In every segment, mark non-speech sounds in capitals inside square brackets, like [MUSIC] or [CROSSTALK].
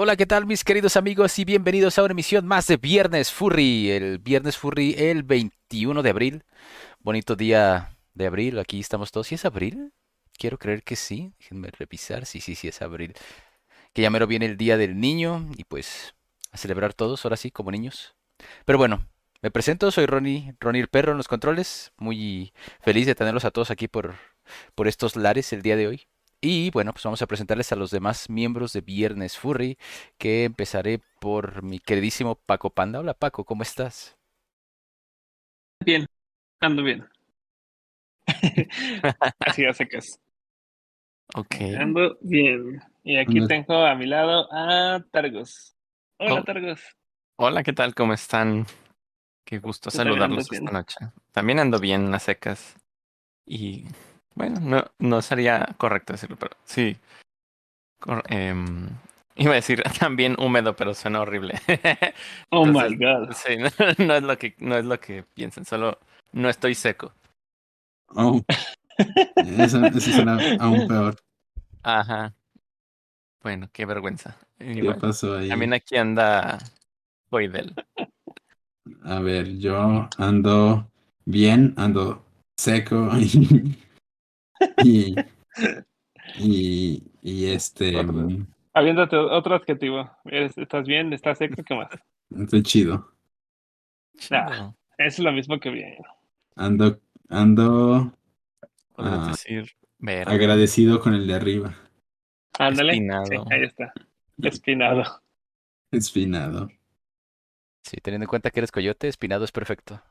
Hola, ¿qué tal mis queridos amigos y bienvenidos a una emisión más de Viernes Furry, el Viernes Furry el 21 de abril. Bonito día de abril, aquí estamos todos. ¿Sí es abril? Quiero creer que sí, déjenme revisar, sí, sí, sí es abril. Que ya mero viene el Día del Niño y pues a celebrar todos, ahora sí, como niños. Pero bueno, me presento, soy Ronnie, Ronnie el Perro en los controles, muy feliz de tenerlos a todos aquí por, por estos lares el día de hoy. Y bueno, pues vamos a presentarles a los demás miembros de Viernes Furry, que empezaré por mi queridísimo Paco Panda. Hola Paco, ¿cómo estás? Bien, ando bien. [LAUGHS] Así a secas. Ok. Ando bien. Y aquí Ando- tengo a mi lado a Targos. Hola, Oh. Targos. Hola, ¿qué tal? ¿Cómo están? Qué gusto saludarlos esta noche. También ando bien a secas. Y bueno, no, no sería correcto decirlo, pero sí. Cor- em, iba a decir [LAUGHS] también húmedo, pero suena horrible. [LAUGHS] Oh my god. Sí, [LAUGHS] no, no es lo que, no es lo que piensen, solo no estoy seco. Oh, eso, eso suena aún peor. Ajá. Bueno, qué vergüenza. Y ¿Qué bueno, pasó ahí? también aquí anda Coidel. A ver, yo ando bien, ando seco y, y, y, y este, mm, Habiéndote otro adjetivo. ¿Estás bien? ¿Estás seco? ¿Qué más? estoy chido. Ah. Eso es lo mismo que bien. Ando, ando Ah, decir agradecido con el de arriba, Ándale. espinado. Sí, ahí está. Espinado. espinado. Sí, teniendo en cuenta que eres coyote, espinado es perfecto.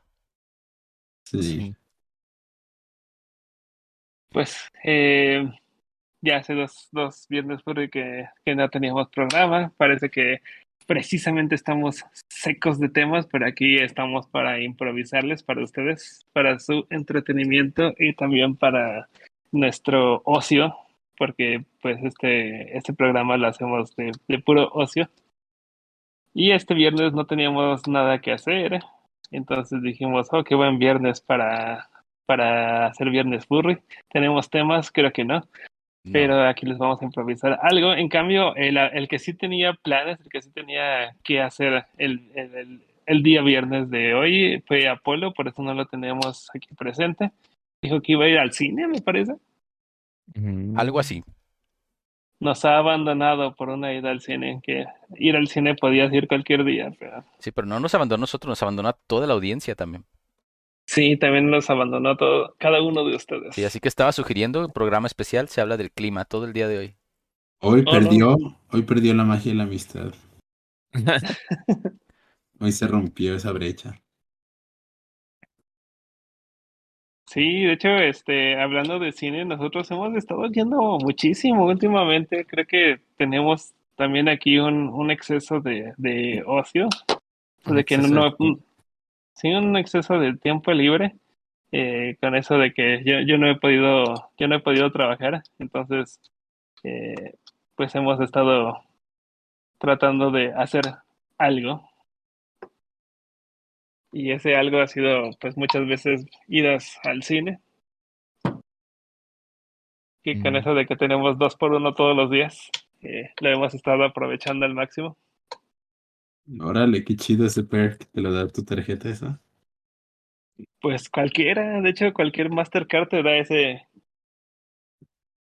Sí. Sí. Pues eh, ya hace dos, dos viernes fue que, que no teníamos programa. Parece que precisamente estamos secos de temas, pero aquí estamos para improvisarles para ustedes, para su entretenimiento y también para nuestro ocio, porque pues este, este programa lo hacemos de, de puro ocio. Y este viernes no teníamos nada que hacer, entonces dijimos, oh, qué buen viernes para, para hacer viernes furry. ¿Tenemos temas? Creo que no, No. pero aquí les vamos a improvisar algo. En cambio, el, el que sí tenía planes, el que sí tenía que hacer el, el, el- el día viernes de hoy fue Apolo, por eso no lo tenemos aquí presente. Dijo que iba a ir al cine, me parece. Mm. Algo así. Nos ha abandonado por una ida al cine, que ir al cine podías ir cualquier día, pero Sí, pero no nos abandonó a nosotros, nos abandonó a toda la audiencia también. Sí, también nos abandonó todo, cada uno de ustedes. Sí, así que estaba sugiriendo un programa especial, se habla del clima todo el día de hoy. Hoy Oh, no. perdió, hoy perdió la magia y la amistad. [LAUGHS] Hoy se rompió esa brecha. Sí, de hecho, este, hablando de cine, nosotros hemos estado yendo muchísimo últimamente. Creo que tenemos también aquí un, un exceso de, de ocio, de que no. Sí, un exceso de tiempo libre, eh, con eso de que yo, yo no he podido, yo no he podido trabajar, entonces, eh, pues hemos estado tratando de hacer algo. Y ese algo ha sido, pues, muchas veces idas al cine. Y con Mm. eso de que tenemos dos por uno todos los días, eh, lo hemos estado aprovechando al máximo. Órale, qué chido ese perk, te lo da tu tarjeta esa. Pues cualquiera, de hecho, cualquier Mastercard te da ese.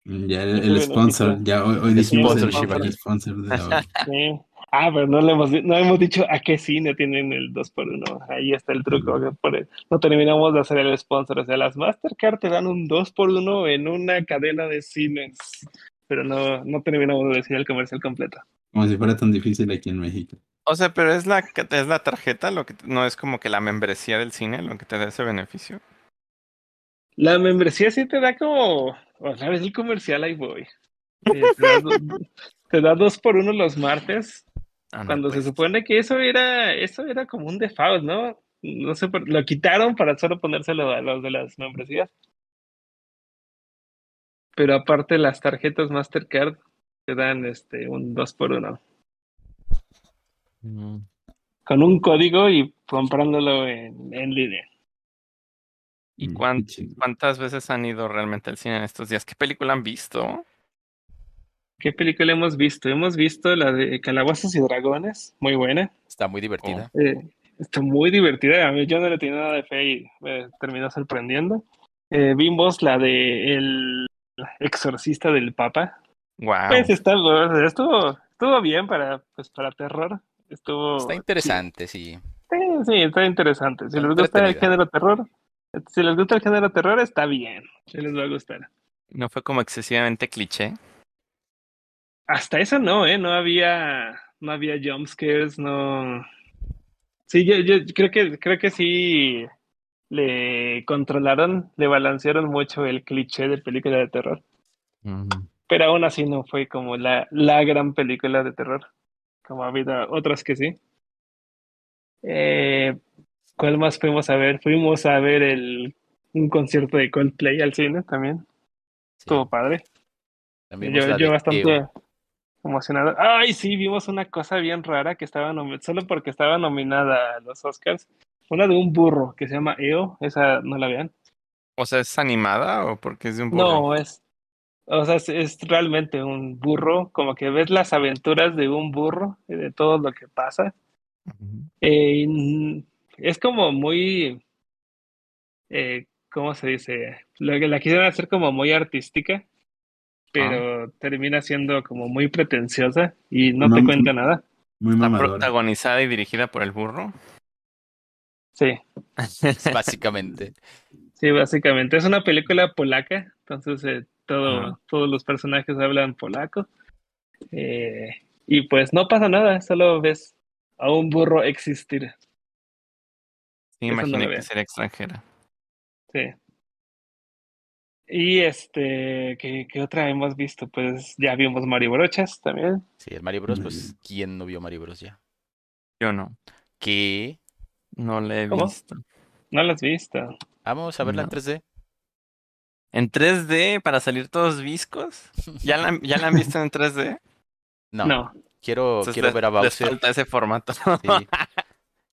Mm, Ya el, Ese el beneficio. sponsor, ya hoy, hoy dijimos el, sponsor de hoy. sí. Ah, pero no, le hemos, no hemos dicho a qué cine tienen el dos por uno. Ahí está el truco. que por- no terminamos de hacer el sponsor. O sea, las Mastercard te dan un dos por uno en una cadena de cines. Pero no, no terminamos de decir el comercial completo. Como si fuera tan difícil aquí en México. O sea, pero es la, es la tarjeta, lo que no es como que la membresía del cine lo que te da ese beneficio. La membresía sí te da como, otra vez el comercial, ahí voy. Eh, te, da, do- [LAUGHS] te da dos por uno los martes, Ah, no, cuando se pues. supone que eso era, eso era como un default, ¿no? No sé, lo quitaron para solo ponérselo a los de las membresías. Pero aparte las tarjetas Mastercard te dan este un dos por uno. Con un código y comprándolo en, en línea. ¿Y Mm, cuántas veces han ido realmente al cine en estos días? ¿Qué película han visto? ¿Qué película hemos visto? Hemos visto la de Calabozos y Dragones, muy buena. Está muy divertida. Eh, está muy divertida. A mí yo no le tenía nada de fe y me terminó sorprendiendo. Eh, vimos la de El Exorcista del Papa. Wow. Pues está, estuvo, estuvo bien para, pues, para terror. Estuvo. Está interesante, sí. Sí, sí, está interesante. Si Está les gusta el género terror, si les gusta el género terror, está bien. Sí les va a gustar. No fue como excesivamente cliché. Hasta eso no, ¿eh? No había, no había jumpscares, no. Sí, yo, yo creo que, creo que sí le controlaron, le balancearon mucho el cliché de película de terror. Pero aún así no fue como la, la gran película de terror, como ha habido otras que sí. Eh, ¿cuál más fuimos a ver? Fuimos a ver el, un concierto de Coldplay al cine también. sí. Estuvo padre. También Yo, yo bastante emocionado. Ay, sí, vimos una cosa bien rara que estaba solo porque estaba nominada a los Oscars. Una de un burro que se llama EO, esa no la vean. O sea, ¿es animada o porque es de un burro? No, es, o sea, es, es realmente un burro, como que ves las aventuras de un burro y de todo lo que pasa. Eh, es como muy, eh, ¿cómo se dice? Lo que la quisieron hacer como muy artística, pero termina siendo como muy pretenciosa y no te cuenta nada. Muy Está mamadora. protagonizada y dirigida por el burro. Sí, [LAUGHS] Básicamente. sí, básicamente. Es una película polaca, entonces eh, todo, Ajá. todos los personajes hablan polaco. Eh, y pues no pasa nada, solo ves a un burro existir. Sí, no imaginé que sería extranjera. Sí. Y este, ¿qué, qué otra hemos visto? Pues ya vimos Mario Brochas también. Sí, el Mario Bros, pues. ¿quién no vio Mario Bros ya? Yo no. ¿Qué? No la he ¿Cómo? visto. No las has visto. Vamos a verla en No. 3D. ¿En 3D para salir todos viscos? ¿Ya la, han- ya la han visto en 3D? [LAUGHS] No, No. quiero, Entonces quiero les- ver a les Bowser. falta ese formato. sí.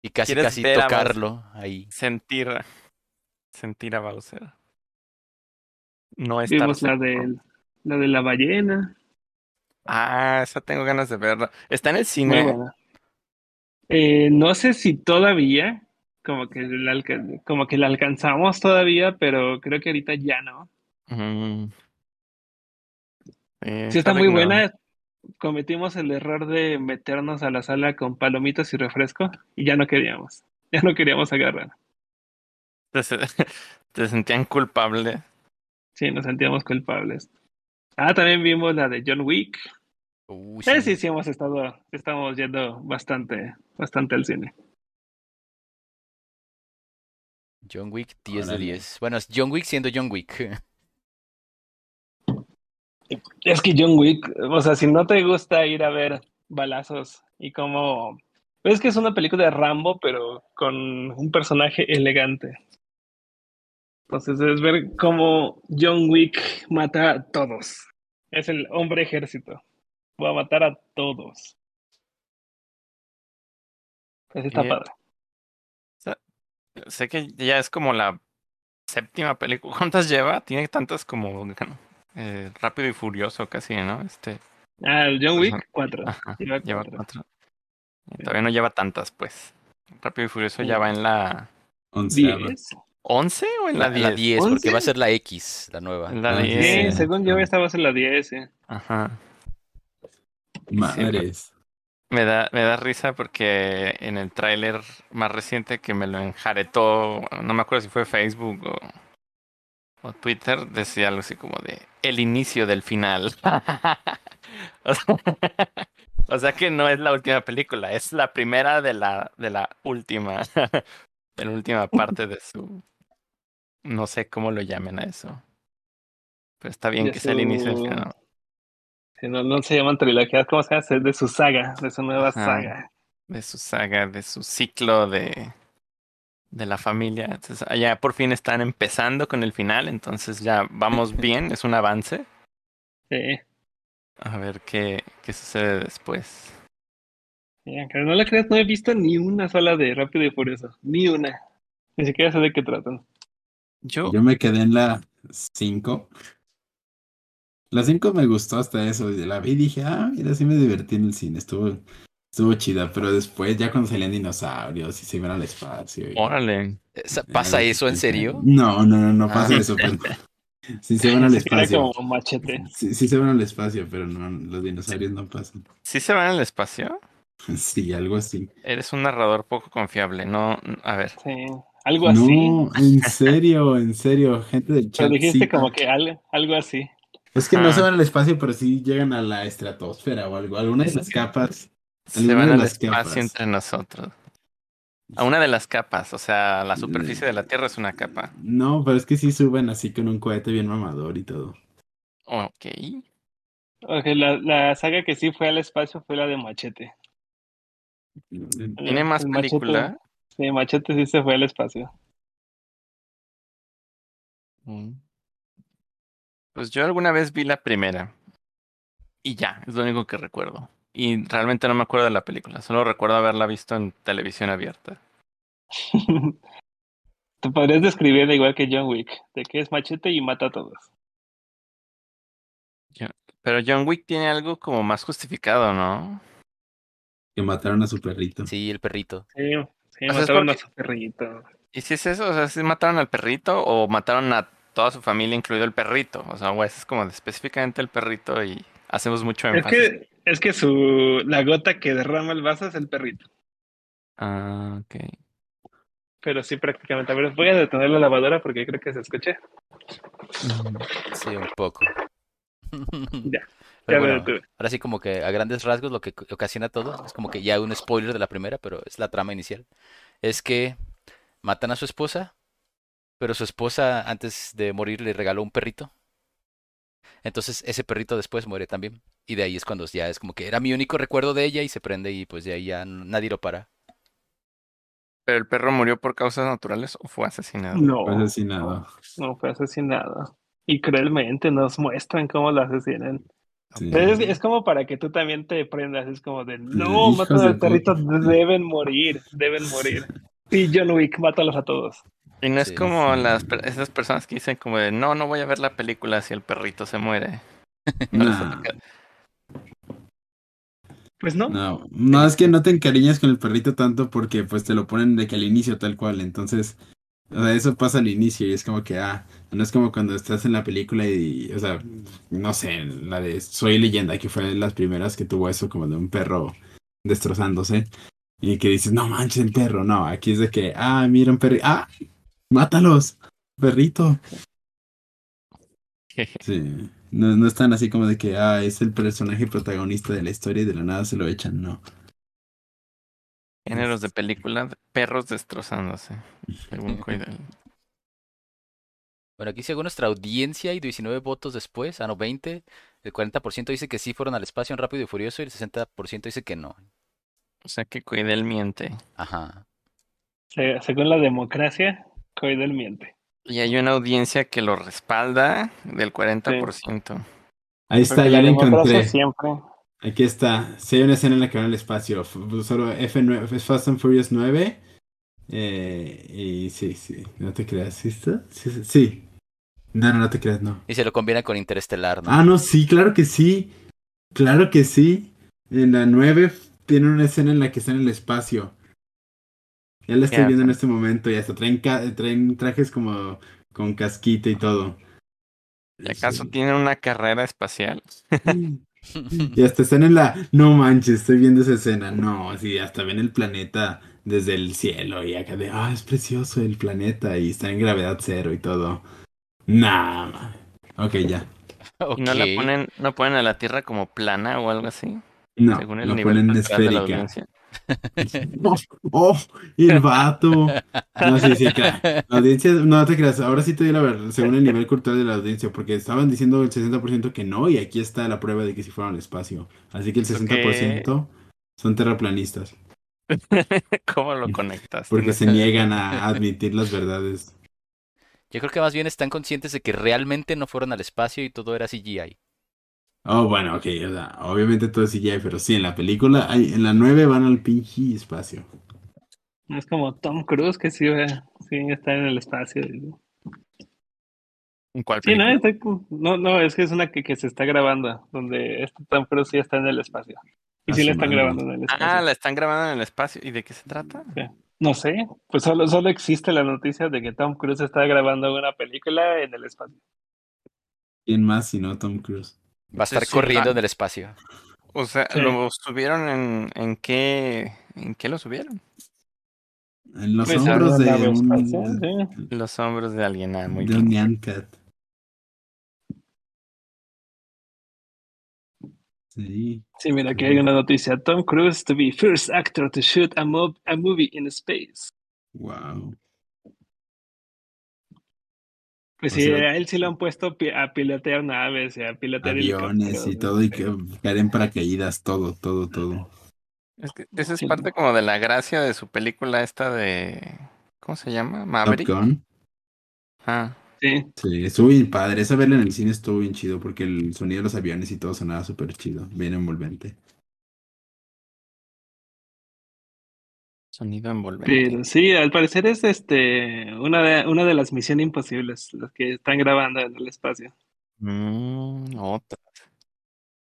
Y casi, ¿Quieres casi tocarlo ahí. sentir, sentir a Bowser. No estar Vimos la de la de la ballena. Ah, esa tengo ganas de verla. Está en el cine. Eh, no sé si todavía, como que la, como que la alcanzamos todavía, pero creo que ahorita ya no. Mm. Eh, Sí, está muy buena. Cometimos el error de meternos a la sala con palomitas y refresco y ya no queríamos. [LAUGHS] Ya no queríamos agarrar. Te, se- [LAUGHS] te sentían culpable. Sí, nos sentíamos culpables. Ah, también vimos la de John Wick. Uy, sí. sí, sí, hemos estado, estamos yendo bastante, bastante al cine. John Wick 10 de Órale. 10. Bueno, es John Wick siendo John Wick. [LAUGHS] Es que John Wick, o sea, si no te gusta ir a ver balazos y como... Es que es una película de Rambo, pero con un personaje elegante. Entonces es ver cómo John Wick mata a todos. Es el hombre ejército. Va a matar a todos. Pues está padre. Sé que ya es como la séptima película. [LAUGHS] ¿Cuántas lleva? Tiene tantas como eh, Rápido y Furioso casi, ¿no? Este, Ah, el John Wick, cuatro. ajá, Lleva lleva cuatro. cuatro. Todavía no lleva tantas, pues. Rápido y Furioso ya va en la Onceava. Diez. 11 o en la La, la 10. 10, porque ¿Once? va a ser la X, la nueva. En la 10. Sí, Eh, según yo ah. estabas en la 10, sí. Ajá. Madres. Me da, me da risa porque en el tráiler más reciente que me lo enjaretó, no me acuerdo si fue Facebook o, o Twitter, decía algo así como de el inicio del final. [LAUGHS] o, sea, o sea que no es la última película, es la primera de la, de la última, [LAUGHS] de la última parte de su, no sé cómo lo llamen a eso. Pero está bien De que sea el inicio del final. Sí, no, no se llaman trilogías, ¿cómo se llama? De su saga, de su nueva Ajá. saga. de su saga, de su ciclo de, de la familia. Entonces, ya por fin están empezando con el final, entonces ya vamos [LAUGHS] bien, es un avance. Sí. A ver qué, qué sucede después. No lo creas, no he visto ni una sola de Rápido y Furioso. Ni una. Ni siquiera sé de qué tratan. Yo, Yo me quedé en la 5 La 5 me gustó hasta eso. La vi y dije, ah, mira, sí me divertí en el cine. Estuvo, estuvo chida. Pero después, ya cuando salían dinosaurios y se iban al espacio. y- Órale. Esa- ¿Pasa eso en serio? No, no, no, no pasa Ah. eso. Pero... [LAUGHS] Sí se van al espacio. como machete. Sí, sí se van al espacio, pero no, los dinosaurios no pasan. ¿Sí se van al espacio? [LAUGHS] Sí, algo así. Eres un narrador poco confiable. No, a ver. Sí, algo así. No, en serio, en serio, gente del chat. Pero dijiste sí. como que al- algo así. Es que no Ah. se van al espacio, pero sí llegan a la estratosfera o algo. Alguna de las capas. Se van al las espacio capas. entre nosotros. A una de las capas, o sea, la superficie de la Tierra es una capa. No, pero es que sí suben así con un cohete bien mamador y todo. Ok. Ok, la, la saga que sí fue al espacio fue la de Machete. ¿Tiene más El Machete- película? Sí, Machete sí se fue al espacio. Mm. Pues yo alguna vez vi la primera. Y ya, es lo único que recuerdo. Y realmente no me acuerdo de la película, solo recuerdo haberla visto en televisión abierta. [LAUGHS] Te podrías describir igual que John Wick, de que es machete y mata a todos. Pero John Wick tiene algo como más justificado, ¿no? Que mataron a su perrito. Sí, el perrito. Sí, sí mataron a su perrito. ¿Y si es eso? O sea, si mataron al perrito o mataron a toda su familia, incluido el perrito. O sea, es como de específicamente el perrito y hacemos mucho Es énfasis. que, es que su, la gota que derrama el vaso es el perrito. Ah, ok. Pero sí, prácticamente. A ver, voy a detener la lavadora porque creo que se escuche. Sí, un poco. [LAUGHS] Ya, Pero ya bueno, ahora sí como que a grandes rasgos lo que ocasiona todo, es como que ya un spoiler de la primera, pero es la trama inicial, es que matan a su esposa, pero su esposa antes de morir le regaló un perrito. Entonces ese perrito después muere también. Y de ahí es cuando ya es como que era mi único recuerdo de ella y se prende y pues de ahí ya nadie lo para. ¿Pero el perro murió por causas naturales o fue asesinado? No, Fue asesinado. no fue asesinado. Y cruelmente nos muestran cómo lo asesinan. Sí. Es, es como para que tú también te prendas. Es como de, no, matan al perrito, deben morir, deben morir. Sí, John Wick, mátalos a todos. Y no es Sí. como las, per- esas personas que dicen como de, no, no voy a ver la película si el perrito se muere. [LAUGHS] No. Pues no. no, no, es que no te encariñas con el perrito tanto porque pues te lo ponen de que al inicio tal cual, entonces, o sea, eso pasa al inicio y es como que, ah, no es como cuando estás en la película y, o sea, no sé, la de Soy Leyenda, que fue de las primeras que tuvo eso como de un perro destrozándose y que dices, no manches el perro, no, aquí es de que, ah, mira un perrito, ah, mátalos, perrito. [LAUGHS] Sí, no, no están así como de que, ah, es el personaje protagonista de la historia y de la nada se lo echan, no. Géneros de película, de perros destrozándose. Según [LAUGHS] Coidel. Bueno, aquí según nuestra audiencia y 19 votos después, a no 20, el 40% dice que sí fueron al espacio en Rápido y Furioso y el 60% dice que no. O sea que Coidel miente. Ajá. Se- según la democracia, Coidel miente. Y hay una audiencia que lo respalda del 40%. Ahí está, Porque ya la lo encontré. siempre. Aquí está. Si hay una escena en la que van al espacio, solo F9, es Fast and Furious 9. Eh, y sí, sí, no te creas. ¿Sí está? Sí, sí, sí. No, no, no te creas, no. Y se lo combina con Interestelar, ¿no? Ah, no, sí, claro que sí. Claro que sí. En la 9 tiene una escena en la que está en el espacio. Ya la estoy viendo en este momento y hasta traen, ca- traen trajes como con casquita y todo. ¿Y acaso Sí. tienen una carrera espacial? [LAUGHS] Y hasta están en la. No manches, estoy viendo esa escena. No, sí, hasta ven el planeta desde el cielo y acá de. Ah, es precioso el planeta y está en gravedad cero y todo. Nah. Ok, ya. ¿Y no la ponen, no ponen a la Tierra como plana o algo así? No, según el lo nivel ponen cultural de la esférica. Oh, [LAUGHS] oh, el vato. No, sí, sí, claro. La audiencia, no te creas, ahora sí te doy la verdad, según el nivel cultural de la audiencia, porque estaban diciendo el 60% que no, y aquí está la prueba de que sí fueron al espacio. Así que el Eso 60% son terraplanistas, [LAUGHS] ¿Cómo lo conectas? porque se niegan a admitir las verdades. Yo creo que más bien están conscientes de que realmente no fueron al espacio y todo era CGI. Oh, bueno, ok, o sea, obviamente todo es CGI, pero sí, en la película, hay, en la 9 van al pinche espacio. No es como Tom Cruise que sí, ve- sí está en el espacio. ¿Cuál Sí, no, película? está cu- no, no, es que es una que, que se está grabando, donde este Tom Cruise sí está en el espacio. Y A sí su la están madre. grabando en el espacio. Ah, la están grabando en el espacio. ¿Y de qué se trata? No sé, pues solo, solo existe la noticia de que Tom Cruise está grabando una película en el espacio. ¿Quién más si no Tom Cruise? Va a estar Sí, corriendo en el espacio. O sea, Sí. ¿lo subieron en, en qué? ¿En qué lo subieron? En los Pues, hombros de nave un, espacial, sí. Los hombros de alguien. Ah, muy de un bien. Sí. Sí, mira, aquí hay una noticia. Tom Cruise to be first actor to shoot a, mo- a movie in space. Wow. Pues O sí, sea- a él sí lo han puesto a pilotear naves y a pilotear Aviones y todo, y que caer en paracaídas, todo, todo, todo. Es que esa es parte como de la gracia de su película esta de... ¿Cómo se llama? Top Maverick. Gun. Ah, Sí, Sí, estuvo bien padre. Esa verla en el cine estuvo bien chido porque el sonido de los aviones y todo sonaba súper chido, bien envolvente. Sonido envolvente. pero sí, al parecer es este una de, una de las misiones imposibles, las que están grabando en el espacio. Mm, otra.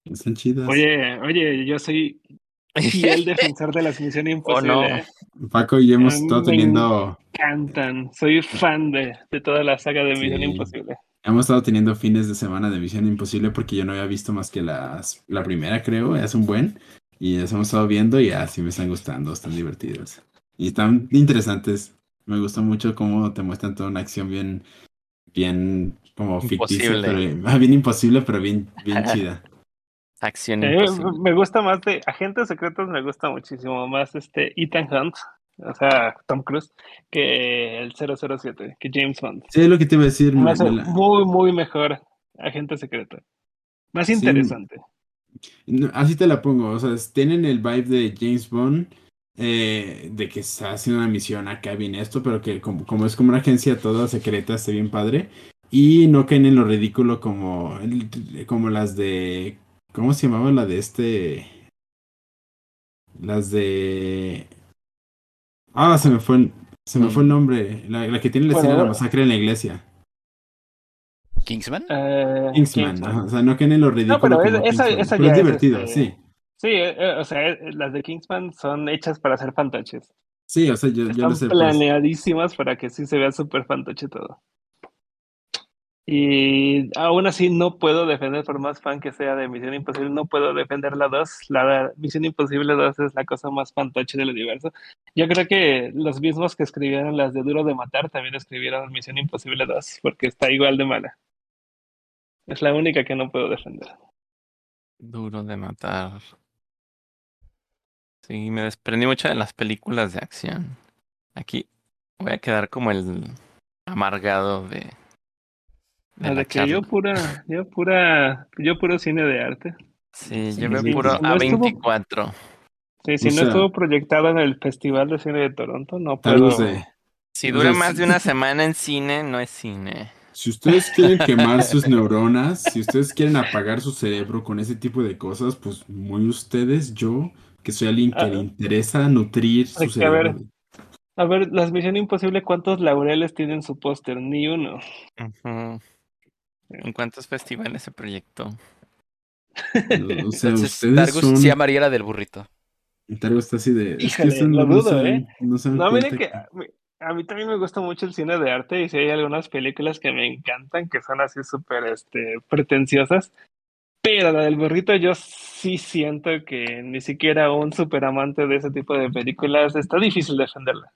Están chidas. Oye, oye, yo soy fiel [LAUGHS] defensor de las misiones Oh, no. imposibles. Paco y yo hemos estado me teniendo, Cantan, soy fan de, de toda la saga de Misión Sí. Imposible. hemos estado teniendo fines de semana de Misión Imposible porque yo no había visto más que las, la primera, creo, es un buen. Y las hemos estado viendo y así me están gustando, están divertidas. Y están interesantes. Me gusta mucho cómo te muestran toda una acción bien, bien como ficticia, Imposible. pero ah, bien imposible, pero bien, bien [LAUGHS] chida. Acción Eh, me gusta más de Agentes Secretos, me gusta muchísimo más este Ethan Hunt, o sea, Tom Cruise, que el 007, que James Bond. Sí, es lo que te iba a decir. Me me- hace me la- muy, muy mejor Agente Secreto. Más interesante. Así te la pongo, o sea, tienen el vibe de James Bond, eh, de que está haciendo una misión acá bien esto, pero que como, como es como una agencia toda secreta, está bien padre, y no caen en lo ridículo como, como las de, ¿cómo se llamaba la de este? Las de... Ah, se me fue, se me fue el nombre, la, la que tiene la escena de la masacre en la iglesia. ¿Kingsman? Eh, Kingsman, Kingsman. ajá, o sea, no caen en lo ridículo pero como es- esa- esa pero ya es es, divertido, este, sí. Sí, eh, eh, o sea, las de Kingsman son hechas para ser fantoches. Sí, o sea, yo, yo Están lo sé. pues. planeadísimas para que sí se vea súper fantoche todo. Y aún así no puedo defender, por más fan que sea de Misión Imposible, no puedo defender la 2. La Misión Imposible 2 es la cosa más fantoche del universo. Yo creo que los mismos que escribieron las de Duro de Matar también escribieron Misión Imposible 2, porque está igual de mala. Es la única que no puedo defender. Duro de matar. Sí, me desprendí mucho de las películas de acción. Aquí voy a quedar como el amargado de, de La que yo pura, [LAUGHS] yo pura, yo puro cine de arte. Sí, Sí, yo veo sí, puro sí. No estuvo- A24. Sí, si O no estuvo proyectado en el Festival de Cine de Toronto, no puedo. vez de- Si dura más de una semana en cine, no es cine. Si ustedes quieren quemar sus [LAUGHS] neuronas, si ustedes quieren apagar su cerebro con ese tipo de cosas, pues muy ustedes, yo, que soy alguien que Ah. le interesa nutrir su que, a ver, cerebro. A ver, las Misión Imposible, ¿cuántos laureles tienen su póster? Ni uno. ¿En cuántos festivales se proyectó? O [LAUGHS] sea, Entonces, ustedes Targus son... sí amaría la del burrito. Targus está así de... es que ustedes lo no dudo, saben- ¿eh? no No, miren que a mí, también me gusta mucho el cine de arte y si hay algunas películas que me encantan, que son así súper este, pretenciosas. Pero la del burrito yo sí siento que ni siquiera un super amante de ese tipo de películas está difícil defenderla.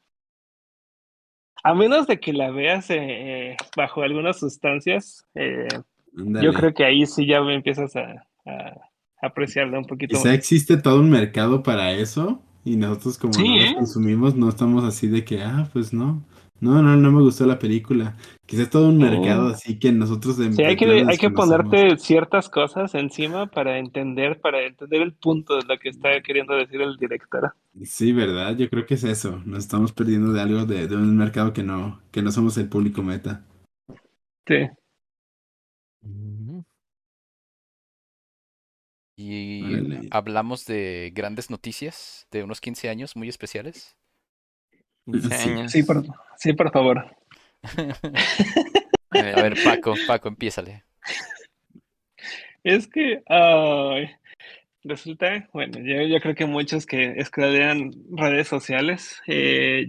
A menos de que la veas eh, bajo algunas sustancias, eh, yo creo que ahí sí ya me empiezas a, a apreciarla un poquito Quizá existe todo un mercado para eso y nosotros como Sí, no los ¿eh? consumimos no estamos así de que, ah, pues no, no, no, no me gustó la película. Quizá es todo un Sí. mercado así que nosotros de, Sí, hay que, hay que ponerte ciertas cosas encima para entender, para entender el punto de lo que está queriendo decir el director. Sí, ¿verdad? Yo creo que es eso. Nos estamos perdiendo de algo de, de un mercado que no, que no somos el público meta. Sí. Y Órale. hablamos de grandes noticias de unos 15 años muy especiales. [LAUGHS] 15 Sí. años. Sí, por, sí, por favor. [LAUGHS] A ver, Paco, Paco, empiézale. [LAUGHS] Es que, ay, resulta, bueno, yo, yo creo que muchos que escrolean redes sociales eh,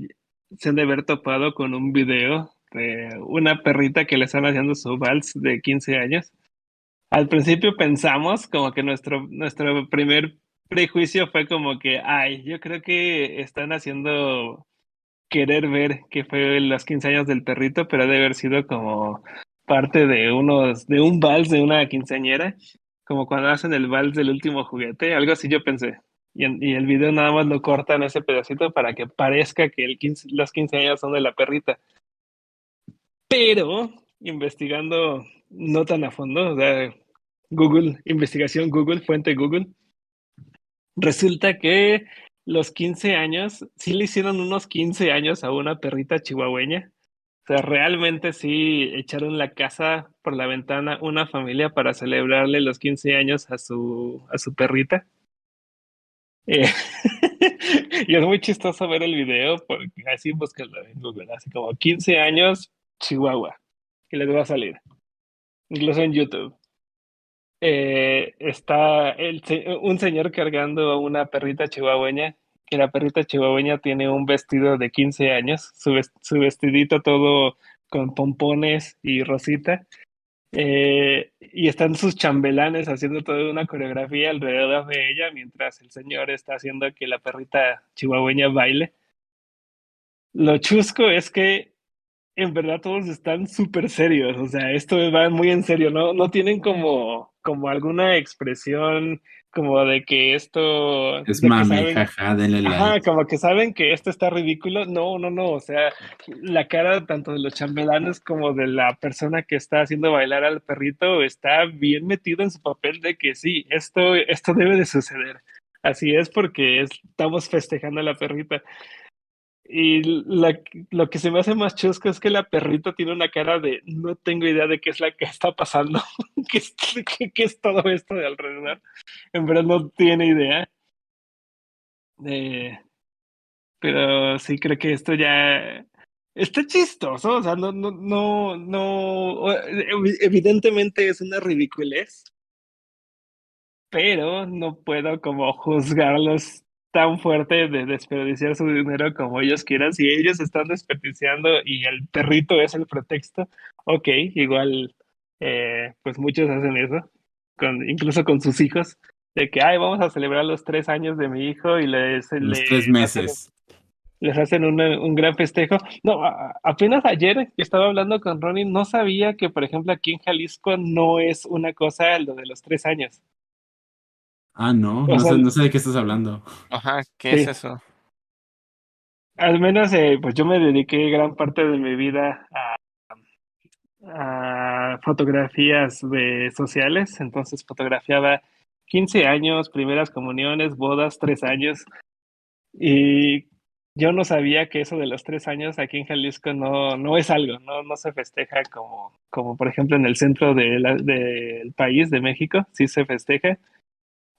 se han de haber topado con un video de una perrita que le están haciendo su vals de 15 años. Al principio pensamos como que nuestro, nuestro primer prejuicio fue como que, ay, yo creo que están haciendo querer ver que fue los 15 años del perrito, pero debe haber sido como parte de unos, de un vals de una quinceañera, como cuando hacen el vals del último juguete, algo así yo pensé. Y, en- el video nada más lo cortan ese pedacito para que parezca que el 15 los 15 años son de la perrita. Pero, investigando no tan a fondo, o sea, Google, investigación Google, fuente Google, resulta que los 15 años, sí le hicieron unos 15 años a una perrita chihuahueña. O sea, realmente sí echaron la casa por la ventana una familia para celebrarle los 15 años a su, a su perrita. Eh, [LAUGHS] y es muy chistoso ver el video, porque así búsquenlo en Google, así como 15 años Chihuahua, que les va a salir, incluso en YouTube. Eh, está un señor cargando a una perrita chihuahueña, que la perrita chihuahueña tiene un vestido de 15 años, su vestidito todo con pompones y rosita, eh, y están sus chambelanes haciendo toda una coreografía alrededor de ella, mientras el señor está haciendo que la perrita chihuahueña baile. Lo chusco es que en verdad todos están súper serios, o sea, esto va muy en serio, no, no tienen como, como alguna expresión como de que esto, Es de que mame, saben, jaja, denle ajá, like. como que saben que esto está ridículo, no, no, no, o sea, la cara tanto de los chambelanes como de la persona que está haciendo bailar al perrito está bien metido en su papel de que sí, esto, esto debe de suceder. Así es porque estamos festejando a la perrita. Y la- lo que se me hace más chusco es que la perrita tiene una cara de no tengo idea de qué es la que está pasando, [LAUGHS] qué es, es todo esto de alrededor. En verdad no tiene idea. Eh, pero sí creo que esto ya está chistoso, o sea, no, no, no, no, evi- evidentemente es una ridiculez, pero no puedo como juzgarlos tan fuerte de desperdiciar su dinero como ellos quieran. Si ellos están desperdiciando y el perrito es el pretexto, ok, igual, eh, pues muchos hacen eso, con, incluso con sus hijos, de que, ay, vamos a celebrar los tres años de mi hijo y les, Los les tres hacen- meses. les hacen una- un gran festejo. No, a- apenas ayer que estaba hablando con Ronnie, no sabía que, por ejemplo, aquí en Jalisco no es una cosa lo de los tres años. Ah, no, O no sea, sé, no sé de qué estás hablando. Ajá, ¿qué Sí. es eso? Al menos, eh, pues yo me dediqué gran parte de mi vida a, a fotografías de sociales, entonces fotografiaba 15 años, primeras comuniones, bodas, tres años, y yo no sabía que eso de los tres años aquí en Jalisco no, no es algo, no, no se festeja como, como por ejemplo en el centro de la- del país, de México, sí se festeja.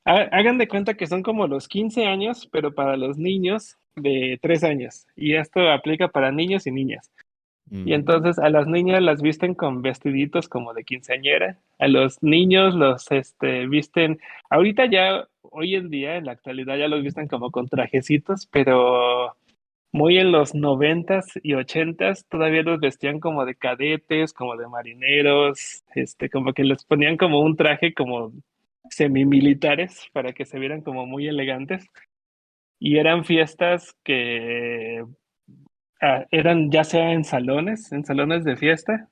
Hagan de cuenta que son como los 15 años, pero para los niños de 3 años. Y esto aplica para niños y niñas. Mm. Y entonces a las niñas las visten con vestiditos como de quinceañera. A los niños los este, visten, ahorita ya, hoy en día, en la actualidad ya los visten como con trajecitos, pero muy en los noventas y ochentas todavía los vestían como de cadetes, como de marineros, este, como que les ponían como un traje como semimilitares para que se vieran como muy elegantes. Y eran fiestas que ah, eran ya sea en salones, en salones de fiesta,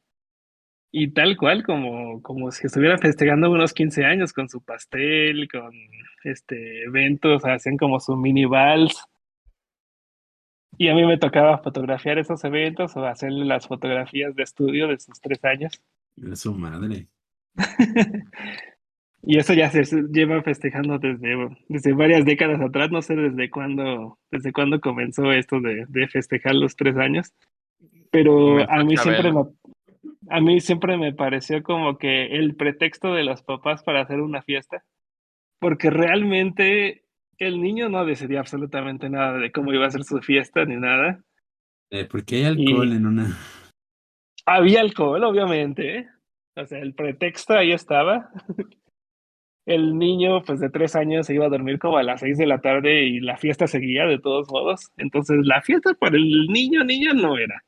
y tal cual como, como si estuvieran festejando unos 15 años con su pastel, con este eventos, hacían como su mini vals. Y a mí me tocaba fotografiar esos eventos o hacerle las fotografías de estudio de sus tres años. Es su madre. [LAUGHS] Y eso ya se lleva festejando desde, desde varias décadas atrás, no sé desde cuándo, desde cuándo comenzó esto de, de festejar los tres años, pero Comenzó a mí siempre me, a mí siempre me pareció como que el pretexto de los papás para hacer una fiesta, porque realmente el niño no decidía absolutamente nada de cómo iba a ser su fiesta ni nada. Eh, ¿Por qué hay alcohol Y- en una? Había alcohol, obviamente. ¿eh? O sea, el pretexto ahí estaba. El niño, pues de tres años, se iba a dormir como a las seis de la tarde y la fiesta seguía de todos modos. Entonces, la fiesta para el niño, niña no era.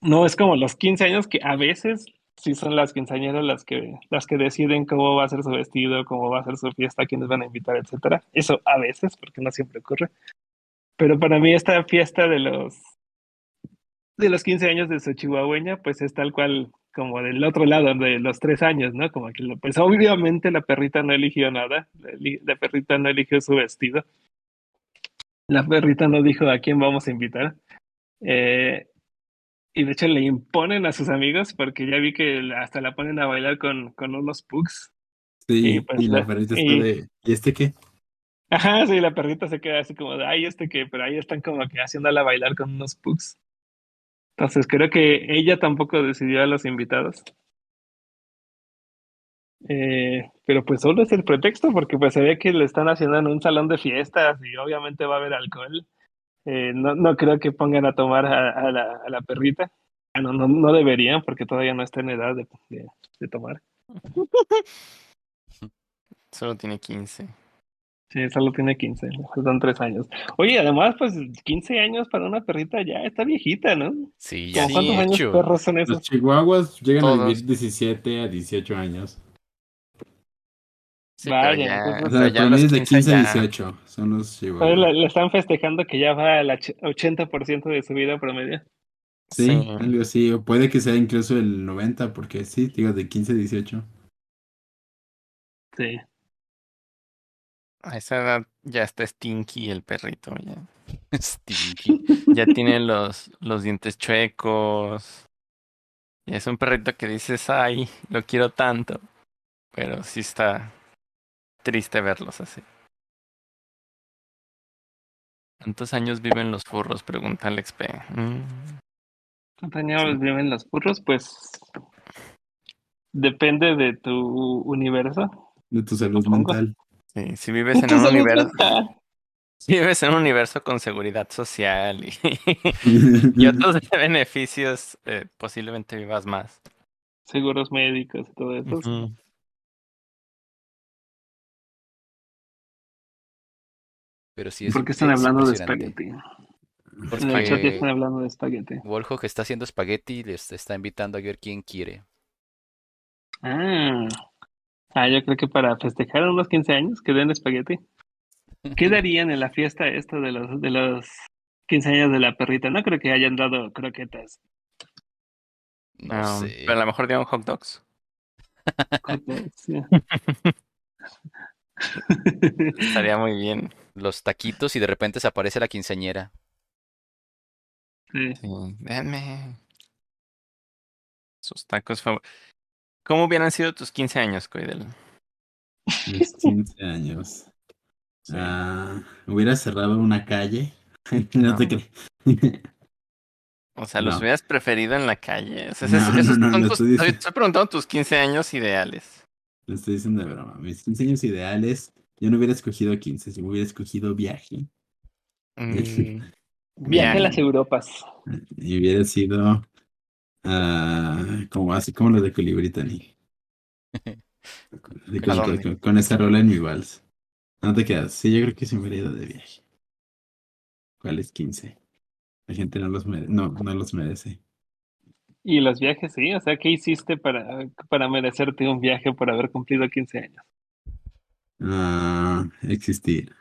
No es como los 15 años que a veces sí son las quinceañeras las que, las que deciden cómo va a ser su vestido, cómo va a ser su fiesta, quiénes van a invitar, etcétera. Eso a veces, porque no siempre ocurre. Pero para mí esta fiesta de los de los 15 años de su chihuahueña, pues es tal cual como del otro lado de los tres años, ¿no? Como que, pues obviamente la perrita no eligió nada, la perrita no eligió su vestido, la perrita no dijo a quién vamos a invitar. Eh, y de hecho le imponen a sus amigos porque ya vi que hasta la ponen a bailar con, con unos pugs. Sí, y, pues la, perrita está de, ¿y este qué? Ajá, sí, la perrita se queda así como de, ay, este qué, pero ahí están como que haciéndola bailar con unos pugs. Entonces creo que ella tampoco decidió a los invitados. Eh, pero pues solo es el pretexto porque pues se ve que le están haciendo en un salón de fiestas y obviamente va a haber alcohol. Eh, no, no creo que pongan a tomar a, la, a la, perrita. Ah, no, no, no, deberían porque todavía no está en edad de tomar. [LAUGHS] Solo tiene 15. Sí, solo tiene 15, son tres años. Oye, además, pues 15 años para una perrita ya está viejita, ¿no? Sí, ya ¿Cuántos años perros son esos? Los chihuahuas llegan a vivir 17 a 18 años. Sí, Vaya, ya, o sea, para mí es de 15 a 18 son los chihuahuas. Le, le, están festejando que ya va al 80% de su vida promedio. Sí, sí, algo así, o puede que sea incluso el 90, porque sí, digo, de 15 a 18. Sí. A esa edad ya está Stinky el perrito. Ya. [LAUGHS] Stinky. Ya [LAUGHS] tiene los, los dientes chuecos. Y es un perrito que dices, ay, lo quiero tanto. Pero sí está triste verlos así. ¿Cuántos años viven los furros? Pregunta Alex P. Mm. ¿Cuántos años viven los furros? Pues depende de tu universo. De tu salud mental. Sí, si vives en un universo. [LAUGHS] Si vives en un universo con seguridad social y, [LAUGHS] y otros [LAUGHS] beneficios, eh, posiblemente vivas más. Seguros médicos y todo eso. Pero sí es ¿Por qué están hablando de espagueti? Porque en el chat están hablando de espagueti. Woljo que está haciendo espagueti les está invitando a ver quién quiere. Ah, Ah, yo creo que para festejar unos 15 años que den espagueti. ¿Qué darían en la fiesta esto de los, de los 15 años de la perrita? No creo que hayan dado croquetas. No, sé. Pero a lo mejor dieron hot dogs. Hot dogs sí. [LAUGHS] Estaría muy bien. Los taquitos y de repente se aparece la quinceañera. Sí. Sí, denme sus tacos favoritos. ¿Cómo hubieran sido tus 15 años, Coidel? Mis 15 años. Sí. Ah, hubiera cerrado una calle. no, [LAUGHS] No. te crees. [LAUGHS] O sea, ¿los No. hubieras preferido en la calle? O sea, No, esos- no, esos no, son no, tus- estoy, estoy preguntando tus 15 años ideales. Lo estoy diciendo de broma. Mis 15 años ideales, yo no hubiera escogido 15, si hubiera escogido viaje. Mm, [LAUGHS] Viaje a las Europas. Y hubiera sido ah, como así como lo de. [LAUGHS] De- ¿A con, dónde? con- con esa rola en mi vals. No te quedas. Sí, yo creo que sí me hubiera ido de viaje. ¿Cuál es 15? La gente no los merece. No, no los merece. Y los viajes, sí. O sea, ¿qué hiciste para, para merecerte un viaje por haber cumplido 15 años? Ah, existir.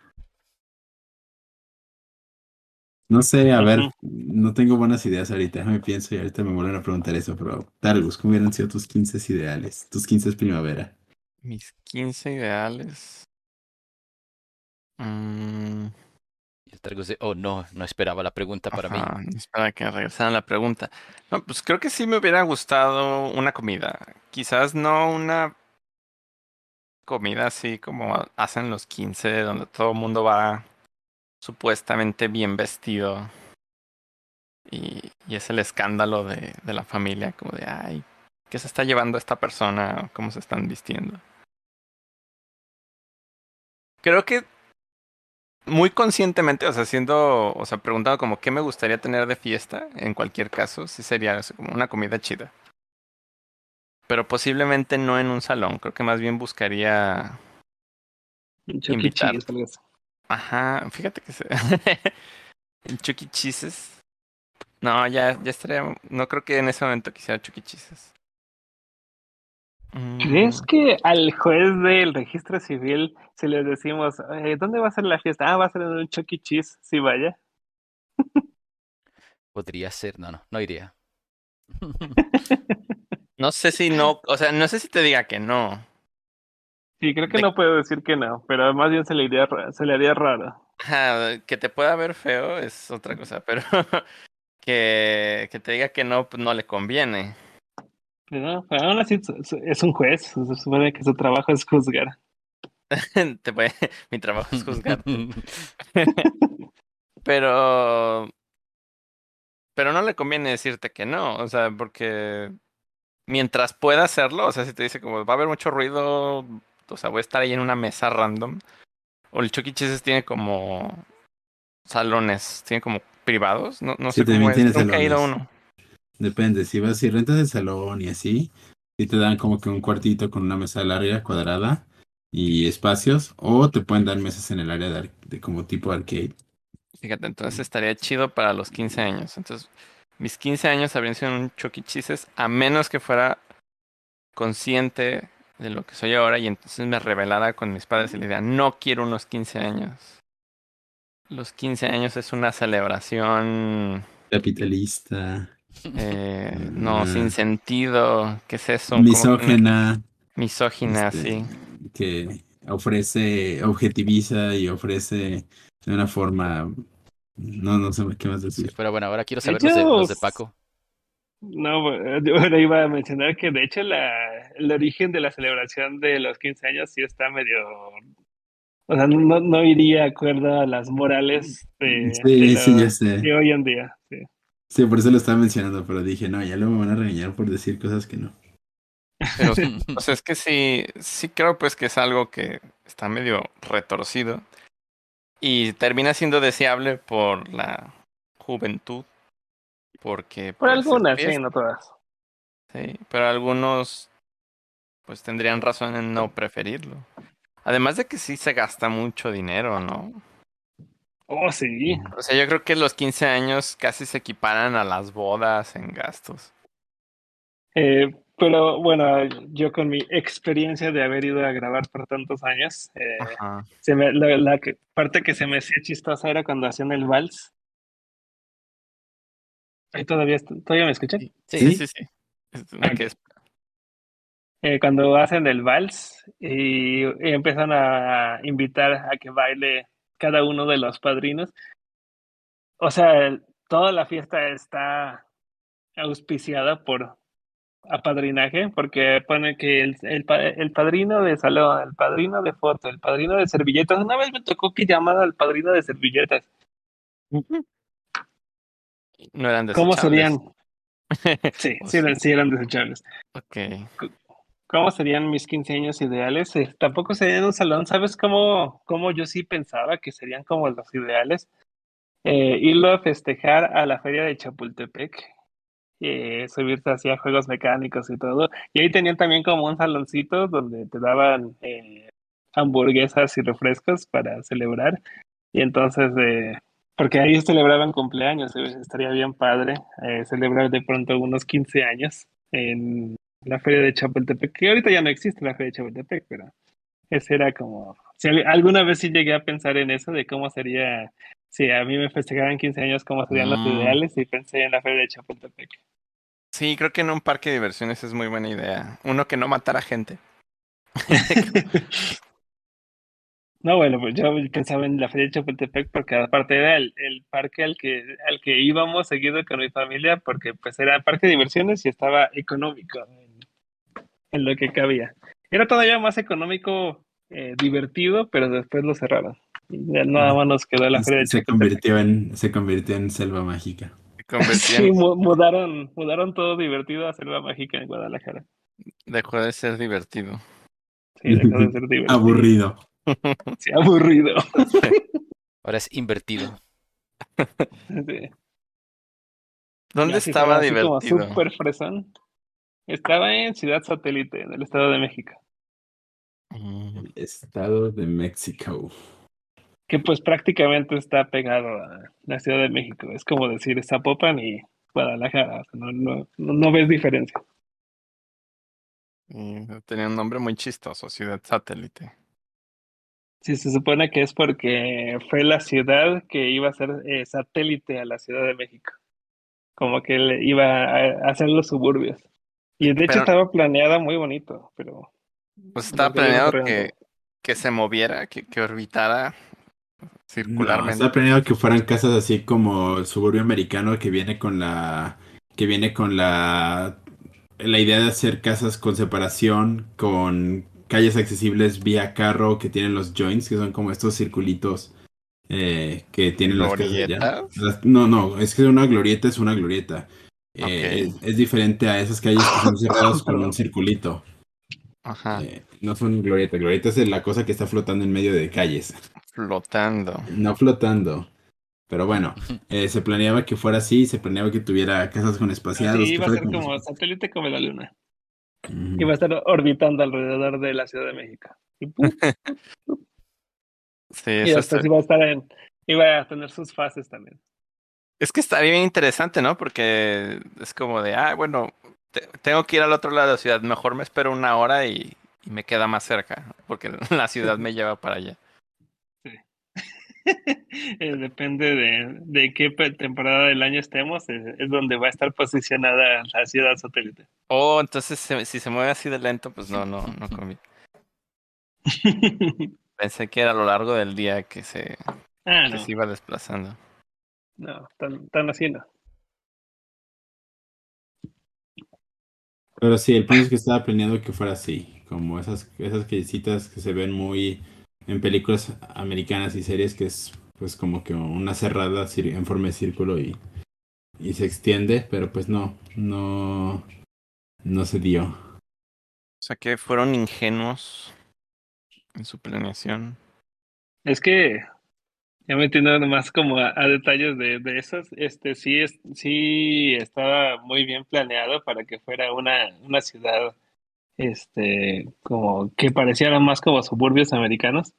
No sé, a ver, no tengo buenas ideas ahorita, me pienso y ahorita me vuelven a preguntar eso, pero Targus, ¿cómo hubieran sido tus 15 ideales? Tus 15 primavera. Mis 15 ideales. Mm, Y el Targus de, oh no, no esperaba la pregunta para mí. ajá, Espera que regresaran la pregunta. No, pues creo que sí me hubiera gustado una comida. Quizás no una comida así como hacen los 15, donde todo el mundo va supuestamente bien vestido. Y, y es el escándalo de, de la familia, como de, ay, ¿qué se está llevando esta persona? ¿Cómo se están vistiendo? Creo que muy conscientemente, o sea, siendo, o sea, preguntando como qué me gustaría tener de fiesta, en cualquier caso, sí sería como una comida chida. Pero posiblemente no en un salón, creo que más bien buscaría. Invitar. Ajá, fíjate que se... [LAUGHS] en Chuck E. Cheese's. No, ya, ya estaría, no creo que en ese momento quisiera Chuck E. Cheese's. Mm, ¿Crees que al juez del registro civil, si le decimos, eh, ¿dónde va a ser la fiesta? Ah, va a ser en un Chuck E. Cheese, sí, vaya. [LAUGHS] Podría ser, no, no, no iría. [LAUGHS] No sé si no, o sea, no sé si te diga que no. Sí, creo que De- no puedo decir que no, pero más bien se le, iría, se le haría raro. Ajá, que te pueda ver feo es otra cosa, pero [LAUGHS] que, que te diga que no, pues no le conviene. Pero, pero aún así es un juez, se supone que su trabajo es juzgar. [LAUGHS] Te puede- [LAUGHS] mi trabajo es juzgar. Pero. Pero no le conviene decirte que no, o sea, porque mientras pueda hacerlo, o sea, si te dice como va a haber mucho ruido, o sea, voy a estar ahí en una mesa random, o el Chucky Cheese's tiene como salones, tiene como privados, no, no Sí, sé cómo es, nunca he ido a uno. Depende, si vas, si rentas el salón y así, si te dan como que un cuartito con una mesa larga, cuadrada y espacios, o te pueden dar mesas en el área de, de como tipo arcade. Fíjate, entonces estaría chido para los 15 años. Entonces, mis 15 años habrían sido un Chucky Cheese's, a menos que fuera consciente de lo que soy ahora y entonces me revelara con mis padres y le diría, no quiero unos 15 años. Los 15 años es una celebración, Capitalista, eh, no, Ah. sin sentido. ¿Qué es eso? Como- misógena, Misógina, este, sí. que ofrece, objetiviza y ofrece de una forma, no, no sé qué más Sí, decir. pero bueno, ahora quiero saber los de, los de hecho, Paco. No, [LAUGHS] yo ahora iba a mencionar que de hecho la, el origen de la celebración de los 15 años sí está medio... O sea, no, no iría de acuerdo a las morales de, Sí, de sí, lo- ya sé. de hoy en día. sí. Sí, por eso lo estaba mencionando, pero dije, no, ya luego me van a regañar por decir cosas que no. Pero, [LAUGHS] o sea, es que sí, sí creo pues que es algo que está medio retorcido y termina siendo deseable por la juventud, porque Por pues, es algunas, sí, no todas. sí, pero algunos pues tendrían razón en no preferirlo. Además de que sí se gasta mucho dinero, ¿no? Oh, sí. O sea, yo creo que los 15 años casi se equiparan a las bodas en gastos. Eh, pero bueno, yo con mi experiencia de haber ido a grabar por tantos años, eh, se me, la, la parte que se me hacía chistosa era cuando hacían el vals. Ahí todavía, ¿todavía me escuchan? Sí, Sí, sí, eh, cuando hacen el vals y, y empiezan a invitar a que baile cada uno de los padrinos. O sea, toda la fiesta está auspiciada por apadrinaje, porque pone que el, el, el padrino de salón, el padrino de foto, el padrino de servilletas. Una vez me tocó que llamara al padrino de servilletas. No eran ¿Cómo desechables. serían? [LAUGHS] Sí, [LAUGHS] sí, eran, sí. eran desechables. Ok. ¿Cómo serían mis 15 años ideales? Eh, tampoco serían en un salón. ¿Sabes cómo, cómo yo sí pensaba que serían como los ideales? Eh, irlo a festejar a la feria de Chapultepec, eh, subirse hacia juegos mecánicos y todo. Y ahí tenían también como un saloncito donde te daban eh, hamburguesas y refrescos para celebrar. Y entonces, eh, porque ahí celebraban cumpleaños, eh, estaría bien padre eh, celebrar de pronto unos 15 años en la feria de Chapultepec, que ahorita ya no existe la feria de Chapultepec, pero ese era como, si al- alguna vez sí llegué a pensar en eso, de cómo sería, si a mí me festejaran 15 años, cómo serían los Mm. ideales, y pensé en la feria de Chapultepec. Sí, creo que en un parque de diversiones es muy buena idea. Uno que no matara gente. [LAUGHS] No, bueno, pues yo pensaba en la feria de Chapultepec porque aparte era el, el parque al que, al que íbamos seguido con mi familia porque pues era parque de diversiones y estaba económico en, en lo que cabía. Era todavía más económico, eh, divertido, pero después lo cerraron. Y ya nada más nos quedó la feria de Se Chapultepec. convirtió en, se convirtió en selva mágica. Se Sí, en- mu- mudaron, mudaron todo divertido a Selva Mágica en Guadalajara. dejó de ser divertido. Sí, dejó de ser [LAUGHS] divertido. Aburrido. [LAUGHS] Sí, aburrido. [LAUGHS] Ahora es invertido. Sí. ¿Dónde estaba así como divertido? fresón. Estaba en Ciudad Satélite, en el Estado de México. Mm, El Estado de México. Que pues prácticamente está pegado a la Ciudad de México. Es como decir Zapopan y Guadalajara. o sea, no, no, no, no ves diferencia. y tenía un nombre muy chistoso, Ciudad Satélite. Sí, se supone que es porque fue la ciudad que iba a ser eh, satélite a la Ciudad de México. Como que le iba a, hacer los suburbios. Y de hecho estaba planeada muy bonito, pero Pues estaba planeado que, que se moviera, que, que orbitara No, circularmente. está planeado que fueran casas así como el suburbio americano que viene con la que viene con la la idea de hacer casas con separación, con calles accesibles vía carro que tienen los joints, que son como estos circulitos eh, que tienen las. ¿Glorietas? Las- no, no, es que una glorieta es una glorieta. Eh, es, es diferente a esas calles que son [LAUGHS] cerradas con un circulito. Ajá, Eh, no son glorietas, glorieta es la cosa que está flotando en medio de calles. flotando. No flotando. Pero bueno, eh, se planeaba que fuera así, se planeaba que tuviera casas con espaciados. que iba a ser como satélite como la Luna. Ujú. Iba a estar orbitando alrededor de la Ciudad de México. Y, ¡pum! [LAUGHS] Sí, y eso después está- iba a estar en, iba a tener sus fases también. Es que estaría bien interesante, ¿no? Porque es como de, ah, bueno, te- tengo que ir al otro lado de la ciudad, mejor me espero una hora y, y me queda más cerca, porque [LAUGHS] la ciudad me lleva para allá. [LAUGHS] Eh, Depende de, de qué temporada del año estemos, eh, es donde va a estar posicionada la ciudad satélite. Oh, entonces se- si se mueve así de lento, pues no, no, no [LAUGHS] conviene. Pensé que era a lo largo del día que se, ah, que no, se iba desplazando. no, tan, tan así no. Pero sí, el punto es que estaba planeado que fuera así, como esas, esas callecitas que se ven muy en películas americanas y series, que es pues como que una cerrada en forma de círculo y, y se extiende, pero pues no, no, no se dio. O sea que fueron ingenuos en su planeación. Es que ya metiendo más como a, a detalles de, de esos, este sí es, sí estaba muy bien planeado para que fuera una, una ciudad este como que pareciera más como suburbios americanos.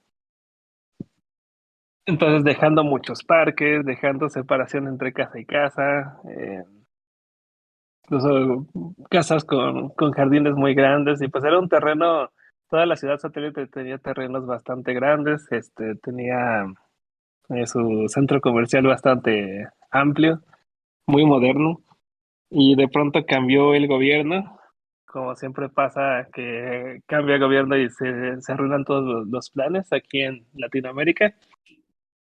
Entonces dejando muchos parques, dejando separación entre casa y casa, eh, incluso casas con, con jardines muy grandes, y pues era un terreno, toda la ciudad satélite tenía terrenos bastante grandes, este tenía eh, su centro comercial bastante amplio, muy moderno, y de pronto cambió el gobierno, como siempre pasa que cambia el gobierno y se, se arruinan todos los, los planes aquí en Latinoamérica.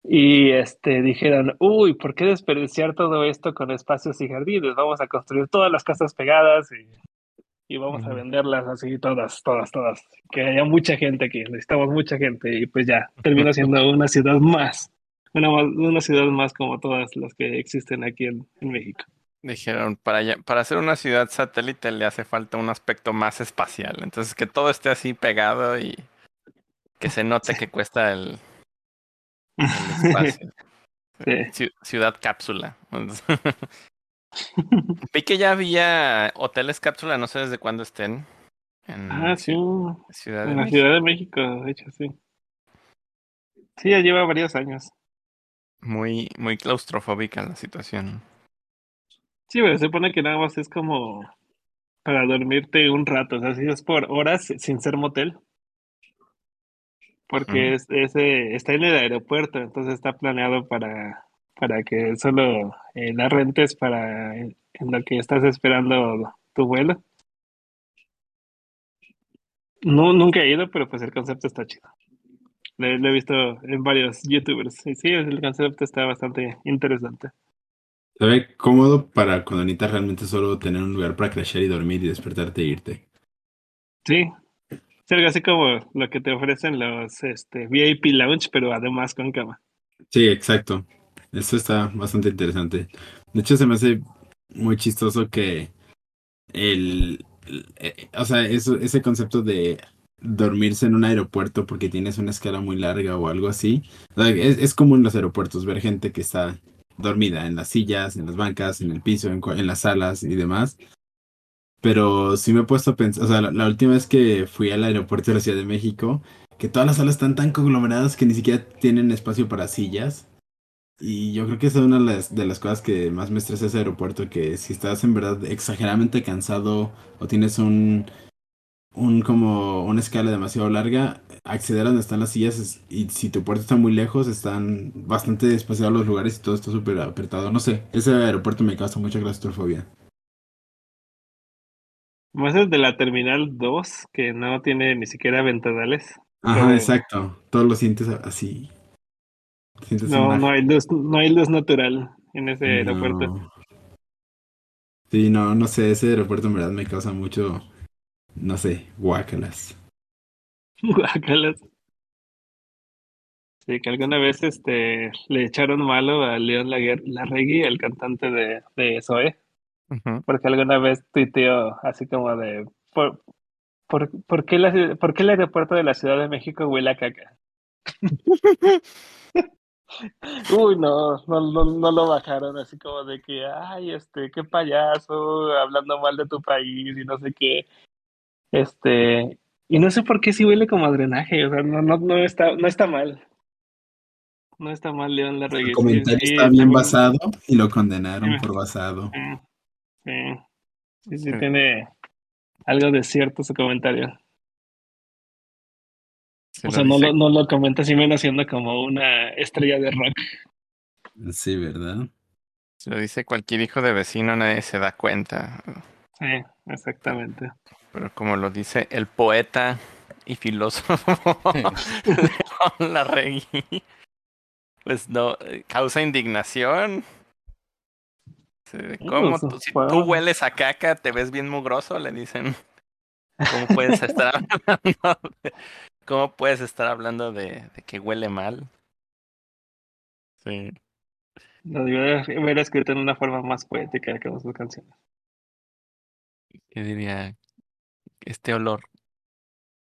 Y este dijeron, uy, ¿por qué desperdiciar todo esto con espacios y jardines? Vamos a construir todas las casas pegadas y, y vamos a Ujú. venderlas así todas, todas, todas. Que haya mucha gente aquí, necesitamos mucha gente y pues ya, termina siendo una ciudad más, una, una ciudad más como todas las que existen aquí en, en México. Dijeron, para, para hacer una ciudad satélite le hace falta un aspecto más espacial. Entonces que todo esté así pegado y que se note que cuesta el, el [LAUGHS] espacio. Sí. Ci- Ciudad cápsula. [LAUGHS] Vi que ya había hoteles cápsula, no sé desde cuándo estén. En Ah, sí, Ciudad en la México. Ciudad de México, de hecho, sí. Sí, ya lleva varios años. Muy, muy claustrofóbica la situación. Sí, pero se supone que nada más es como para dormirte un rato, o sea, si es por horas sin ser motel. Porque es, ese está en el aeropuerto, entonces está planeado para, para que solo eh, la rentes para en, en lo que estás esperando tu vuelo. No, nunca he ido, pero pues el concepto está chido. Lo, lo he visto en varios youtubers. Y sí, el concepto está bastante interesante. Se ve cómodo para cuando necesitas realmente solo tener un lugar para crashear y dormir y despertarte e irte. Sí, es algo así como lo que te ofrecen los este, VIP Lounge, pero además con cama. Sí, exacto. Eso está bastante interesante. De hecho, se me hace muy chistoso que el, el- eh, o sea, eso, ese concepto de dormirse en un aeropuerto porque tienes una escala muy larga o algo así. O sea, es, es común en los aeropuertos ver gente que está dormida en las sillas, en las bancas, en el piso, en, en las salas y demás. Pero sí me he puesto a pensar, o sea, la, la última vez que fui al aeropuerto de la Ciudad de México, que todas las salas están tan conglomeradas que ni siquiera tienen espacio para sillas. Y yo creo que esa es una de las, de las cosas que más me estresa ese aeropuerto, que si estás en verdad exageradamente cansado o tienes un, un como una escala demasiado larga, acceder a donde están las sillas es- y si tu puerto está muy lejos, están bastante despaciados los lugares y todo está súper apretado. No sé, ese aeropuerto me causa mucha claustrofobia. Más el de la Terminal 2, que no tiene ni siquiera ventanales. Ajá, exacto. Todo lo sientes así. Sientes No, no hay luz, no hay luz natural en ese aeropuerto. Sí, no, no sé, ese aeropuerto en verdad me causa mucho, no sé, guácalas. [LAUGHS] Guácalas. Sí, que alguna vez este le echaron malo a León Larregui, el cantante de, de Ujú. porque alguna vez tuiteó así como de ¿por, por, por qué la por qué el aeropuerto de la Ciudad de México huele a caca? [LAUGHS] Uy, no, no, no, no lo bajaron así como de que, ay, este, qué payaso, hablando mal de tu país y no sé qué. Este, y no sé por qué sí huele como a drenaje, o sea, no, no, no está, no está mal. No está mal León Larregui. El comentario sí, está bien basado y lo condenaron Sí. por basado. Sí, sí, sí, tiene algo de cierto su comentario. O lo sea, no lo, no lo comenta así menos siendo como una estrella de rock. Sí, ¿verdad? Si lo dice cualquier hijo de vecino, nadie se da cuenta. Sí, exactamente. Pero como lo dice el poeta y filósofo [LAUGHS] León Larregui, pues no, eh, causa indignación. De ¿Cómo Pues, tú, si tú hueles a caca, te ves bien mugroso? Le dicen. ¿Cómo puedes estar [LAUGHS] hablando de, ¿Cómo puedes estar hablando de, de que huele mal? Sí. Lo haber escrito en una forma más poética que sus canciones. ¿Qué diría? Este olor.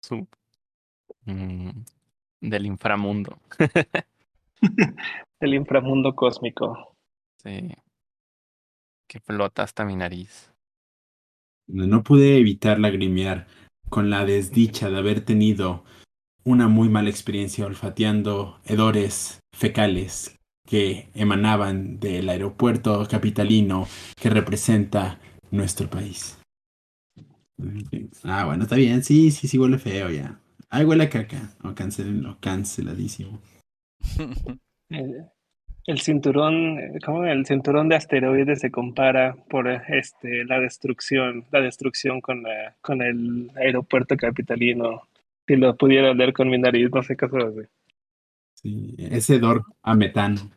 Su, mm, del inframundo. [LAUGHS] El inframundo cósmico. Sí. Que flota hasta mi nariz. No pude evitar lagrimear con la desdicha de haber tenido una muy mala experiencia olfateando hedores fecales que emanaban del aeropuerto capitalino que representa nuestro país. Ah, bueno, está bien. Sí, sí, sí, huele feo ya. Ay, huele a caca. No, cancelenlo, canceladísimo. El, [LAUGHS] el cinturón, eh, ¿cómo? El cinturón de asteroides se compara por eh, este la destrucción, la destrucción con la, con el aeropuerto capitalino. Si lo pudiera leer con mi nariz, no sé qué así. Sí, ese hedor a metano.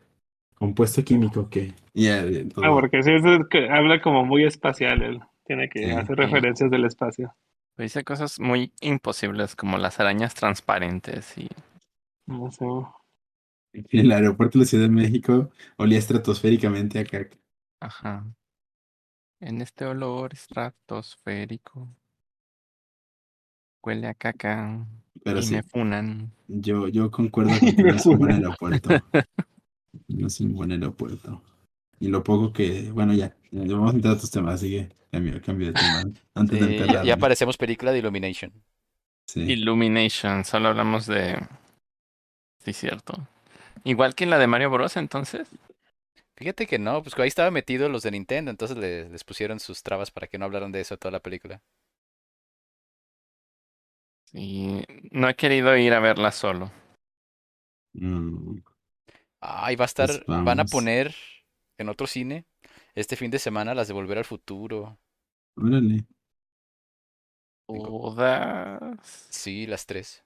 Compuesto químico que. eh, todo- Ah, porque sí, eso es habla como muy espacial, él tiene que Sí, hacer sí. referencias del espacio. Dice cosas muy imposibles como las arañas transparentes y No sé. En el aeropuerto de la Ciudad de México olía estratosféricamente a caca. Ajá. En este olor estratosférico. Huele a caca. Pero y sí, me funan. yo, yo concuerdo con que no es [LAUGHS] un buen aeropuerto. [LAUGHS] No es un buen aeropuerto. Y lo poco que, bueno, ya, ya vamos a entrar a otros temas, así que cambio, cambio de tema antes de Sí, ya, emperrarme. ya parecemos película de Illumination. Sí. Illumination. Solo hablamos de. Sí, cierto. Igual que en la de Mario Bros. Entonces. Fíjate que no, pues ahí estaba metido los de Nintendo, entonces le- les pusieron sus trabas para que no hablaran de eso toda la película. Y no he querido ir a verla solo. Mm, Ah, y va a estar, Pues van a poner en otro cine este fin de semana las de Volver al Futuro. órale. Todas. Sí, las tres.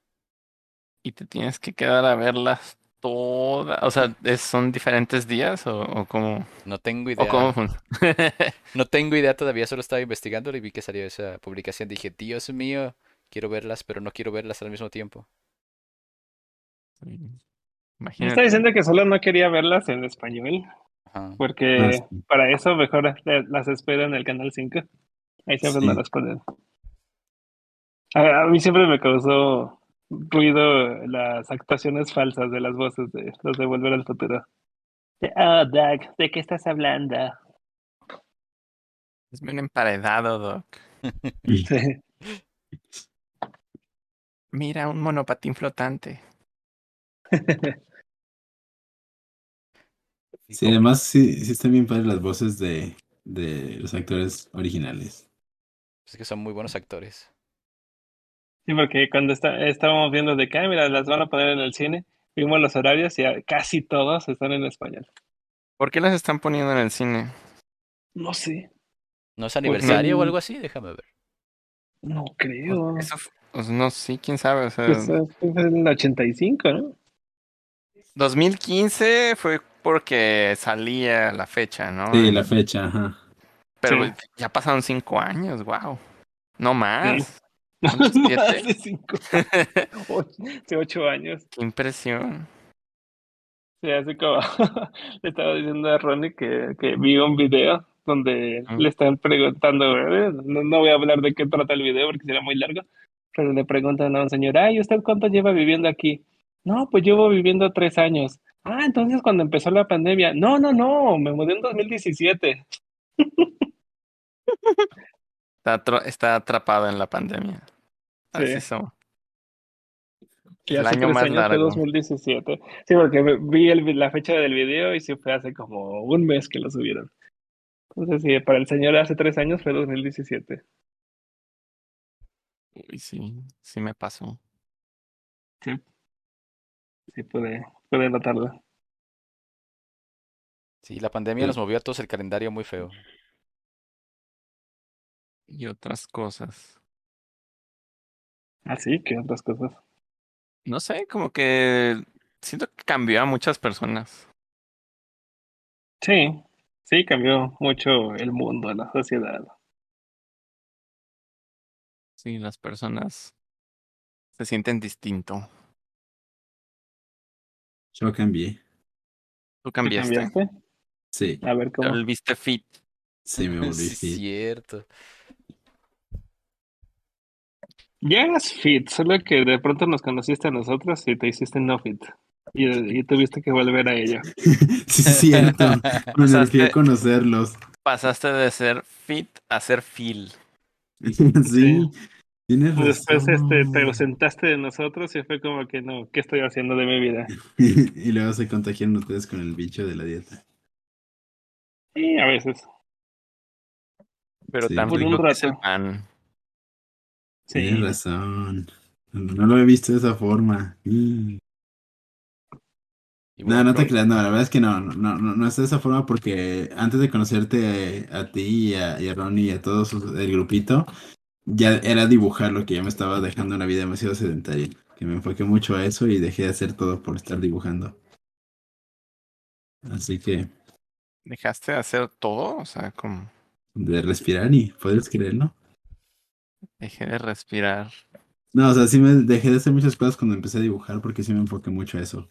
Y te tienes que quedar a verlas todas. O sea, ¿es- ¿son diferentes días o, o cómo? No tengo ¿O idea. cómo [LAUGHS] No tengo idea todavía, solo estaba investigando y vi que salió esa publicación. Dije, Dios mío, quiero verlas, pero no quiero verlas al mismo tiempo. Sí. Me Imagínate. está diciendo que solo no quería verlas en español, Ajá. porque Ah, sí. para eso mejor las espero en el canal 5. Ahí siempre Sí. me las ponen. A, a mí siempre me causó ruido las actuaciones falsas de las voces de los de Volver al Futuro. Ah, Doug, ¿de qué estás hablando? Es bien emparedado, Doc. Sí. [LAUGHS] Mira, un monopatín flotante. [LAUGHS] Y Sí, como- además sí, sí están bien padres las voces de, de los actores originales. Es que son muy buenos actores. Sí, porque cuando está, estábamos viendo de que, "Ah, mira, las van a poner en el cine, vimos los horarios y casi todos están en español. ¿Por qué las están poniendo en el cine? No sé, ¿No es aniversario o algo así? Déjame ver. no creo. Eso, f- pues, no sé, quién sabe. O sea, Pues, eh, en el 85, ¿no? 2015 fue porque salía la fecha, ¿no? Sí, la fecha, ajá. Pero Sí. ya pasaron cinco años, wow. No más. [LAUGHS] No, cinco, [LAUGHS] ocho, ocho años. Qué impresión. Sí, así como [LAUGHS] le estaba diciendo a Ronnie que, que vi un video donde le están preguntando, no, no voy a hablar de qué trata el video porque sería muy largo, pero le preguntan a un señor, ay, ¿usted cuánto lleva viviendo aquí? No, pues llevo viviendo tres años. Ah, entonces cuando empezó la pandemia. No, no, no, me mudé en 2017. Está, está atrapado en la pandemia. Sí. Así son. Y El hace año más años fue largo. 2017. Sí, porque vi el- la fecha del video y sí fue hace como un mes que lo subieron. Entonces, sí, para el señor hace tres años fue 2017. Uy, sí, sí me pasó. Sí, sí pude, pude notarlo. Sí, la pandemia Sí. nos movió a todos el calendario muy feo. Y otras cosas. Así que otras cosas. No sé, como que siento que cambió a muchas personas. Sí, sí, cambió mucho el mundo, la sociedad. Sí, las personas se sienten distinto. Yo cambié. ¿Tú ¿Tú cambiaste? cambiaste? Sí, A ver Te cómo. volviste fit. sí, me volví [LAUGHS] Sí, fit. cierto. Ya eras fit, solo que de pronto nos conociste a nosotros y te hiciste no fit. Y, y tuviste que volver a ello. [LAUGHS] Sí, es cierto. [LAUGHS] Me Pasaste- urgió conocerlos. Pasaste de ser fit a ser feel. Sí, tienes razón. Después este, te ausentaste de nosotros y fue como que no, ¿qué estoy haciendo de mi vida? [LAUGHS] y luego se contagiaron ustedes con el bicho de la dieta. Y a veces. Pero Sí. tan Por un que es el rato. pan. Sí. Tienes razón. No lo he visto de esa forma. Mm. No, no te creas, no, la verdad es que no, no, no, no, es de esa forma porque antes de conocerte a ti y a, y a Ronnie y a todos el grupito, ya era dibujar lo que ya me estaba dejando una vida demasiado sedentaria. Que me enfoqué mucho a eso y dejé de hacer todo por estar dibujando. Así que, ¿Dejaste de hacer todo? O sea, como de respirar y ¿puedes creerlo? dejé de respirar. No, o sea, sí me dejé de hacer muchas cosas cuando empecé a dibujar porque sí me enfoqué mucho a eso.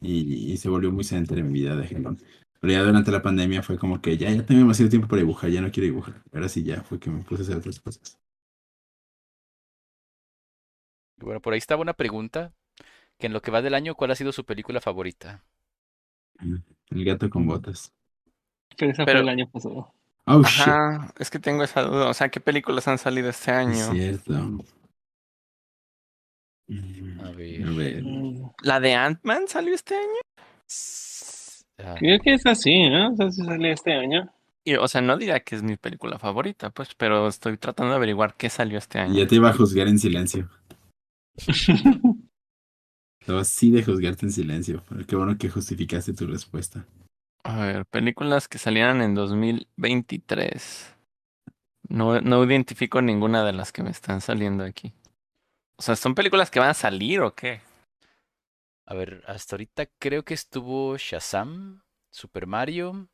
Y, y se volvió muy sedentaria mi vida, déjenlo. Pero ya durante la pandemia fue como que ya, ya tengo demasiado tiempo para dibujar, ya no quiero dibujar. Ahora sí ya fue que me puse a hacer otras cosas. Bueno, por ahí estaba una pregunta. Que en lo que va del año, ¿cuál ha sido su película favorita? El gato con botas. Pero esa Pero- fue el año pasado. Oh, shit. Ajá, es que tengo esa duda. O sea, ¿qué películas han salido este Es año? cierto. Mm, A ver. A ver. Mm, ¿La de Ant-Man salió este año? Ah, Creo que es así, ¿no? O sea, si salió este año. Y, o sea, no diría que es mi película favorita, pues, pero estoy tratando de averiguar qué salió este año. Ya te iba a juzgar en silencio. [LAUGHS] Estaba así de juzgarte en silencio. Pero qué bueno que justificaste tu respuesta. A ver, películas que salieran en 2023. No, no identifico ninguna de las que me están saliendo aquí. O sea, ¿son películas que van a salir o qué? A ver, hasta ahorita creo que estuvo Shazam, Super Mario,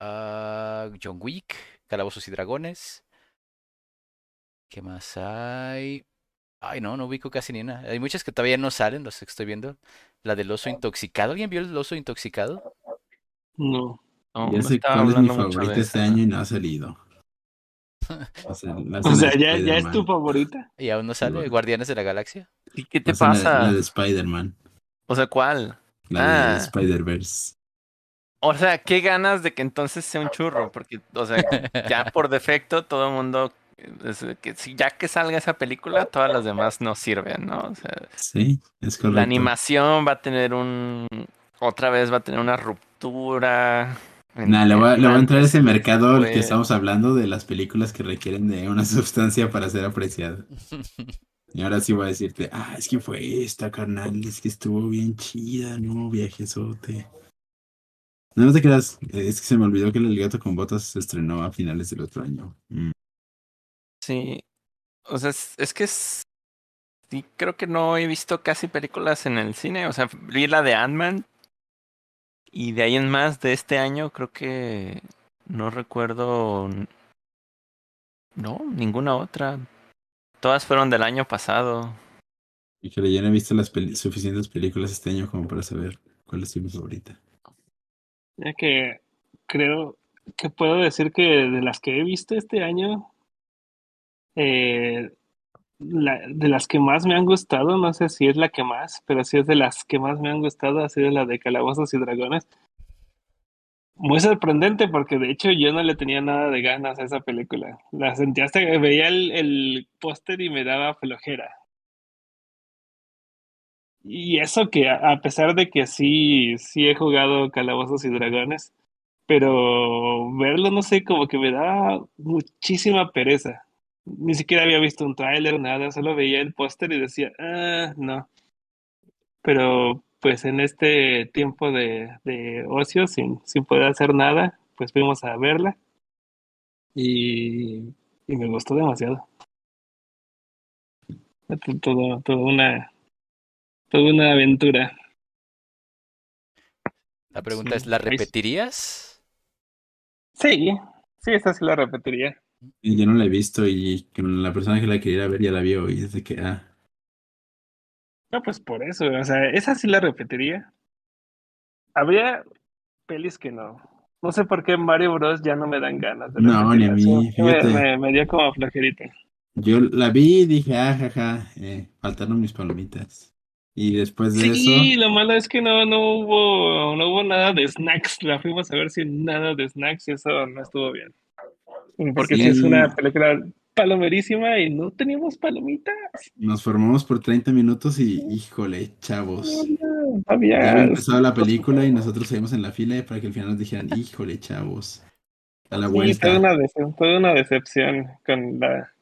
ah, John Wick, Calabozos y Dragones. ¿Qué más hay? Ay, no, no ubico casi ni una. Hay muchas que todavía no salen, las que estoy viendo. La del oso intoxicado. ¿Alguien vio el oso intoxicado? No. No, ya sé cuál es mi favorita de este año y no ha salido. [LAUGHS] O sea, O ya, ya es tu favorita. [LAUGHS] Y aún no sale. Guardianes de la Galaxia. ¿Y qué te La escena de- pasa? La de Spider-Man. O sea, ¿cuál? La Ah. de Spider-Verse. O sea, qué ganas de que entonces sea un churro, porque, o sea, ya por [LAUGHS] defecto todo el mundo, es que si ya que salga esa película, todas las demás no sirven, ¿no? O sea, Sí, es correcto. la animación va a tener un, otra vez va a tener una ruptura. Nah, le va, en le va a entrar ese mercado al que estamos hablando de las películas que requieren de una [LAUGHS] sustancia para ser apreciada. Y ahora sí voy a decirte, ah, es que fue esta, carnal, es que estuvo bien chida, no, viajesote. No, no te creas, es que se me olvidó que El gato con botas se estrenó a finales del otro año. Mm. Sí, o sea, es, es que es, sí, creo que no he visto casi películas en el cine, o sea, vi la de Ant-Man y de ahí en más de este año creo que no recuerdo, no, ninguna otra. Todas fueron del año pasado. Y que yo no he visto las peli- suficientes películas este año como para saber cuál es mi favorita. Ya que creo que puedo decir que de las que he visto este año, eh, de las que más me han gustado, no sé si es la que más, pero sí es de las que más me han gustado, ha sido la de Calabozos y Dragones. Muy sorprendente porque de hecho yo no le tenía nada de ganas a esa película. La sentía hasta que veía el, el póster y me daba flojera. Y eso que a pesar de que sí, sí he jugado Calabozos y Dragones, pero verlo, no sé, como que me da muchísima pereza. Ni siquiera había visto un tráiler, nada, solo veía el póster y decía, ah, no. Pero pues en este tiempo de, de ocio, sin, sin poder hacer nada, pues fuimos a verla y, y me gustó demasiado. Todo, todo una, toda una aventura. La pregunta Sí, es, ¿la repetirías? Sí, sí, esa sí la repetiría. Y yo no la he visto y con la persona que la quería ir a ver ya la vio y desde que, ah, No, pues por eso, o sea, esa sí la repetiría. Habría pelis que no. No sé por qué Mario Bros. ya no me dan ganas de No, ni a mí. Sí, me-. Me, me dio como flojerita. yo la vi y dije, ah, jaja, eh, faltaron mis palomitas. Y después de Sí, eso, lo malo es que no, no hubo, no hubo nada de snacks. La fuimos a ver sin nada de snacks y eso no estuvo bien. Porque Sí. sí es una película palomerísima y no teníamos palomitas. nos formamos por 30 minutos y, híjole, chavos. No, empezado la película y nosotros seguimos en la fila para que al final nos dijeran, híjole, chavos. A la Sí, vuelta. fue una, dece- fue una decepción con la,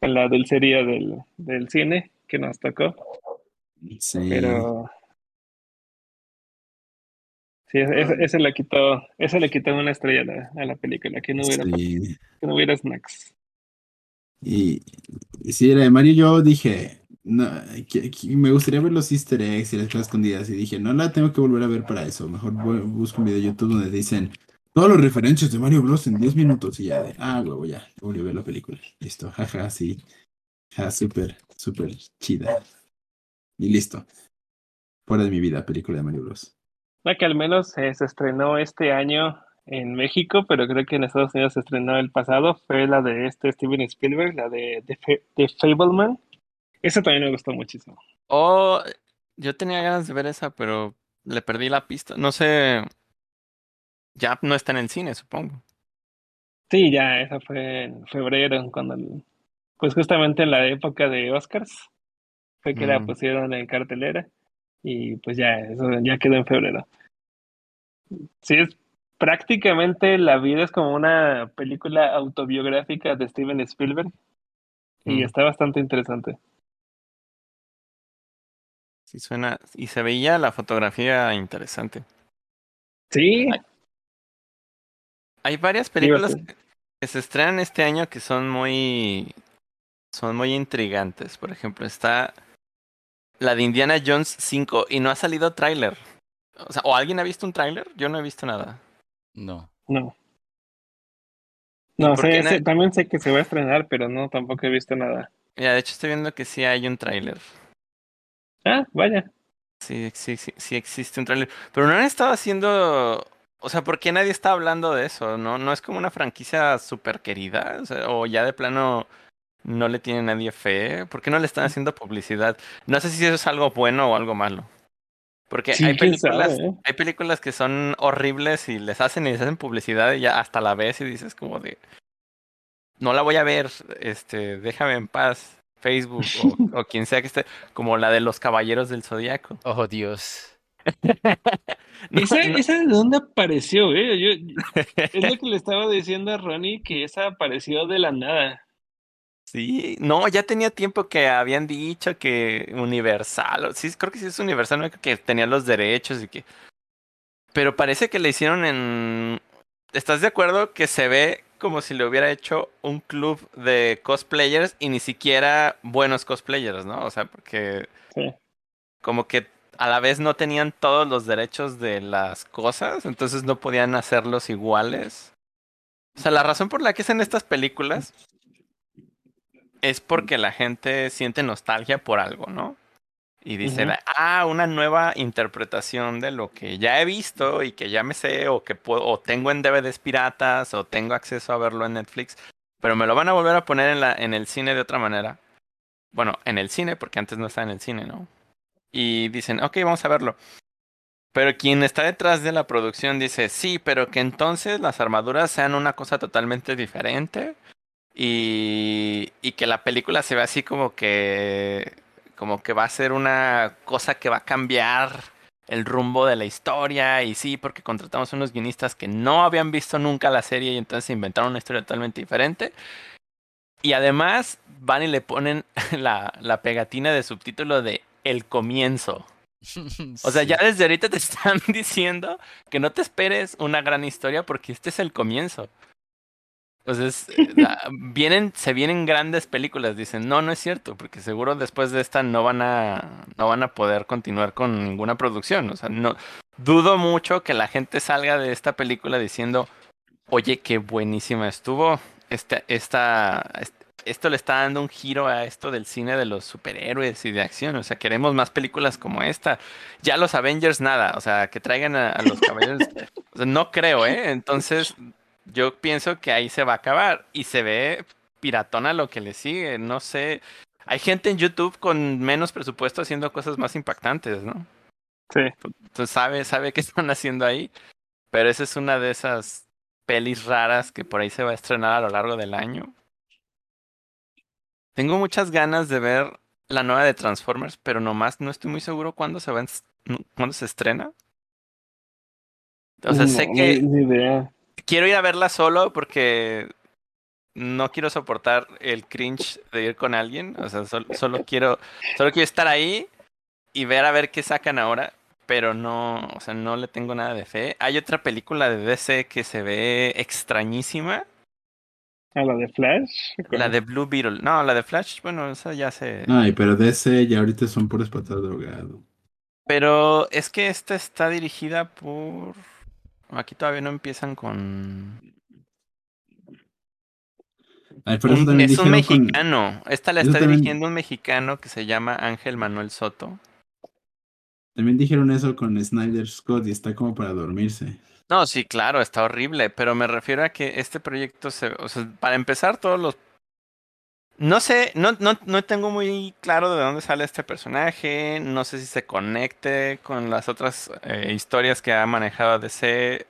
con la dulcería del, del cine que nos tocó, Sí. pero sí, ese, le quitó, ese le quitó una estrella a la, a la película, que no hubiera, Sí. que no hubiera snacks. Y y sí, la de Mario yo dije, no, que- que me gustaría ver los easter eggs y las cosas escondidas. Y dije, no la tengo que volver a ver para eso. Mejor bu- busco un video de YouTube donde dicen todos los referencias de Mario Bros. en 10 minutos. Y ya de, ah, huevo, ya, volví a ver la película. Listo, jaja, sí. Ja, súper, súper chida. Y listo. Fuera de mi vida, película de Mario Bros. La que al menos eh, se estrenó este año en México, pero creo que en Estados Unidos se estrenó el pasado, fue la de este Steven Spielberg, la de, de, de Fableman. Esa también me gustó muchísimo. Oh, yo tenía ganas de ver esa, pero le perdí la pista. No sé. Ya no está en el cine, supongo. Sí, ya, esa fue en febrero, cuando, pues justamente en la época de Oscars, fue que la Mm. pusieron en cartelera y pues ya, eso ya quedó en febrero. Sí, es prácticamente la vida es como una película autobiográfica de Steven Spielberg y Mm. está bastante interesante. Sí suena. Y se veía la fotografía interesante. Sí, Ay, Hay varias Sí, películas que se estrenan este año que son muy. Son muy intrigantes. Por ejemplo, está la de Indiana Jones 5 y no ha salido tráiler. O sea, ¿o alguien ha visto un tráiler? Yo no he visto nada. No. no. No, sé, también sé que se va a estrenar, pero no, tampoco he visto nada. Mira, de hecho estoy viendo que sí hay un tráiler. Ah, vaya. Sí, sí, sí, sí existe un tráiler. Pero no han estado haciendo O sea, ¿por qué nadie está hablando de eso? ¿No, no es como una franquicia súper querida? O, sea, o ya de plano no le tiene nadie fe. ¿Por qué no le están haciendo publicidad? No sé si eso es algo bueno o algo malo. Porque Sí, hay películas, sabe, ¿eh? hay películas que son horribles y les hacen y les hacen publicidad y ya hasta la ves y dices como de no la voy a ver, este, déjame en paz, Facebook o, [LAUGHS] o quien sea que esté, como la de los caballeros del zodiaco. Oh, Dios. [LAUGHS] No, ¿Esa, no. esa de dónde apareció, eh? Yo, [LAUGHS] es lo que le estaba diciendo a Ronnie, que esa apareció de la nada. Sí, no, ya tenía tiempo que habían dicho que Universal, sí, creo que sí es Universal, ¿no? que tenía los derechos y que... Pero parece que le hicieron en... ¿Estás de acuerdo que se ve como si le hubiera hecho un club de cosplayers y ni siquiera buenos cosplayers, ¿no? O sea, porque Sí. como que a la vez no tenían todos los derechos de las cosas, entonces no podían hacerlos iguales. O sea, la razón por la que hacen estas películas es porque la gente siente nostalgia por algo, ¿no? Y dice, ah, una nueva interpretación de lo que ya he visto y que ya me sé o que puedo, o tengo en DVDs piratas o tengo acceso a verlo en Netflix, pero me lo van a volver a poner en la en el cine de otra manera. Bueno, en el cine porque antes no estaba en el cine, ¿no? Y dicen, ok, vamos a verlo. Pero quien está detrás de la producción dice, sí, pero que entonces las armaduras sean una cosa totalmente diferente y, y que la película se ve así como que, como que va a ser una cosa que va a cambiar el rumbo de la historia y sí, porque contratamos unos guionistas que no habían visto nunca la serie y entonces inventaron una historia totalmente diferente. Y además van y le ponen [LAUGHS] la, la pegatina de subtítulo de El comienzo. [LAUGHS] O sea, Sí. ya desde ahorita te [LAUGHS] están diciendo que no te esperes una gran historia porque este es el comienzo. Entonces, vienen, se vienen grandes películas, dicen, no, no es cierto, porque seguro después de esta no van a, no van a poder continuar con ninguna producción. O sea, no, dudo mucho que la gente salga de esta película diciendo, oye, qué buenísima estuvo. Este, esta, est- esto le está dando un giro a esto del cine de los superhéroes y de acción. O sea, queremos más películas como esta. Ya los Avengers, nada. O sea, que traigan a, a los caballeros. o sea, no creo, ¿eh? Entonces, yo pienso que ahí se va a acabar. Y se ve piratona lo que le sigue. No sé. Hay gente en YouTube con menos presupuesto haciendo cosas más impactantes, ¿no? Sí. Entonces sabe, sabe qué [LAUGHS] están haciendo ahí. Pero esa es una de esas pelis raras que por ahí se va a estrenar a lo largo del año. Tengo muchas ganas de ver la nueva de Transformers, pero nomás no estoy muy seguro cuándo se va cuándo se estrena. O sea, sé que ni idea. Quiero ir a verla solo porque no quiero soportar el cringe de ir con alguien. O sea, sol- solo quiero, solo quiero estar ahí y ver a ver qué sacan ahora. Pero no, o sea, no le tengo nada de fe. Hay otra película de DC que se ve extrañísima. ¿A la de Flash? La de Blue Beetle. No, la de Flash, bueno, esa ya se. Ay, pero ese ya ahorita son puros patas drogado. Pero es que esta está dirigida por. Aquí todavía no empiezan con. Un- es un con- mexicano. Esta la eso está también- dirigiendo un mexicano que se llama Ángel Manuel Soto. También dijeron eso con Snyder Scott y está como para dormirse. No, sí, claro, está horrible, pero me refiero a que este proyecto se, o sea, para empezar todos los no sé, no, no, no tengo muy claro de dónde sale este personaje, no sé si se conecte con las otras eh, historias que ha manejado DC,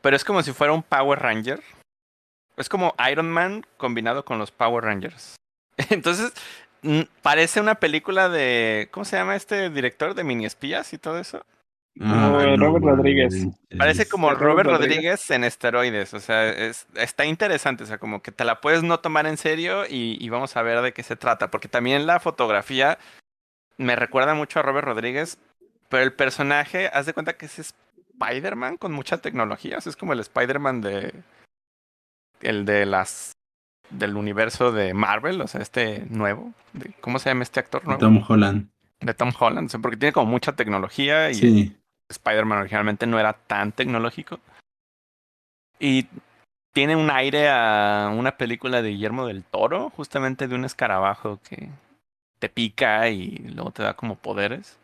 pero es como si fuera un Power Ranger. Es como Iron Man combinado con los Power Rangers. [LAUGHS] Entonces, parece una película de, ¿cómo se llama este director de mini espías y todo eso? Ay, Robert Rodríguez. Parece como Robert Robert Rodríguez. Rodríguez. en esteroides, o sea, es, está interesante, o sea, como que te la puedes no tomar en serio y, y vamos a ver de qué se trata, porque también la fotografía me recuerda mucho a Robert Rodríguez, pero el personaje, haz de cuenta que es Spider-Man con mucha tecnología, o sea, es como el Spider-Man de... el de las... del universo de Marvel, o sea, este nuevo, de- ¿cómo se llama este actor nuevo? Tom Holland. De Tom Holland, o sea, porque tiene como mucha tecnología y Sí. Spider-Man originalmente no era tan tecnológico. Y tiene un aire a una película de Guillermo del Toro, justamente de un escarabajo que te pica y luego te da como poderes.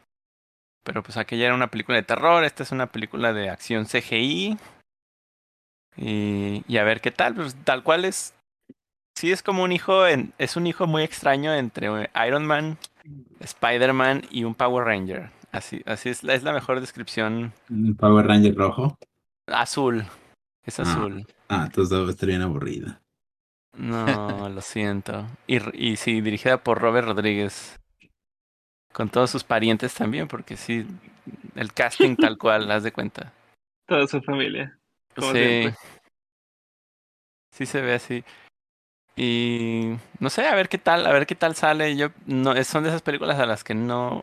Pero pues aquella era una película de terror, esta es una película de acción CGI. Y, y a ver qué tal, pues tal cual es. Sí, es como un hijo, es un hijo muy extraño entre Iron Man, Spider-Man y un Power Ranger. Así, así es, es la mejor descripción. ¿Un Power Ranger rojo? Azul. Es Ah. azul. Ah, entonces debe estar bien aburrida. No, [LAUGHS] lo siento. Y, y sí, dirigida por Robert Rodríguez. Con todos sus parientes también, porque sí, el casting tal cual, haz de cuenta. [LAUGHS] Toda su familia. Como Sí. siempre. Sí se ve así. Y no sé, a ver qué tal, a ver qué tal sale. Yo no, son de esas películas a las que no,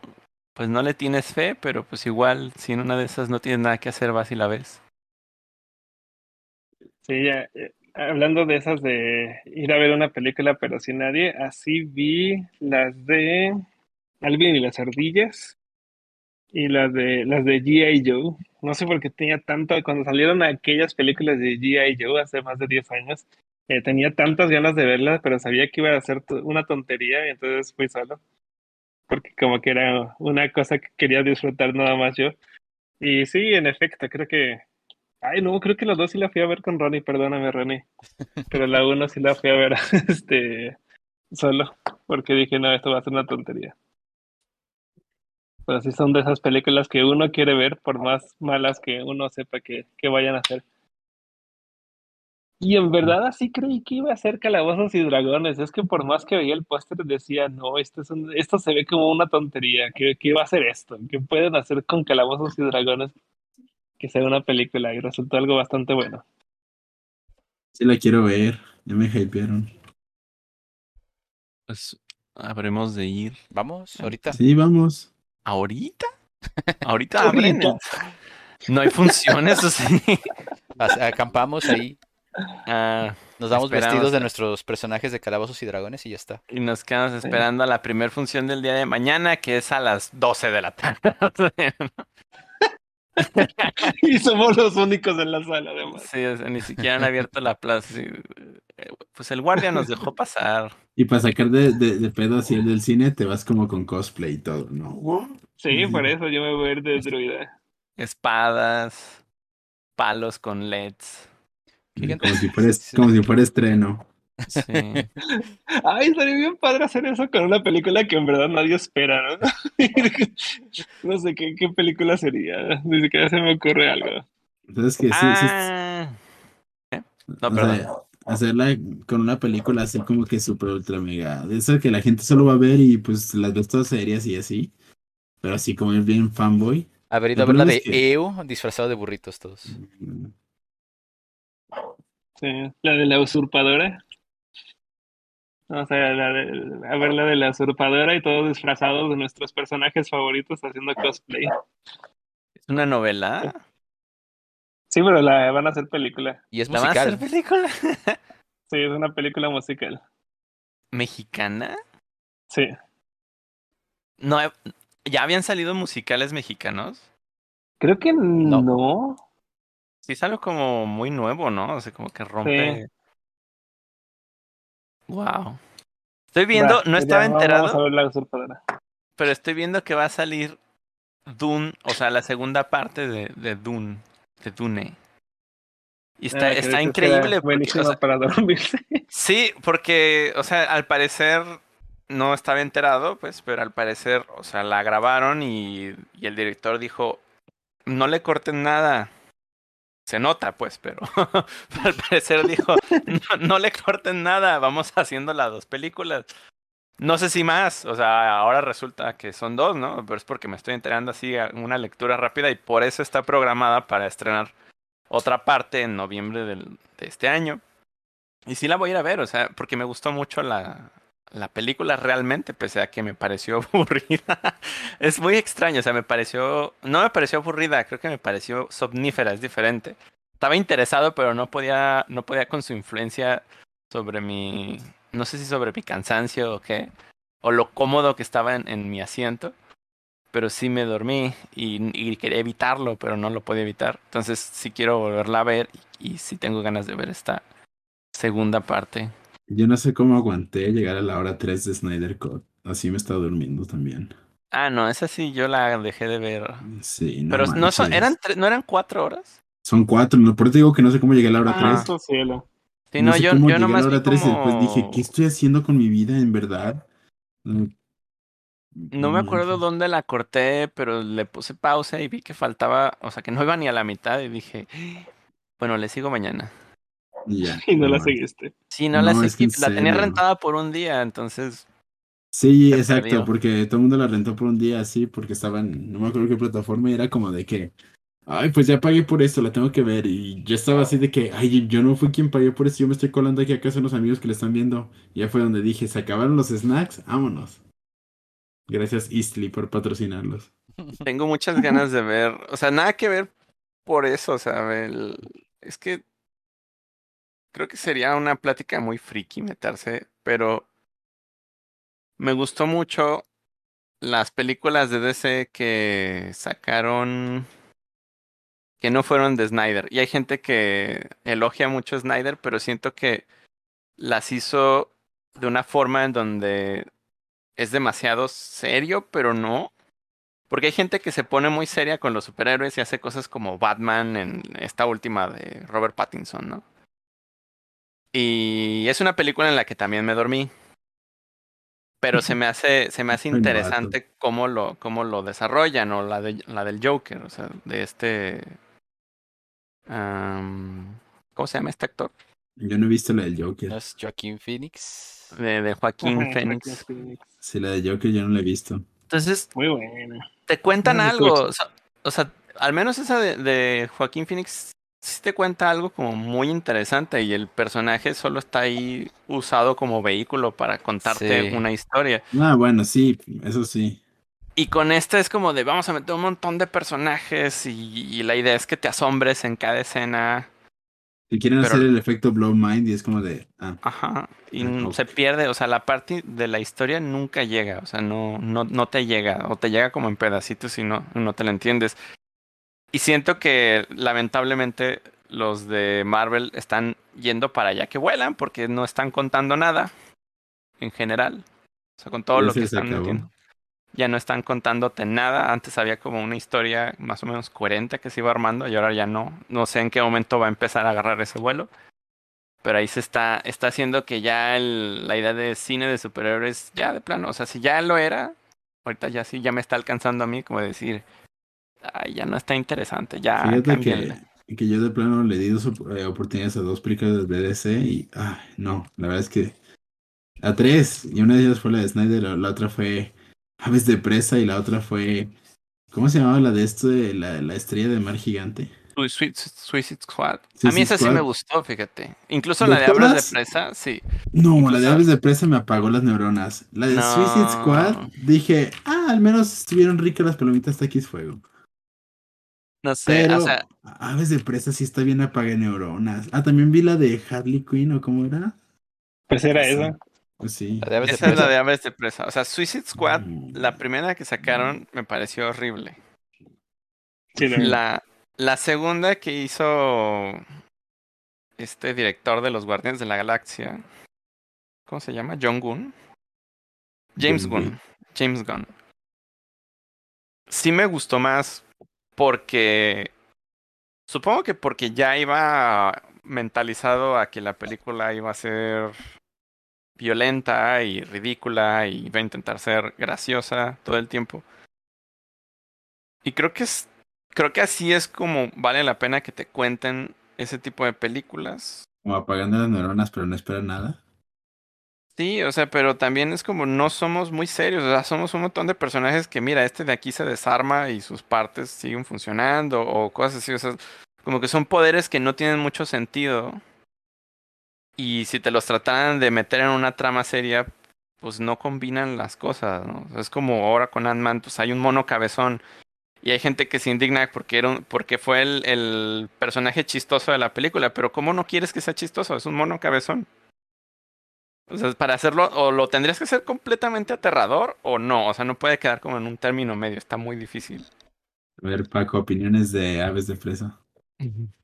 pues no le tienes fe, pero pues igual, si en una de esas no tienes nada que hacer, vas y la ves. Sí, ya. eh, hablando de esas de ir a ver una película pero sin nadie, así vi las de Alvin y las ardillas y las de las de G.I. Joe. No sé por qué tenía tanto, cuando salieron aquellas películas de G.I. Joe hace más de 10 años, eh, tenía tantas ganas de verlas, pero sabía que iba a ser una tontería y entonces fui solo. Porque como que era una cosa que quería disfrutar nada más yo. Y sí, en efecto, creo que Ay, no, creo que las dos sí la fui a ver con Ronnie, perdóname, Ronnie. [LAUGHS] Pero la uno sí la fui a ver [LAUGHS] este solo, porque dije, no, esto va a ser una tontería. Pero sí son de esas películas que uno quiere ver, por más malas que uno sepa que, que vayan a ser. Y en verdad así creí que iba a ser Calabozos y Dragones. Es que por más que veía el póster decía, no, esto, es un- esto se ve como una tontería. ¿Qué, qué va a ser esto? ¿Qué pueden hacer con Calabozos y Dragones? Que sea una película y resultó algo bastante bueno. Sí la quiero ver. Ya me hypearon. Pues habremos de ir. Vamos, ahorita. Sí, vamos. ¿Ahorita? [LAUGHS] Ahorita abren. No hay funciones, o sí. As- Acampamos ahí. Ah, Nos damos Esperamos vestidos de nuestros personajes de calabozos y dragones y ya está. y nos quedamos esperando a la primera función del día de mañana, que es a las 12 de la tarde. [LAUGHS] Y somos los únicos en la sala, además. Sí, o sea, ni siquiera han abierto la plaza. sí. Eh, Pues el guardia nos dejó pasar. Y para sacar de, de, de pedo así el del cine, te vas como con cosplay y todo, ¿no? Sí, por eso yo me voy a ir de druida. Espadas, palos con LEDs. Como si fuera, [LAUGHS] como si fuera estreno. Sí. [LAUGHS] Ay, estaría bien padre hacer eso con una película que en verdad nadie espera, ¿no? [LAUGHS] No sé qué, qué película sería. Ni siquiera se me ocurre algo. Entonces que sí, sí, Ah. ¿Eh? No, o perdón. sea, hacerla con una película así como que super ultra mega. De eso que la gente solo va a ver y pues las ves todas serias y así. Pero así como es bien fanboy. Haber ido a ver la de es que- EO disfrazado de burritos todos. mm, Sí, la de la usurpadora. O sea, la de, a ver la de la usurpadora y todos disfrazados de nuestros personajes favoritos haciendo cosplay. ¿Es una novela? Sí, pero la van a hacer película. Y es ¿La van a hacer musical. película? [LAUGHS] Sí, es una película musical. ¿Mexicana? Sí. No, ¿ya habían salido musicales mexicanos? Creo que no. Sí, es algo como muy nuevo, ¿no? O sea, como que rompe. Wow. Estoy viendo, no pues estaba ya, Vamos a enterado, ver la pero estoy viendo que va a salir Dune, o sea, la segunda parte de, de Dune, de Dune. Y está, Ah, está increíble. era Porque, o Buenísima sea, para dormirse. [LAUGHS] sí, porque, o sea, al parecer no estaba enterado, pues, pero al parecer, o sea, la grabaron y, y el director dijo, no le corten nada. Se nota, pues, pero [LAUGHS] al parecer dijo, no, le corten nada, vamos [LAUGHS] haciendo las dos películas. No sé si más, o sea, ahora resulta que son dos, ¿no? Pero es porque me estoy enterando así una lectura rápida y por eso está programada para estrenar otra parte en noviembre del, de este año. Y sí la voy a ir a ver, o sea, porque me gustó mucho la, la película realmente, pese a que me pareció [LAUGHS] aburrida. es muy extraño, o sea, me pareció, no me pareció aburrida, creo que me pareció somnífera, es diferente. Estaba interesado, pero no podía, no podía con su influencia sobre mi, no sé si sobre mi cansancio o qué, o lo cómodo que estaba en, mi asiento. Pero sí me dormí y, y quería evitarlo, pero no lo podía evitar. Entonces sí quiero volverla a ver y, y sí tengo ganas de ver esta segunda parte. Yo no sé cómo aguanté llegar a la hora 3 de Snyder Cut. Así me estaba durmiendo también. Ah, no, esa sí yo la dejé de ver. Sí, no Pero no, son, manches. eran no eran cuatro horas. Son cuatro, no, por eso digo que no sé cómo llegué a la hora Ah. 3. Santo cielo. Sí, no no, sé yo, cómo yo llegué a la hora 3 y después dije, ¿qué estoy haciendo con mi vida en verdad? Mm, No me acuerdo dónde la corté, pero le puse pausa y vi que faltaba, o sea, que no iba ni a la mitad y dije, bueno, le sigo mañana. Y ya, [LAUGHS] Y no la seguiste. Sí, no, la No, seguí, en la tenía rentada por un día, entonces Sí, exacto, perdió. porque todo el mundo la rentó por un día así, porque estaba en, no me acuerdo qué plataforma, y era como de que, ay, pues ya pagué por esto, la tengo que ver, y yo estaba así de que, ay, yo no fui quien pagué por eso, yo me estoy colando aquí a casa de unos amigos que le están viendo, y ya fue donde dije, se acabaron los snacks, vámonos. Gracias Eastly por patrocinarlos. tengo muchas ganas de ver, o sea, nada que ver por eso, o sea, el- es que creo que sería una plática muy friki meterse, pero me gustó mucho las películas de DC que sacaron que no fueron de Snyder. Y hay gente que elogia mucho a Snyder, pero siento que las hizo de una forma en donde es demasiado serio, pero no. Porque hay gente que se pone muy seria con los superhéroes y hace cosas como Batman en esta última de Robert Pattinson, ¿no? Y es una película en la que también me dormí. Pero se me hace, se me hace interesante cómo lo, cómo lo desarrollan, o la, de, la del Joker, o sea, de este. am, ¿Cómo se llama este actor? Yo no he visto la del Joker. ¿No es Joaquín Phoenix? De, de Joaquín Phoenix. Sí, la de Joker yo no la he visto. Entonces, Muy buena. te cuentan Ah, de algo. O sea, o sea, al menos esa de, de Joaquín Phoenix sí te cuenta algo como muy interesante y el personaje solo está ahí usado como vehículo para contarte Sí. una historia. Ah, bueno, sí, eso sí. Y con esta es como de vamos a meter un montón de personajes y, y la idea es que te asombres en cada escena. Si quieren Pero- hacer el efecto Blow Mind y es como de, ah, Ajá. Y Ah, se pierde, o sea, la parte de la historia nunca llega, o sea, no, no, no te llega, o te llega como en pedacitos y no, no te la entiendes. Y siento que lamentablemente los de Marvel están yendo para allá que vuelan, porque no están contando nada en general. O sea, con todo lo que están metiendo. Ya no están contándote nada. Antes había como una historia más o menos coherente que se iba armando y ahora ya no. No sé en qué momento va a empezar a agarrar ese vuelo. Pero ahí se está, está haciendo que ya el- la idea de cine de superhéroes, ya de plano, o sea, si ya lo era, ahorita ya sí, ya me está alcanzando a mí como decir, ay, ya no está interesante, ya Fíjate cámbienle". que, que yo de plano le di dos eh, oportunidades a dos películas de DC y ay, no, la verdad es que a tres, y una de ellas fue la de Snyder, la, la otra fue Aves de Presa y la otra fue, ¿cómo se llamaba la de esto de la, la estrella de mar gigante? Sui- Sui- Suicide Squad. a mí esa sí me gustó, fíjate. Incluso ¿De la de Hablas de? Presa, sí. No, la de Aves de Presa me apagó las neuronas. La de No. Suicide Squad, dije, ah, al menos estuvieron ricas las palomitas taquis fuego. No sé, Pero o sea, Aves de Presa sí está bien apagué neuronas. Ah, también vi la de Harley Quinn, ¿o cómo era? Pues era Sí. eso. Pues sí. La de Aves de esa es la de Aves de Presa. O sea, Suicide Squad, Mm. la primera que sacaron me pareció horrible. Sí, la- La, segunda que hizo este director de los Guardianes de la Galaxia, ¿cómo se llama? John Gunn. James. Gunn. James Gunn. Sí me gustó más porque supongo que porque ya iba mentalizado a que la película iba a ser violenta y ridícula y iba a intentar ser graciosa todo el tiempo. Y creo que es creo que así es como vale la pena que te cuenten ese tipo de películas. Como apagando las neuronas, pero no esperan nada. Sí, o sea, pero también es como no somos muy serios, o sea, somos un montón de personajes que mira, este de aquí se desarma y sus partes siguen funcionando o cosas así, o sea, como que son poderes que no tienen mucho sentido. Y si te los trataran de meter en una trama seria, pues no combinan las cosas, ¿no? Es como ahora con Ant-Man, pues hay un mono cabezón y hay gente que se indigna porque era porque fue el, el personaje chistoso de la película, pero ¿cómo no quieres que sea chistoso? Es un mono cabezón. O sea, para hacerlo, o lo tendrías que hacer completamente aterrador o no. O sea, no puede quedar como en un término medio. Está muy difícil. A ver, Paco, opiniones de Aves de Presa.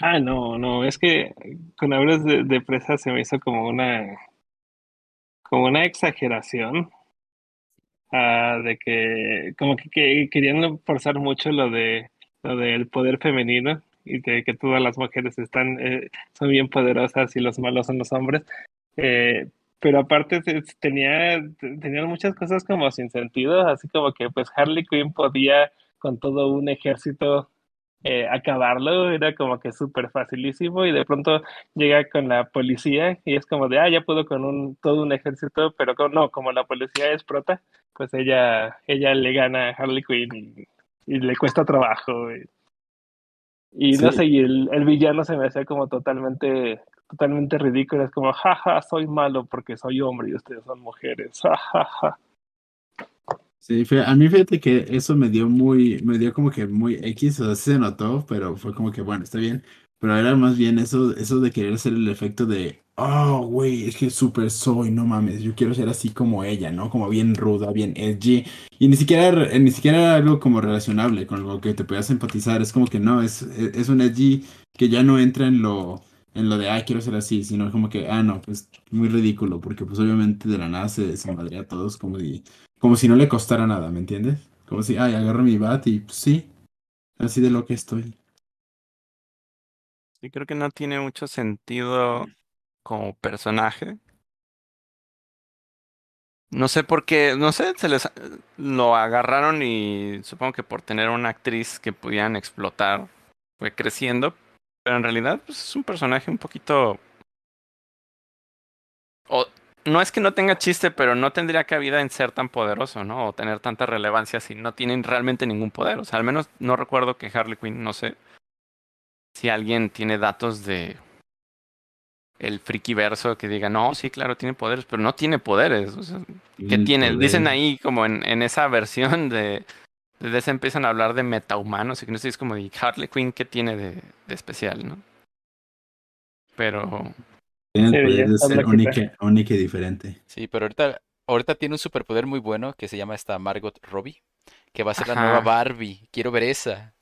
Ah, no, no, es que con Aves de, de Presa se me hizo como una como una exageración. ah, de que como que, que querían forzar mucho lo de lo del poder femenino y de que todas las mujeres están eh, son bien poderosas y los malos son los hombres. Eh, pero aparte te- tenía tenían muchas cosas como sin sentido, así como que pues Harley Quinn podía con todo un ejército eh, acabarlo, era como que súper facilísimo y de pronto llega con la policía y es como de, ah, ya puedo con un, todo un ejército, pero no, como la policía es prota, pues ella, ella le gana a Harley Quinn y, y le cuesta trabajo. Y, y no sé, y el, el villano se me hacía como totalmente, totalmente ridículo, es como, jaja, soy malo porque soy hombre y ustedes son mujeres, jajaja. Sí, fue- a mí fíjate que eso me dio muy, me dio como que muy X, o sea, sí se notó, pero fue como que bueno, está bien. Pero era más bien eso, eso de querer hacer el efecto de, oh, güey, es que súper soy, no mames, yo quiero ser así como ella, ¿no? Como bien ruda, bien edgy. Y ni siquiera, era- ni siquiera era algo como relacionable con algo que te puedas empatizar. Es como que no, es, es es un edgy que ya no entra en lo, en lo de, ah, quiero ser así, sino como que, ah, no, pues muy ridículo, porque pues obviamente de la nada se, madrea a todos como de como si no le costara nada, ¿me entiendes? Como si, ay, agarro mi bat y pues, sí, así de lo que estoy. Sí, creo que no tiene mucho sentido como personaje. No sé por qué, no sé, se les lo agarraron y supongo que por tener una actriz que pudieran explotar fue creciendo, pero en realidad pues, es un personaje un poquito o no es que no tenga chiste, pero no tendría cabida en ser tan poderoso, ¿no? O tener tanta relevancia si no tienen realmente ningún poder. O sea, al menos no recuerdo que Harley Quinn, no sé si alguien tiene datos de el friki verso que diga, no, sí, claro, tiene poderes, pero no tiene poderes. O sea, ¿qué El tiene? poder. Dicen ahí como en, en esa versión de... Desde ese empiezan a hablar de metahumanos y que no sé, es como de Harley Quinn, ¿qué tiene de, de especial, no? Tiene Pero el Sí, poder de ser única, única y diferente. Sí, pero ahorita, ahorita tiene un superpoder muy bueno que se llama esta Margot Robbie, que va a ser la nueva Barbie. Quiero ver esa.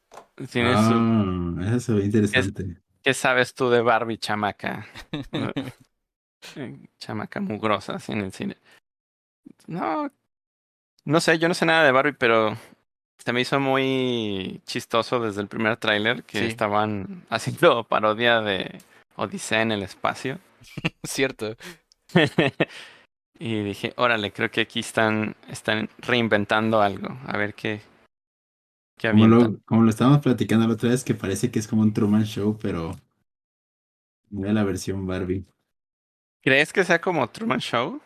tiene su... Ah, eso se ve interesante. ¿Qué sabes tú de Barbie, chamaca? [LAUGHS] Eh, chamaca mugrosa, así en el cine. No, no sé, yo no sé nada de Barbie, pero se me hizo muy chistoso desde el primer tráiler que Sí. estaban [LAUGHS] haciendo parodia de Odisea en el espacio. [LAUGHS] Cierto. [LAUGHS] y dije, órale, creo que aquí están, están reinventando algo. A ver qué, qué Como lo, como lo estábamos platicando la otra vez, que parece que es como un Truman Show, pero de la versión Barbie. ¿Crees que sea como Truman Show?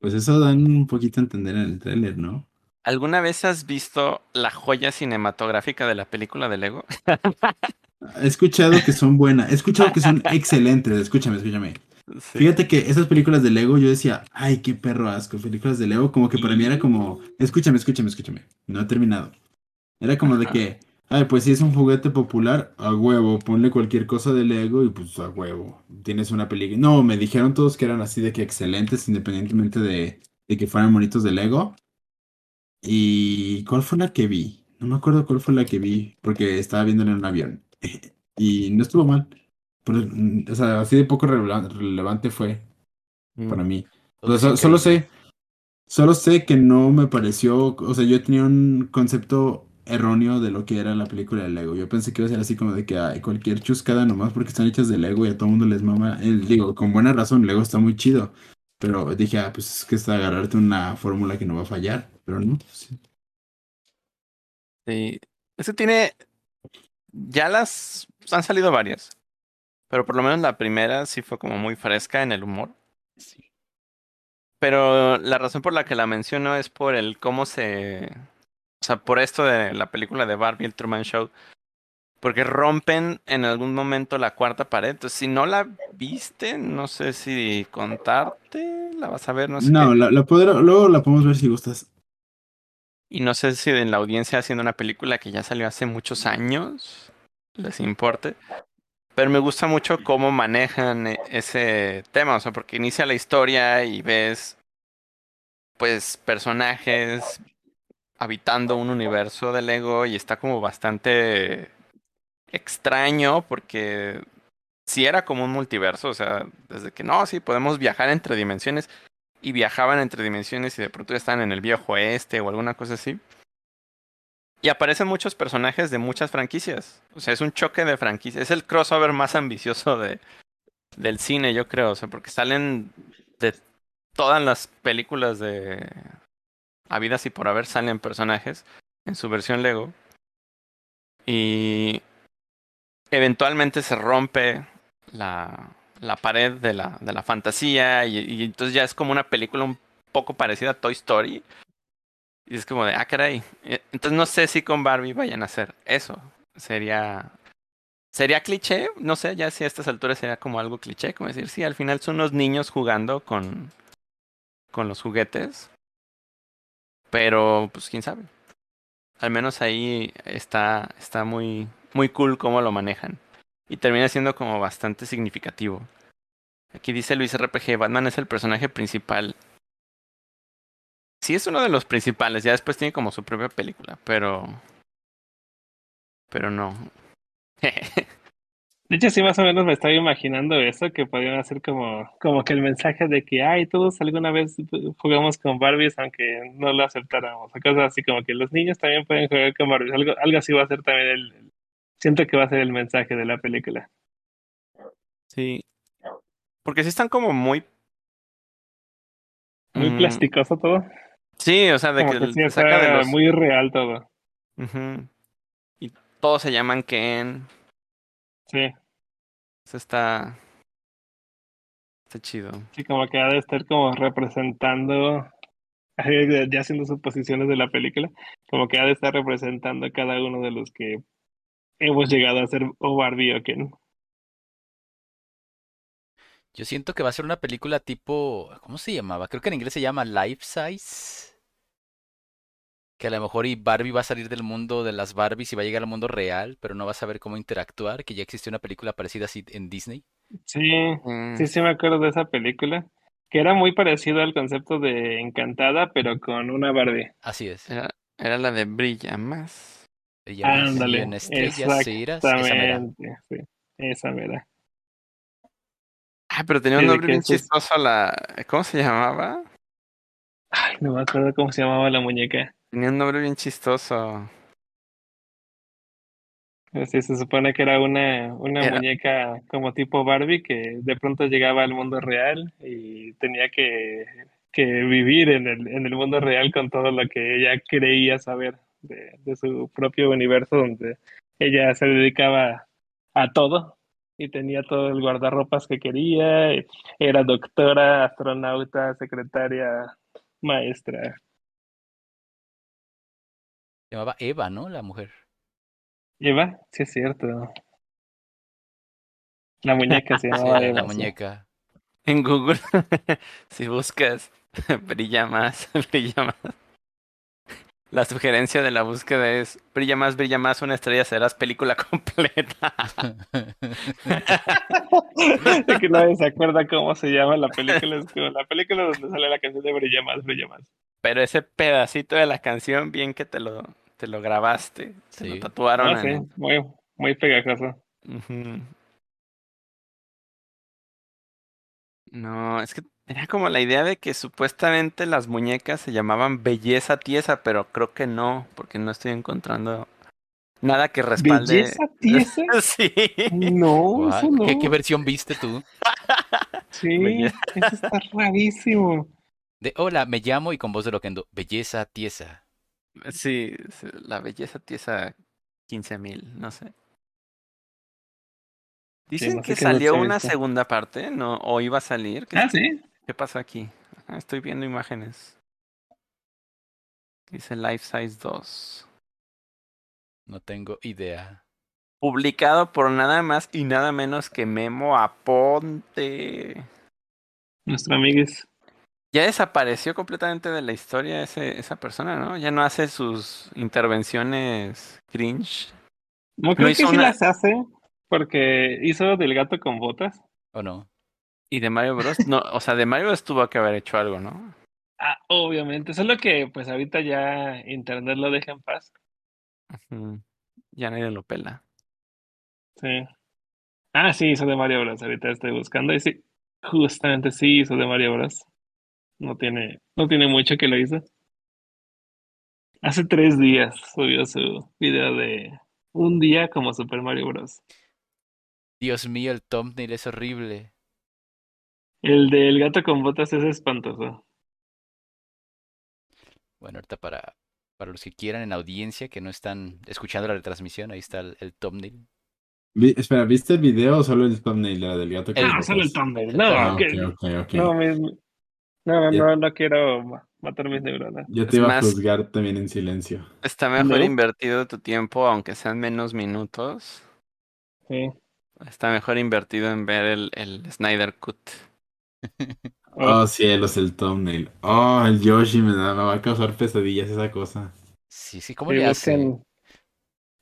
Pues eso dan un poquito a entender en el tráiler, ¿no? ¿Alguna vez has visto la joya cinematográfica de la película de Lego? [LAUGHS] He escuchado que son buenas, he escuchado que son [LAUGHS] excelentes, escúchame, escúchame. Sí. Fíjate que esas películas de Lego yo decía, ay, qué perro asco, películas de Lego, como que para mí era como, escúchame, escúchame, escúchame, no he terminado. Era como de que, ay, pues si es un juguete popular, a huevo, ponle cualquier cosa de Lego y pues a huevo, tienes una película. No, me dijeron todos que eran así de que excelentes, independientemente de, de que fueran bonitos de Lego. ¿Y cuál fue la que vi? No me acuerdo cuál fue la que vi, porque estaba viéndola en un avión. [LAUGHS] Y no estuvo mal. Pero, mm, o sea, así de poco relevan- relevante fue Mm. para mí. O sea, solo sé, solo sé que no me pareció, o sea, yo tenía un concepto erróneo de lo que era la película de Lego. Yo pensé que iba a ser así como de que hay cualquier chuscada nomás porque están hechas de Lego y a todo mundo les mama. Eh, digo, con buena razón, Lego está muy chido. Pero dije, ah, pues es que es agarrarte una fórmula que no va a fallar. Pero no, sí. Sí. Es que tiene. Ya las. Han salido varias. Pero por lo menos la primera sí fue como muy fresca en el humor. Sí. Pero la razón por la que la menciono es por el cómo se. O sea, por esto de la película de Barbie, el Truman Show. Porque rompen en algún momento la cuarta pared. Entonces, si no la viste, no sé si contarte. La vas a ver, no sé. No, qué. la, la podré- luego la podemos ver si gustas. Y no sé si en la audiencia haciendo una película que ya salió hace muchos años les importe. Pero me gusta mucho cómo manejan e- ese tema, o sea, porque inicia la historia y ves, pues, personajes habitando un universo de Lego y está como bastante extraño porque si era como un multiverso, o sea, desde que no, sí, podemos viajar entre dimensiones y viajaban entre dimensiones y de pronto ya estaban en el viejo oeste o alguna cosa así. Y aparecen muchos personajes de muchas franquicias. O sea, es un choque de franquicias. Es el crossover más ambicioso de, del cine, yo creo. O sea, porque salen de todas las películas de habidas y por haber salen personajes en su versión Lego. Y eventualmente se rompe la, la pared de la, de la fantasía y, entonces ya es como una película un poco parecida a Toy Story. Y es como de, ah, caray. Eh, Entonces no sé si con Barbie vayan a hacer eso. Sería. Sería cliché, no sé, ya si a estas alturas sería como algo cliché, como decir, sí, al final son unos niños jugando con, con los juguetes. Pero, pues quién sabe. Al menos ahí está, está muy, muy cool cómo lo manejan. Y termina siendo como bastante significativo. Aquí dice Luis RPG, Batman es el personaje principal. Sí, es uno de los principales. Ya después tiene como su propia película, pero. Pero no. [LAUGHS] De hecho, sí, más o menos me estaba imaginando eso, que podían hacer como, como que el mensaje de que, ay, todos alguna vez jugamos con Barbies, aunque no lo aceptáramos, o cosas así, como que los niños también pueden jugar con Barbies, algo, algo así va a ser también el, siento que va a ser el mensaje de la película. sí. Porque sí están como muy. Muy mm, plasticoso todo, Sí, o sea, de como que que saca de los. muy real todo. Y todos se llaman Ken. sí, Eso está. Está chido. sí, como que ha de estar como representando, [LAUGHS] ya haciendo suposiciones de la película, como que ha de estar representando a cada uno de los que hemos llegado a ser o Barbie o Ken. Yo siento que va a ser una película tipo, ¿cómo se llamaba? Creo que en inglés se llama Life Size. Que a lo mejor y Barbie va a salir del mundo de las Barbies y va a llegar al mundo real, pero no va a saber cómo interactuar, que ya existió una película parecida así en Disney. Sí, Mm, sí, sí me acuerdo de esa película, que era muy parecido al concepto de Encantada, pero con una Barbie. Así es. Era, era la de Brilla más. Ándale, en estrellas iras, esa mera. sí, esa mera. Ah, pero tenía un nombre bien es- chistoso la. ¿Cómo se llamaba? Ay, no me acuerdo cómo se llamaba la muñeca. Tenía un nombre bien chistoso. Sí, se supone que era una, una Era- muñeca como tipo Barbie que de pronto llegaba al mundo real y tenía que, que vivir en el, en el mundo real con todo lo que ella creía saber de, de su propio universo donde ella se dedicaba a todo y tenía todo el guardarropas que quería, era doctora, astronauta, secretaria, maestra. Se llamaba Eva, ¿no? La mujer. Eva, sí es cierto. La muñeca se [LAUGHS] Sí, llamaba la, Eva. la sí. muñeca. En Google, [LAUGHS] si buscas [LAUGHS] brilla más, brilla más. La sugerencia de la búsqueda es brilla más, brilla más, una estrella serás película [LAUGHS] completa. [LAUGHS] Es que nadie se acuerda cómo se llama la película. Es como la película donde sale la canción de Brilla Más, Brilla Más. Pero ese pedacito de la canción, bien que te lo, te lo grabaste, te Sí. lo tatuaron. Ah, sí, muy, muy pegajoso. No, es que tenía como la idea de que supuestamente las muñecas se llamaban belleza tiesa, pero creo que no, porque no estoy encontrando nada que respalde. ¿Belleza tiesa? [LAUGHS] Sí. No, eso no. ¿Qué, qué versión viste tú? Sí, Belleza. eso está rarísimo. De hola, me llamo y con voz de loquendo. Belleza tiesa. Sí, la belleza tiesa 15 mil, no sé. Dicen no sé que salió una segunda parte, ¿no? O iba a salir. ¿Qué, Ah, sí. Qué pasó aquí? Ah, Estoy viendo imágenes. Dice Life Size 2. No tengo idea. Publicado por nada más y nada menos que Memo Aponte. Nuestro amiguis. Ya desapareció completamente de la historia ese, esa persona, ¿no? Ya no hace sus intervenciones cringe. No creo que hizo sí una- las hace porque hizo del gato con botas. ¿O no? Y de Mario Bros. No, o sea, de Mario Bros. tuvo que haber hecho algo, ¿no? Ah, obviamente. Solo que pues ahorita ya internet lo deja en paz. Ya nadie lo pela. Sí. Ah, sí, hizo de Mario Bros. Ahorita estoy buscando y sí, justamente sí hizo de Mario Bros. No tiene, no tiene mucho que lo hizo. Hace tres días subió su video de un día como Super Mario Bros. Dios mío, el thumbnail es horrible. El del gato con botas es espantoso. Bueno, ahorita para, para los que quieran en audiencia que no están escuchando la retransmisión, ahí está el, el thumbnail. Vi- espera, ¿viste el video o solo el thumbnail la del gato con El- Ah, botas? solo el thumbnail. No, Ah, no, no, Ya. no, no quiero ma- matar mis neuronas. Yo Es te iba a juzgar también en silencio. Está mejor No. invertido tu tiempo, aunque sean menos minutos. Sí. Está mejor invertido en ver el, el Snyder Cut. Oh, cielos, el thumbnail. Oh, el Yoshi me, da- me va a causar pesadillas esa cosa. Sí, sí, ¿cómo sí, le hace? busquen-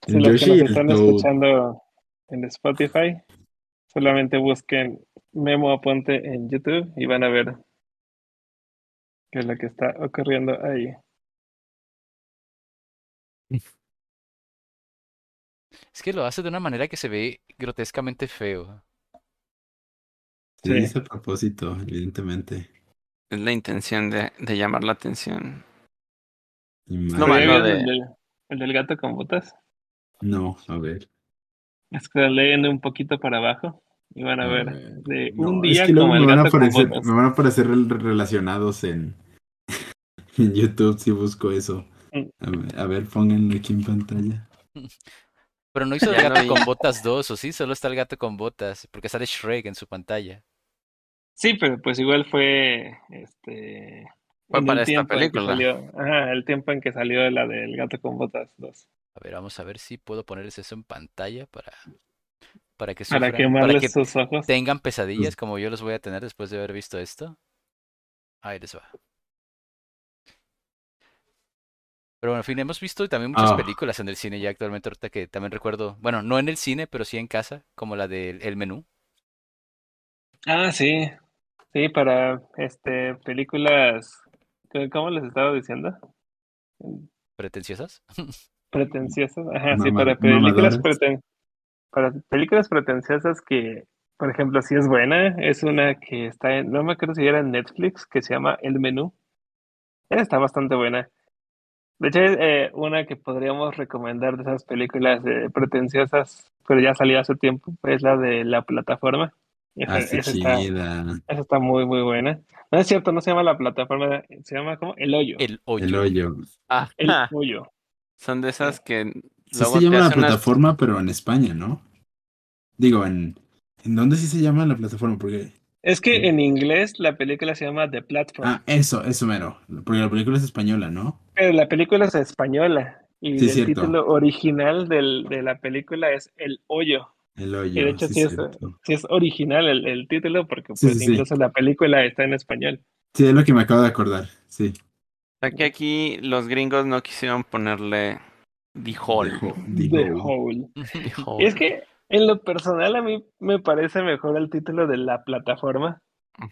si El los Yoshi que y nos el están Toad. escuchando en Spotify, solamente busquen Memo Aponte en YouTube y van a ver qué es lo que está ocurriendo ahí. Es que lo hace de una manera que se ve grotescamente feo. Se Sí. dice a propósito, evidentemente. Es la intención de, de llamar la atención. No, madre- ¿Se malo ve de- el, del, el del gato con botas? No, a ver. Es que leen un poquito para abajo y van a A ver ver, de No, un es día que como me el van, a gato con aparecer, botas. me van a aparecer rel- relacionados en, [LAUGHS] en YouTube si busco eso. Mm. A ver, a ver, pónganlo aquí en pantalla. Pero no hizo el gato con botas 2, ¿o sí? Solo está el gato con botas, porque sale Shrek en su pantalla. Sí, pero pues igual fue este Fue para el esta tiempo en que película. salió, ajá, el tiempo en que salió la del gato con botas 2. A ver, vamos a ver si puedo ponerles eso en pantalla para, para que Para sufran, para que sus ojos. tengan pesadillas como yo los voy a tener después de haber visto esto. Ahí les va. Pero bueno, en fin, hemos visto también muchas Ah. películas en el cine ya actualmente, ahorita que también recuerdo, bueno, no en el cine, pero sí en casa, como la del El Menú. Ah, sí. Sí, para este películas ¿cómo- ¿cómo les estaba diciendo? pretenciosas. [LAUGHS] Pretenciosas. Ajá, sí, para películas preten para películas pretenciosas que, por ejemplo, si es buena, es una que está en, no me acuerdo si era en Netflix, que se llama El Menú. Está bastante buena. De hecho, es eh, una que podríamos recomendar de esas películas eh, pretenciosas, pero ya salió hace tiempo, es la de La Plataforma. Esa, Ah, está esa está, chida. esa está muy, muy buena. No es cierto, no se llama La Plataforma, se llama como El Hoyo. El hoyo. El hoyo. Ah, El ah, Hoyo. son de esas que Sí luego se llama la plataforma, pero en España, ¿no? Digo, en... ¿En dónde sí se llama la plataforma? Porque... Es que en inglés la película se llama The Platform. Ah, eso, eso mero. Porque la película es española, ¿no? Pero la película es española y Sí, el cierto. título original del, de la película es El Hoyo. El hoyo. Y de hecho sí, sí, es, cierto. sí es original el, el título porque Sí, pues sí, sí. incluso la película está en español. Sí, es lo que me acabo de acordar. Sí. Que aquí los gringos no quisieron ponerle The Hole. The The Hole. Hole. [LAUGHS] The Y Hole. es que en lo personal a mí me parece mejor el título de la plataforma,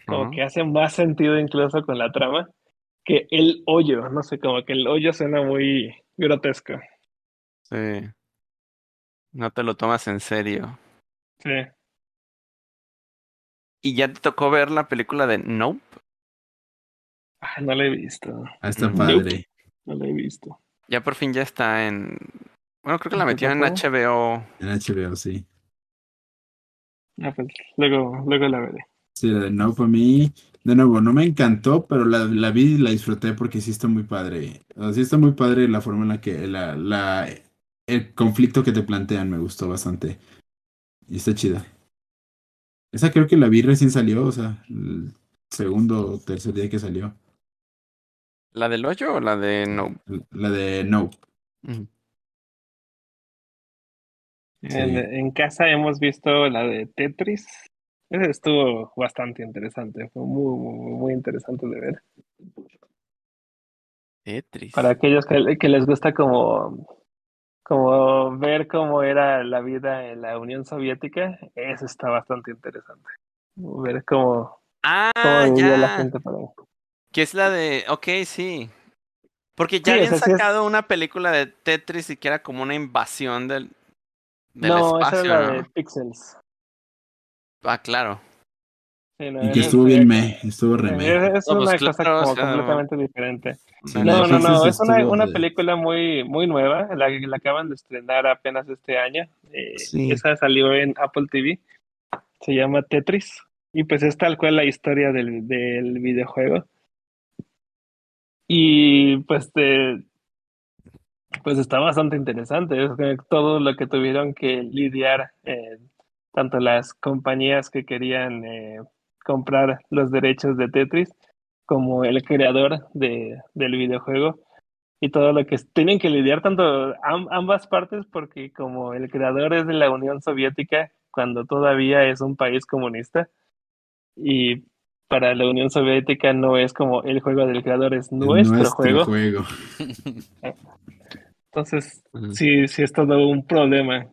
como que hace más sentido incluso con la trama que El Hoyo. No sé, como que El Hoyo suena muy grotesco. Sí. No te lo tomas en serio. Sí. ¿Y ya te tocó ver la película de Nope? Ah, no lo he visto. Ah, está Nope. padre. No lo he visto. Ya por fin ya está en... Bueno, creo que la ¿En metieron en HBO. En HBO, sí. Ah, pues luego, luego la veré. Sí, la de No, para mí, de nuevo, no me encantó, pero la, la vi y la disfruté porque sí está muy padre. O sea, sí está muy padre la forma en la que la, la, el conflicto que te plantean me gustó bastante. Y está chida. Esa creo que la vi recién salió, o sea, el segundo o tercer día que salió. ¿La del hoyo o la de Nope? La de No. Sí. En, en casa hemos visto la de Tetris. Ese estuvo bastante interesante. Fue muy, muy, muy interesante de ver. Tetris. Para aquellos que, que les gusta como, como ver cómo era la vida en la Unión Soviética, eso está bastante interesante. Ver cómo, Ah, cómo vivía la ya. gente por ahí. Que es la de... Ok, sí. Porque ya Sí, habían es- sacado una película de Tetris y que era como una invasión del, del no, esa espacio, es la ¿no? de Pixels. Ah, claro. Sí, Sí, no, Y que es- estuvo bien me, estuvo re me. Es, pues una claro, cosa como o sea, completamente diferente. Sí, No, no, no, es una, una película muy, muy nueva, la, la acaban de estrenar apenas este año. Eh, Sí. Esa salió en Apple TV, se llama Tetris, y pues es tal cual la historia del, del videojuego. Y pues, de- pues está bastante interesante, es que todo lo que tuvieron que lidiar, eh, tanto las compañías que querían eh, comprar los derechos de Tetris, como el creador de, del videojuego y todo lo que tienen que lidiar tanto am- ambas partes porque como el creador es de la Unión Soviética cuando todavía es un país comunista y para la Unión Soviética no es como el juego del creador es nuestro, juego juego. [LAUGHS] entonces Ujú. sí sí es todo un problema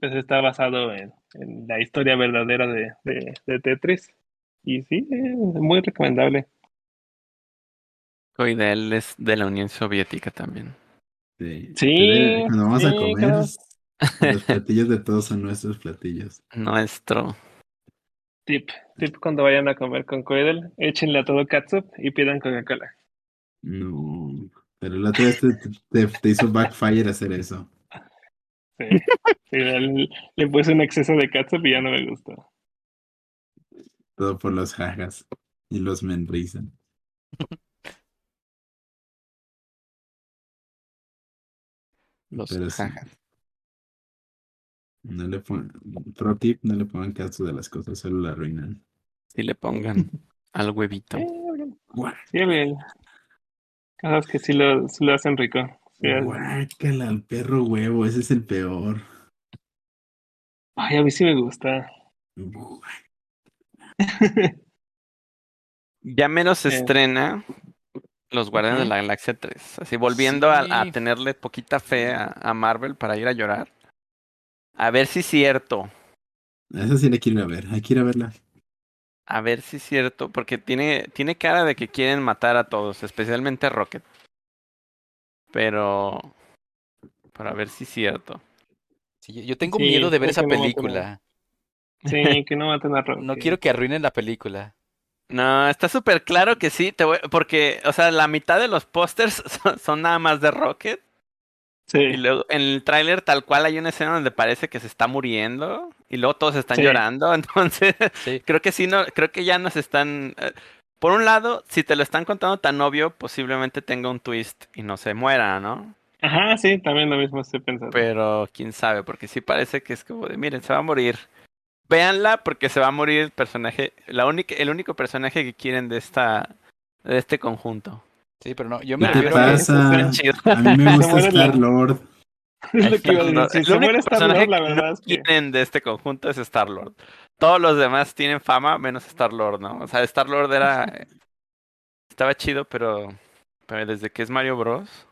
pues está basado en, en la historia verdadera de, de, de Tetris y sí es muy recomendable Coidel es de la Unión Soviética también. Sí. Sí, Cuando vamos a comer, claro. [LAUGHS] los platillos de todos son nuestros platillos. Nuestro. Tip, tip cuando vayan a comer con Coedel, échenle a todo catsup y pidan Coca-Cola. No. Pero la otra vez te, te- te hizo backfire hacer eso. Sí, Sí, le, le puse un exceso de catsup y ya no me gustó. Todo por los jajas y los menrizan. [LAUGHS] Los Pero sí. jajas. No le pon... Pro tip, no le pongan caso de las cosas, solo la arruinan. Si le pongan [LAUGHS] al huevito. Eh, bueno, sí, bien. Cosas que sí lo, sí lo hacen rico. Sí, Guácala al perro huevo, ese es el peor. Ay, a mí sí me gusta. Ya menos se [LAUGHS] Eh. estrena Los Guardianes de la Galaxia 3. Así volviendo a, tenerle poquita fe a, a Marvel para ir a llorar. A ver si es cierto. Esa sí la quiero ir a ver, hay que ir a verla. A ver si es cierto. Porque tiene, tiene cara de que quieren matar a todos, especialmente a Rocket. Pero. Para ver si es cierto. Sí, yo- tengo Sí, miedo de ver esa película. Sí, [LAUGHS] que no maten a Rocky. No quiero que arruinen la película. No, está súper claro que sí. Te voy- porque, o sea, la mitad de los pósters [LAUGHS] son, son nada más de Rocket. Sí, Y luego en el tráiler tal cual hay una escena donde parece que se está muriendo. Y luego todos están Sí. llorando. [LAUGHS] Entonces, Sí. creo que sí, no, creo que ya nos están. eh, Por un lado, si te lo están contando tan obvio, posiblemente tenga un twist y no se muera, ¿no? Ajá, sí, también lo mismo estoy pensando. Pero quién sabe, porque sí parece que es como de, miren, se va a morir. Véanla porque se va a morir el personaje, la única, el único personaje que quieren de esta, de este conjunto. Sí, pero no, yo me ¿Qué te refiero a... pasa? Chido. A mí me [LAUGHS] gusta Star Lord. [LAUGHS] es lo que iba a Star-Lord. decir. El Si se único muere Star personaje Lord, la que verdad no es que. quieren de este conjunto es Star Lord. Todos los demás tienen fama, menos Star Lord, ¿no? O sea, Star Lord era [LAUGHS] estaba chido, pero, pero desde que es Mario Bros.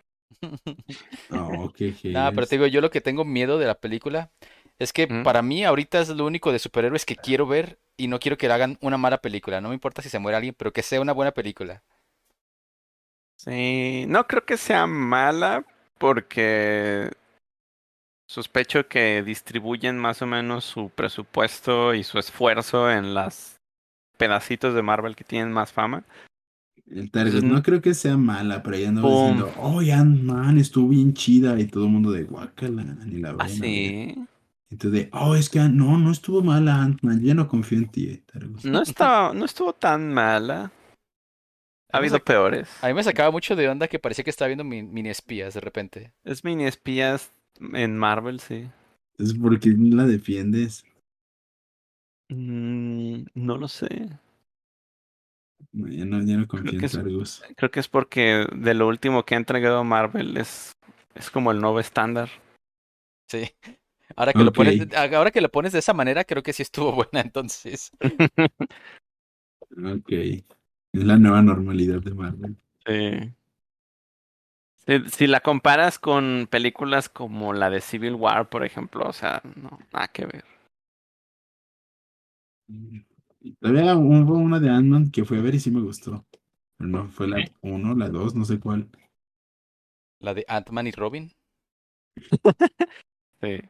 Oh, qué Nah, pero jes. te digo, yo lo que tengo miedo de la película es que ¿Mm? para mí ahorita es lo único de superhéroes que quiero ver y no quiero que hagan una mala película. No me importa si se muere alguien, pero que sea una buena película. Sí, no creo que sea mala porque sospecho que distribuyen más o menos su presupuesto y su esfuerzo en las pedacitos de Marvel que tienen más fama. El Target, no creo que sea mala, pero ya andaba Pum. diciendo, oh, Ant-Man estuvo bien chida y todo el mundo de guacala, ni la. Ah, sí. Entonces de, oh, es que no, no estuvo mala Ant-Man, yo ya no confío en ti, eh, Targus. No estaba, no estuvo tan mala. Ha habido peores. A mí me sacaba mucho de onda que parecía que estaba viendo mi- mini espías de repente. Es mini espías en Marvel, sí. Es porque la defiendes. Mm, no lo sé. No, ya no, ya no confío que en es- Targus. Creo que es porque de lo último que ha entregado Marvel es, es como el nuevo estándar. Sí. Ahora que lo pones, ahora que lo pones de esa manera, creo que sí estuvo [LAUGHS] buena entonces. Ok. Es la nueva normalidad de Marvel. Sí. Si, si la comparas con películas como la de Civil War, por ejemplo, o sea, no, nada que ver. Todavía hubo una de Ant-Man que fue a ver y sí me gustó. Pero no, fue la 1, la 2, no sé cuál. La de Ant-Man y Robin. [LAUGHS] Sí.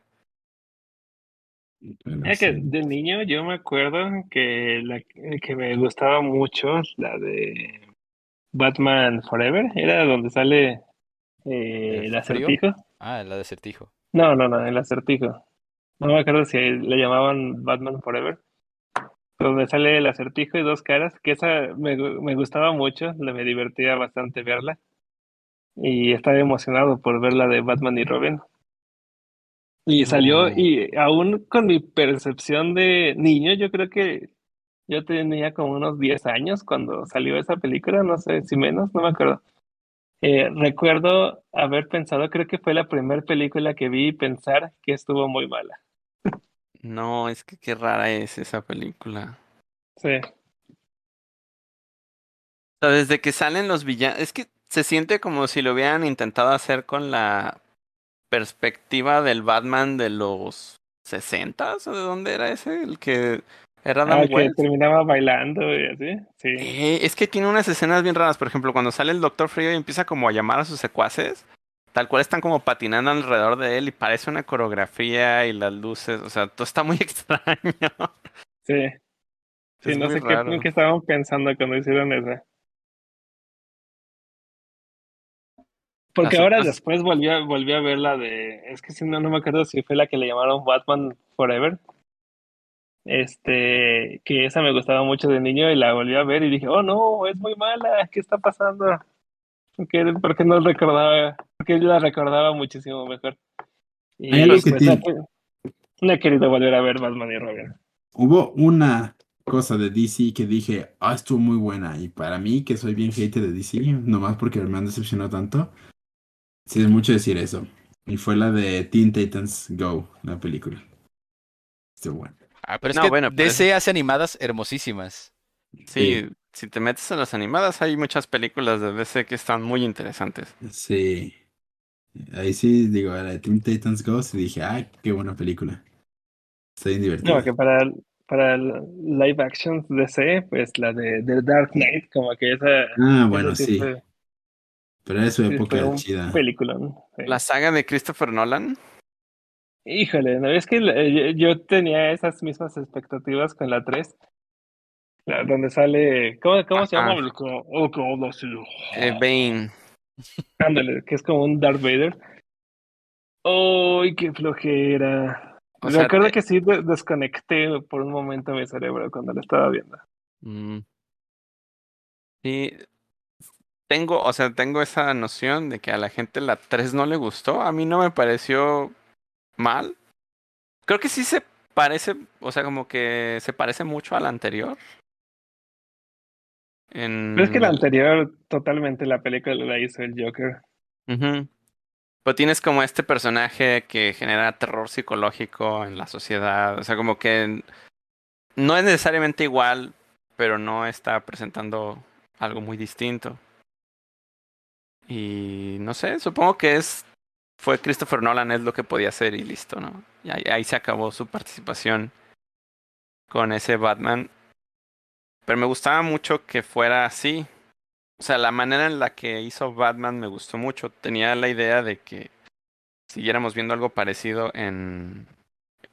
Que de niño yo me acuerdo que la que me gustaba mucho la de Batman Forever, era donde sale eh, ¿El el frío? acertijo. Ah, el acertijo. No, no, no, el acertijo. No me acuerdo si le llamaban Batman Forever. Donde sale el acertijo y dos caras, que esa me, me gustaba mucho, me divertía bastante verla. Y estaba emocionado por ver la de Batman y Robin. Y salió, No. y aún con mi percepción de niño, yo creo que yo tenía como unos 10 años cuando salió esa película, no sé si menos, no me acuerdo. Eh, recuerdo haber pensado, creo que fue la primera película que vi y pensar que estuvo muy mala. No, es que qué rara es esa película. Sí, O sea, desde que salen los villanos, es que se siente como si lo hubieran intentado hacer con la perspectiva del Batman de los 60 o de dónde era ese, el que era Adam ah, que terminaba bailando y así, sí. Eh, es que tiene unas escenas bien raras, por ejemplo, cuando sale el Doctor Frío y empieza como a llamar a sus secuaces, tal cual están como patinando alrededor de él y parece una coreografía y las luces, o sea, todo está muy [LAUGHS] extraño. Sí, sí, Es no sé qué, qué estaban pensando cuando hicieron eso. Porque ahora después volví a, volví a ver la de, es que si no, no me acuerdo si fue la que le llamaron Batman Forever. Este, que esa me gustaba mucho de niño y la volví a ver y dije, oh no, es muy mala, ¿qué está pasando? Porque, porque no recordaba, porque la recordaba muchísimo mejor. Y Hay algo que pues no, tiene- no he querido volver a ver Batman y Robin. Hubo una cosa de DC que dije, ah, estuvo muy buena. Y para mí, que soy bien hater de DC, nomás porque me han decepcionado tanto, sí es mucho decir eso. Y fue la de Teen Titans Go, la película. Estuvo buena. Ah, pero es No, que bueno, pero DC hace animadas hermosísimas. Sí, si te metes en las animadas, hay muchas películas de DC que están muy interesantes. Sí. Ahí sí, digo, la de Teen Titans Go, sí dije, ay, qué buena película. Está bien divertida. No, que para, para el live action DC, pues la de, The Dark Knight, como que esa, Ah, bueno, esa sí. fue, Pero era su sí época un chida. peliculón. sí. La saga de Christopher Nolan, Híjole, ¿no? Es que la- yo, yo tenía esas mismas expectativas con la 3, la- donde sale, ¿cómo, cómo se llama? Oh, ¿cómo eh, Bane. Ándale, que es como un Darth Vader. ¡Uy, qué flojera! O sea, Recuerdo te- que sí de- desconecté por un momento mi cerebro cuando lo estaba viendo. Mm. Sí, tengo, o sea, tengo esa noción de que a la gente la 3 no le gustó. A mí no me pareció mal. Creo que sí se parece, o sea, como que se parece mucho a la anterior. En Pero es que la anterior, totalmente la película la hizo el Joker. Ujú. Pero tienes como este personaje que genera terror psicológico en la sociedad. O sea, como que no es necesariamente igual, pero no está presentando algo muy distinto. Y no sé, supongo que es. Fue Christopher Nolan, es lo que podía hacer y listo, ¿no? Y ahí, ahí se acabó su participación con ese Batman. Pero me gustaba mucho que fuera así. O sea, la manera en la que hizo Batman me gustó mucho. Tenía la idea de que siguiéramos viendo algo parecido en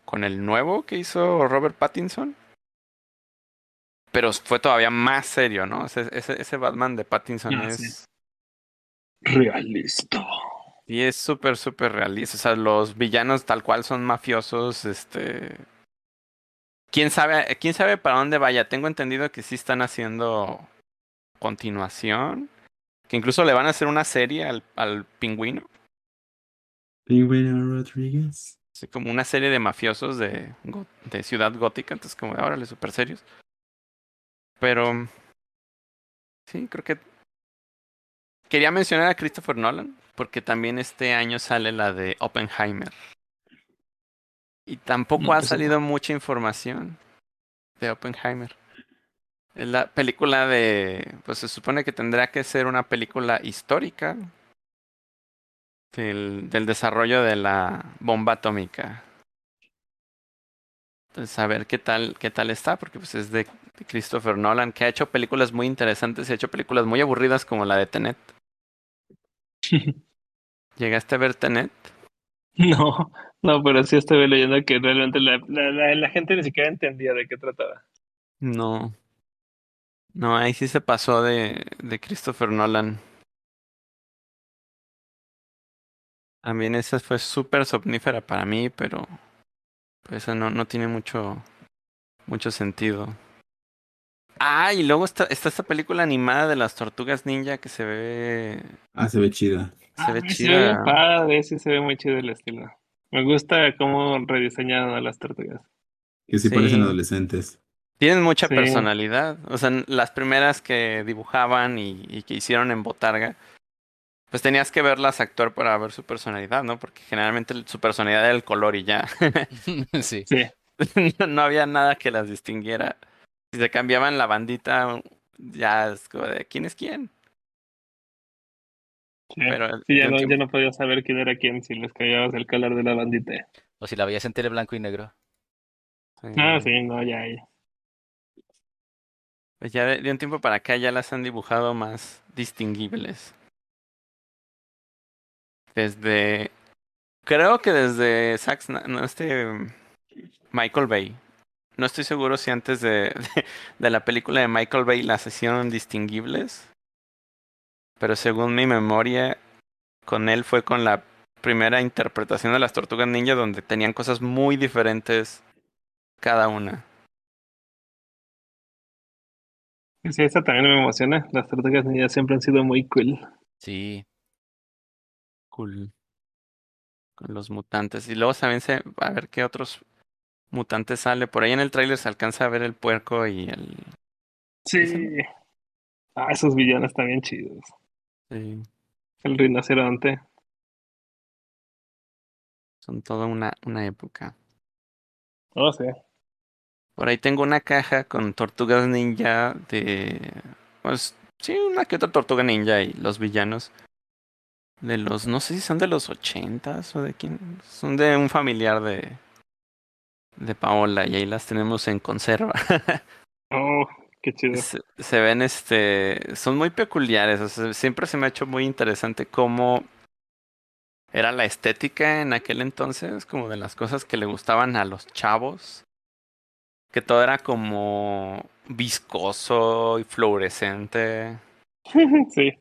con el nuevo que hizo Robert Pattinson. Pero fue todavía más serio, ¿no? Ese, ese, ese Batman de Pattinson Ah, es. sí. Realista. Y es súper, súper realista. O sea, los villanos tal cual son mafiosos, este... ¿Quién sabe, quién sabe para dónde vaya? Tengo entendido que sí están haciendo continuación. Que incluso le van a hacer una serie al, al pingüino. Pingüino Rodríguez. Así como una serie de mafiosos de, de Ciudad Gótica. Entonces como, órale, súper serios. Pero... Sí, creo que... Quería mencionar a Christopher Nolan. Porque también este año sale la de Oppenheimer. Y tampoco No, ha pues, salido mucha información de Oppenheimer. Es la película de. Pues se supone que tendrá que ser una película histórica del, del desarrollo de la bomba atómica. Entonces, a ver qué tal, qué tal está, porque pues es de, de Christopher Nolan, que ha hecho películas muy interesantes y ha hecho películas muy aburridas como la de Tenet. [LAUGHS] ¿Llegaste a ver Tenet? No, No, pero sí estuve leyendo que realmente la, la, la, la gente ni siquiera entendía de qué trataba. No. No, ahí sí se pasó de, de Christopher Nolan. También esa fue súper somnífera para mí, pero pues eso no, no tiene mucho, mucho sentido. Ah, y luego está, está esta película animada de las tortugas ninja que se ve, Ah, se ve chida. se ve Ah, se ve chida. padre, sí se ve muy chido el estilo. Me gusta cómo rediseñaron a las tortugas. Que sí, Sí. parecen adolescentes. Tienen mucha Sí. personalidad. O sea, las primeras que dibujaban y, y que hicieron en Botarga, pues tenías que verlas actuar para ver su personalidad, ¿no? Porque generalmente su personalidad era el color y ya. [LAUGHS] [LAUGHS] Sí. Sí, [LAUGHS] no, no había nada que las distinguiera. Si se cambiaban la bandita, ya es como de quién es quién. sí. Pero Sí, ya no, tiempo- ya no podías saber quién era quién si les cambiabas el color de la bandita. O si la veías en tele blanco y negro. Ah, sí, no, ya, ya. Pues ya de, de un tiempo para acá ya las han dibujado más distinguibles. Desde. Creo que desde Sna- no, este. Michael Bay. No estoy seguro si antes de, de, de la película de Michael Bay las hicieron distinguibles. Pero según mi memoria, con él fue con la primera interpretación de las tortugas ninja donde tenían cosas muy diferentes cada una. Sí, esa también me emociona. Las tortugas ninjas siempre han sido muy cool. Sí. Cool. Con los mutantes. Y luego también se. A ver qué otros mutantes sale. Por ahí en el tráiler se alcanza a ver el puerco y el. Sí. Ah, esos villanos también chidos. sí, El rinoceronte. son toda una, una época. Oh, sí. Por ahí tengo una caja con tortugas ninja de. Pues sí, una que otra tortuga ninja y los villanos. De los. No sé si son de los ochentas o de quién. Son de un familiar de. De Paola y ahí las tenemos en conserva. [LAUGHS] Oh, qué chido. se, se ven este son muy peculiares o sea, siempre se me ha hecho muy interesante cómo era la estética en aquel entonces como de las cosas que le gustaban a los chavos que todo era como viscoso y fluorescente [LAUGHS] Sí.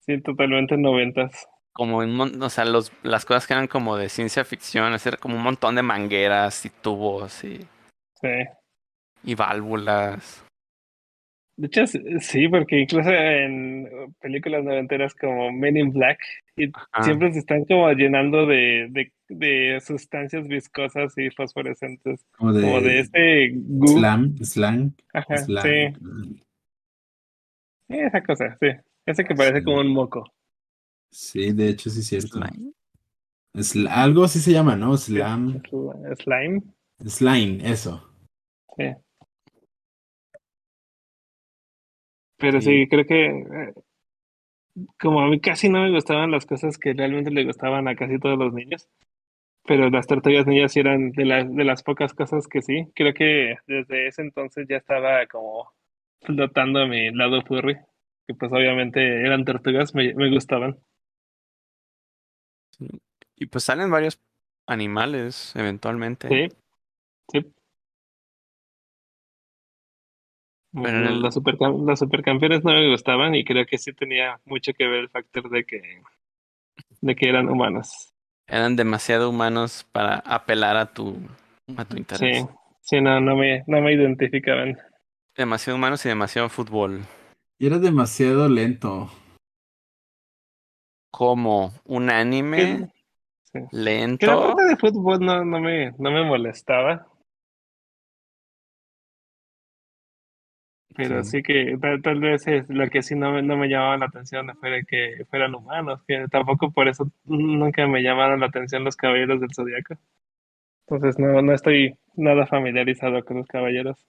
Sí, totalmente noventas. Como un mon- o sea los las cosas que eran como de ciencia ficción hacer como un montón de mangueras y tubos y, Sí. y válvulas De hecho, sí, porque incluso en películas noventeras como Men in Black, y siempre se están como llenando de, de, de sustancias viscosas y fosforescentes, Como de, como de este goo. slam, slang, Ajá, slang. sí, esa cosa, sí. Ese que parece Sí. como un moco. Sí, de hecho sí es cierto. slime. Sl- algo así se llama, ¿no? Slam, Sl- Slime. slime, eso. Sí. Pero Sí. sí, creo que eh, como a mí casi no me gustaban las cosas que realmente le gustaban a casi todos los niños, pero las tortugas ninjas sí eran de las, de las pocas cosas que sí. Creo que desde ese entonces ya estaba como flotando a mi lado furry, que pues obviamente eran tortugas, me, me gustaban. Y pues salen varios animales eventualmente. Sí, sí. Pero en el- Las supercam- las supercampeones no me gustaban y creo que sí tenía mucho que ver el factor de que, de que eran humanos. Eran demasiado humanos para apelar a tu, a tu Sí, interés. sí, no, no me, no me identificaban. Demasiado humanos y demasiado fútbol. Y era demasiado lento. Como un anime Sí. Que la lento. parte de fútbol no, no me, no me molestaba. Pero Sí. sí, que tal, tal vez es lo que sí no, me- no me llamaba la atención fuera que fueran humanos, que tampoco por eso nunca me llamaron la atención los caballeros del zodiaco. Entonces no, no estoy nada familiarizado con los caballeros.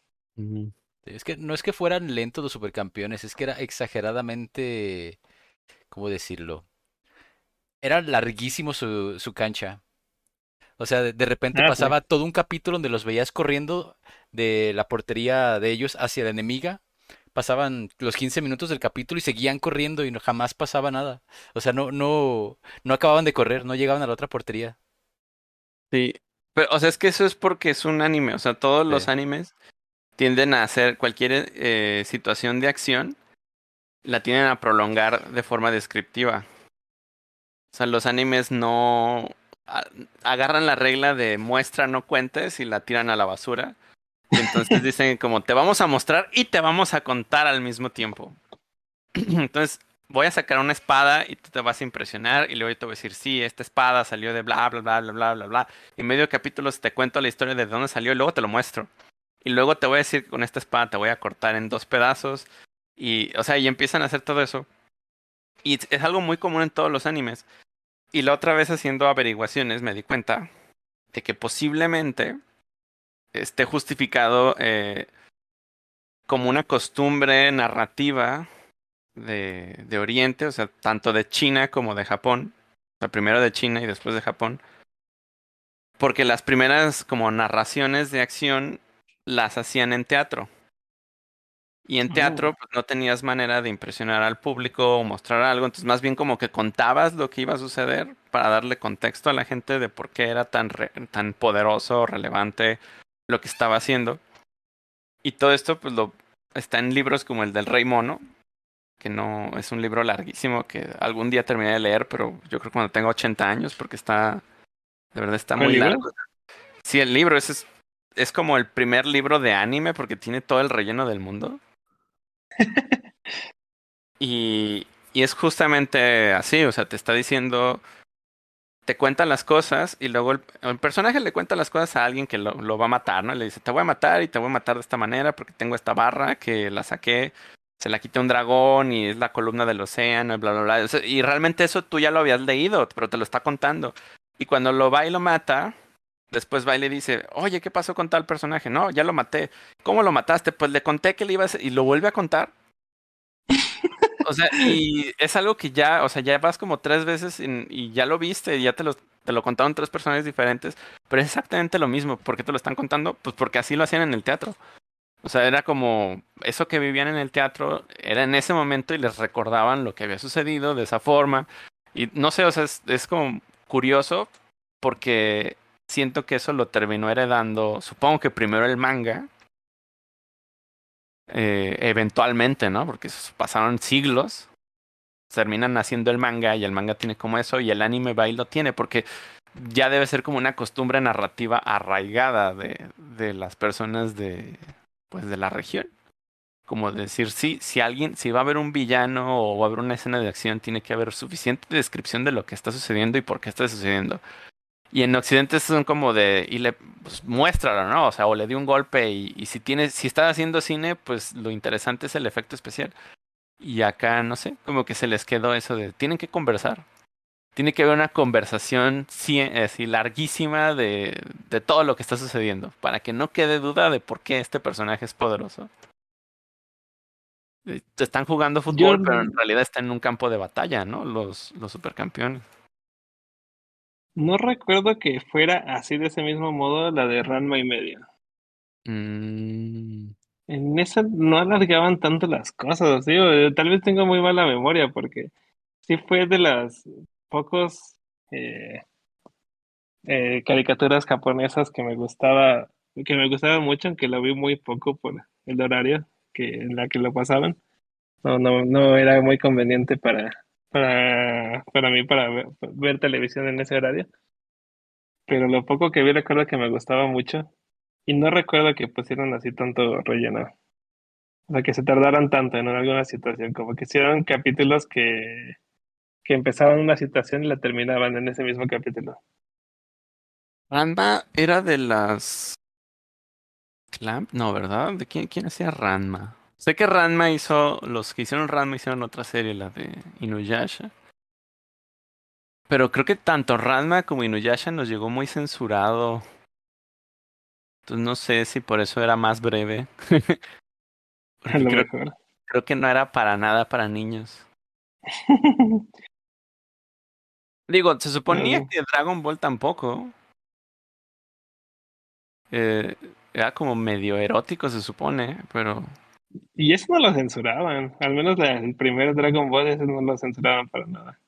Es que no es que fueran lentos los supercampeones, es que era exageradamente, ¿cómo decirlo? Era larguísimo su, su cancha. O sea, de, de repente Ah, sí. pasaba todo un capítulo donde los veías corriendo de la portería de ellos hacia la enemiga. Pasaban los 15 minutos del capítulo y seguían corriendo y no, jamás pasaba nada. O sea, no, no, no acababan de correr, no llegaban a la otra portería. Sí, pero o sea, es que eso es porque es un anime, o sea, todos los animes tienden a hacer cualquier eh, situación de acción, la tienden a prolongar de forma descriptiva. O sea, los animes no agarran la regla de muestra, no cuentes y la tiran a la basura. Y entonces [LAUGHS] dicen como te vamos a mostrar y te vamos a contar al mismo tiempo. [CLEARS THROAT] Entonces voy a sacar una espada y tú te vas a impresionar y luego yo te voy a decir, sí, esta espada salió de bla, bla, bla, bla, bla, bla, bla. Y en medio de capítulos te cuento la historia de dónde salió y luego te lo muestro. Y luego te voy a decir que con esta espada te voy a cortar en dos pedazos. Y, o sea, y empiezan a hacer todo eso. Y es- algo muy común en todos los animes. Y la otra vez haciendo averiguaciones me di cuenta de que posiblemente esté justificado eh, como una costumbre narrativa de, de Oriente, o sea, tanto de China como de Japón. O sea, primero de China y después de Japón. Porque las primeras como narraciones de acción las hacían en teatro. Y en teatro pues, no tenías manera de impresionar al público o mostrar algo, entonces más bien como que contabas lo que iba a suceder para darle contexto a la gente de por qué era tan, re- tan poderoso o relevante lo que estaba haciendo. Y todo esto pues lo está en libros como el del Rey Mono, que no es un libro larguísimo que algún día terminé de leer, pero yo creo que cuando tenga 80 años porque está de verdad está ¿Cuál muy libro? largo. Sí, el libro ese es es como el primer libro de anime porque tiene todo el relleno del mundo. Y, y es justamente así, o sea, te está diciendo, te cuenta las cosas y luego el, personaje le cuenta las cosas a alguien que lo, va a matar, ¿no? Le dice, te voy a matar y te voy a matar de esta manera porque tengo esta barra que la saqué, se la quité un dragón y es la columna del océano y bla, bla, bla. Y realmente eso tú ya lo habías leído, pero te lo está contando. Y cuando lo va y lo mata, después va y le dice, oye, ¿qué pasó con tal personaje? No, ya lo maté. ¿Cómo lo mataste? Pues le conté que le iba a hacer y lo vuelve a contar. O sea, y es algo que ya, o sea, ya vas como tres veces y ya lo viste, y ya te lo, te lo contaron tres personajes diferentes, pero es exactamente lo mismo. ¿Por qué te lo están contando? Pues porque así lo hacían en el teatro. O sea, era como eso que vivían en el teatro, era en ese momento y les recordaban lo que había sucedido de esa forma. Y no sé, o sea, es, es como curioso porque siento que eso lo terminó heredando, supongo que primero el manga, eh, eventualmente, ¿no? Porque pasaron siglos, terminan haciendo el manga y el manga tiene como eso y el anime va y lo tiene porque ya debe ser como una costumbre narrativa arraigada de, de las personas de, pues, de la región. Como decir, sí, si alguien, si va a haber un villano o va a haber una escena de acción, tiene que haber suficiente descripción de lo que está sucediendo y por qué está sucediendo. Y en Occidente son como de, y le, pues muéstralo, ¿no? O sea, o le dio un golpe y, y si tienes, si estás haciendo cine, pues lo interesante es el efecto especial. Y acá, no sé, como que se les quedó eso de, tienen que conversar. Tiene que haber una conversación así larguísima de, de todo lo que está sucediendo, para que no quede duda de por qué este personaje es poderoso. Eh, Están jugando fútbol, Yo- pero en realidad están en un campo de batalla, ¿no? Los, los supercampeones. No recuerdo que fuera así de ese mismo modo la de Ranma y medio. Mm, En esa no alargaban tanto las cosas, digo, eh, tal vez tengo muy mala memoria porque sí fue de las pocos eh, eh, caricaturas japonesas que me gustaba, que me gustaba mucho, aunque la vi muy poco por el horario que en la que lo pasaban. No, no, no era muy conveniente para, para, para mí para ver, televisión en ese horario. Pero lo poco que vi recuerdo que me gustaba mucho. Y no recuerdo que pusieran así tanto relleno. O sea, que se tardaran tanto en alguna situación. Como que hicieron capítulos que, que empezaban una situación y la terminaban en ese mismo capítulo. Ranma era de las Clamp, no, ¿verdad? ¿De quién, quién hacía Ranma? Sé que Ranma hizo, los que hicieron Ranma hicieron otra serie, la de Inuyasha. Pero creo que tanto Ranma como Inuyasha nos llegó muy censurado. Entonces no sé si por eso era más breve. [LAUGHS] A lo creo, mejor. creo que no era para nada para niños. [LAUGHS] Digo, se suponía que Dragon Ball tampoco. Eh, era como medio erótico, se supone, pero Y eso no lo censuraban. Al menos la- el primer Dragon Ball, ese no lo censuraban para nada.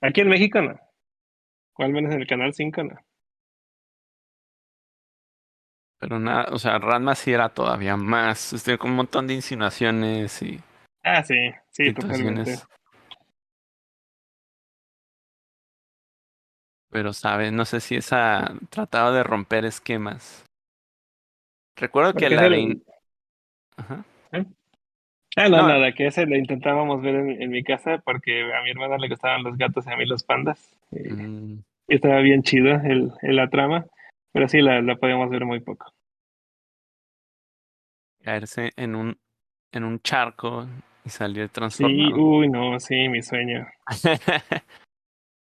Aquí en México no. O al menos en el canal 5 no. Pero nada, o sea, Ranma sí era todavía más, este, con un montón de insinuaciones y Ah, sí, sí, totalmente. Pero, ¿sabes? No sé si esa trataba de romper esquemas. Recuerdo que Porque la ese de... Ajá. Ah, no, No. nada, que ese le intentábamos ver en, en mi casa porque a mi hermana le gustaban los gatos y a mí los pandas. Y, Mm, y estaba bien chido el, el- la trama, pero sí la, la podíamos ver muy poco. caerse en un, en un charco y salir Sí, transformado. uy, no, sí, mi sueño. [LAUGHS]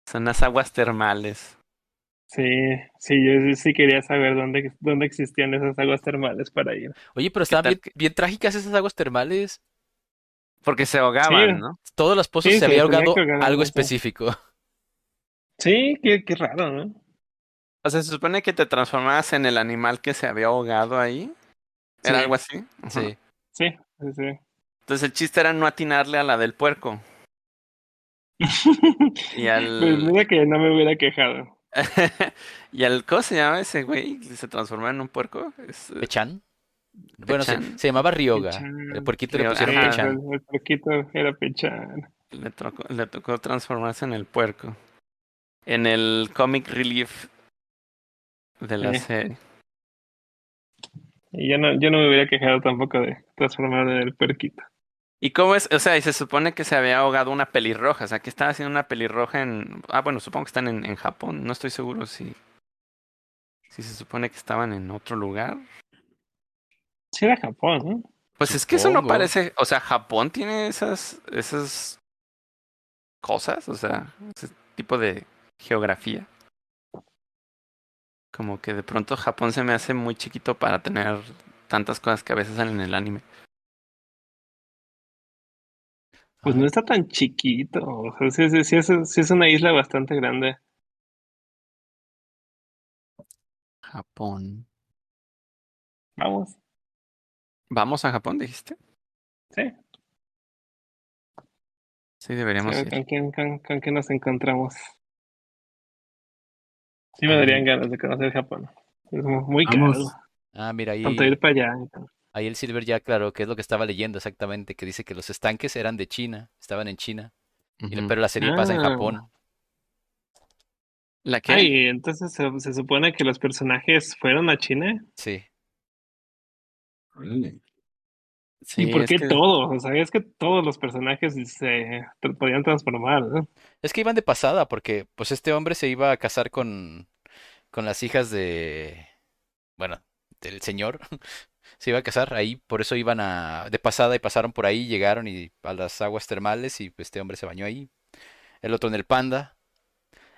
Son las aguas termales. Sí, sí, yo sí- quería saber dónde, dónde existían esas aguas termales para ir. Oye, pero estaban bien, trágicas esas aguas termales. Porque se ahogaban, Sí. ¿no? Todos los pozos Sí, se había ahogado algo específico. Sí, qué, qué raro, ¿no? O sea, se supone que te transformabas en el animal que se había ahogado ahí. ¿Era Sí. algo así? Sí. Sí, sí, sí. Entonces el chiste era no atinarle a la del puerco. [LAUGHS] Y al... Pues mira que no me hubiera quejado. [LAUGHS] y al... ¿Cómo se llama ese güey? ¿Se transformaba en un puerco? Es, eh, ¿Pechan? Bueno, se, llamaba Ryoga. Pechan. El puerquito le pusieron ajá. Pechan. El, el porquito era pechan. le, tocó, le tocó transformarse en el puerco. En el comic relief de la Sí. serie. Y yo no, yo no me hubiera quejado tampoco de transformarme en el puerquito. ¿Y cómo es? O sea, y se supone que se había ahogado una pelirroja. O sea, que estaba haciendo una pelirroja en... Ah, bueno, supongo que están en, en Japón. No estoy seguro si... Si se supone que estaban en otro lugar. Sí, era Japón, ¿no? Pues es que eso no parece... O sea, Japón tiene esas... Esas... Cosas. O sea, ese tipo de geografía. Como que de pronto Japón se me hace muy chiquito para tener tantas cosas que a veces salen en el anime. Pues no está tan chiquito. O sea, sí, sí, sí es, sí es una isla bastante grande. Japón. Vamos. ¿Vamos a Japón, dijiste? Sí. Sí, deberíamos ir. ¿Con quién, con, con quién nos encontramos? Sí me darían ganas de conocer Japón. Es mu- muy Vamos. caro. Ah, mira, ahí, Tanto ir para allá. Ahí el Silver ya aclaró que es lo que estaba leyendo exactamente, que dice que los estanques eran de China, estaban en China, pero la serie pasa en Ah. Japón. ¿La qué? Ay, entonces se, se supone que los personajes fueron a China. Sí. ¿Y por es qué que- todos? O sea, es que todos los personajes se tra- podían transformar, ¿no? Es que iban de pasada, porque pues este hombre se iba a casar con, con las hijas de, bueno, del señor. [LAUGHS] Se iba a casar ahí, por eso iban a, de pasada y pasaron por ahí, llegaron y a las aguas termales y pues, este hombre se bañó ahí. El otro en el panda.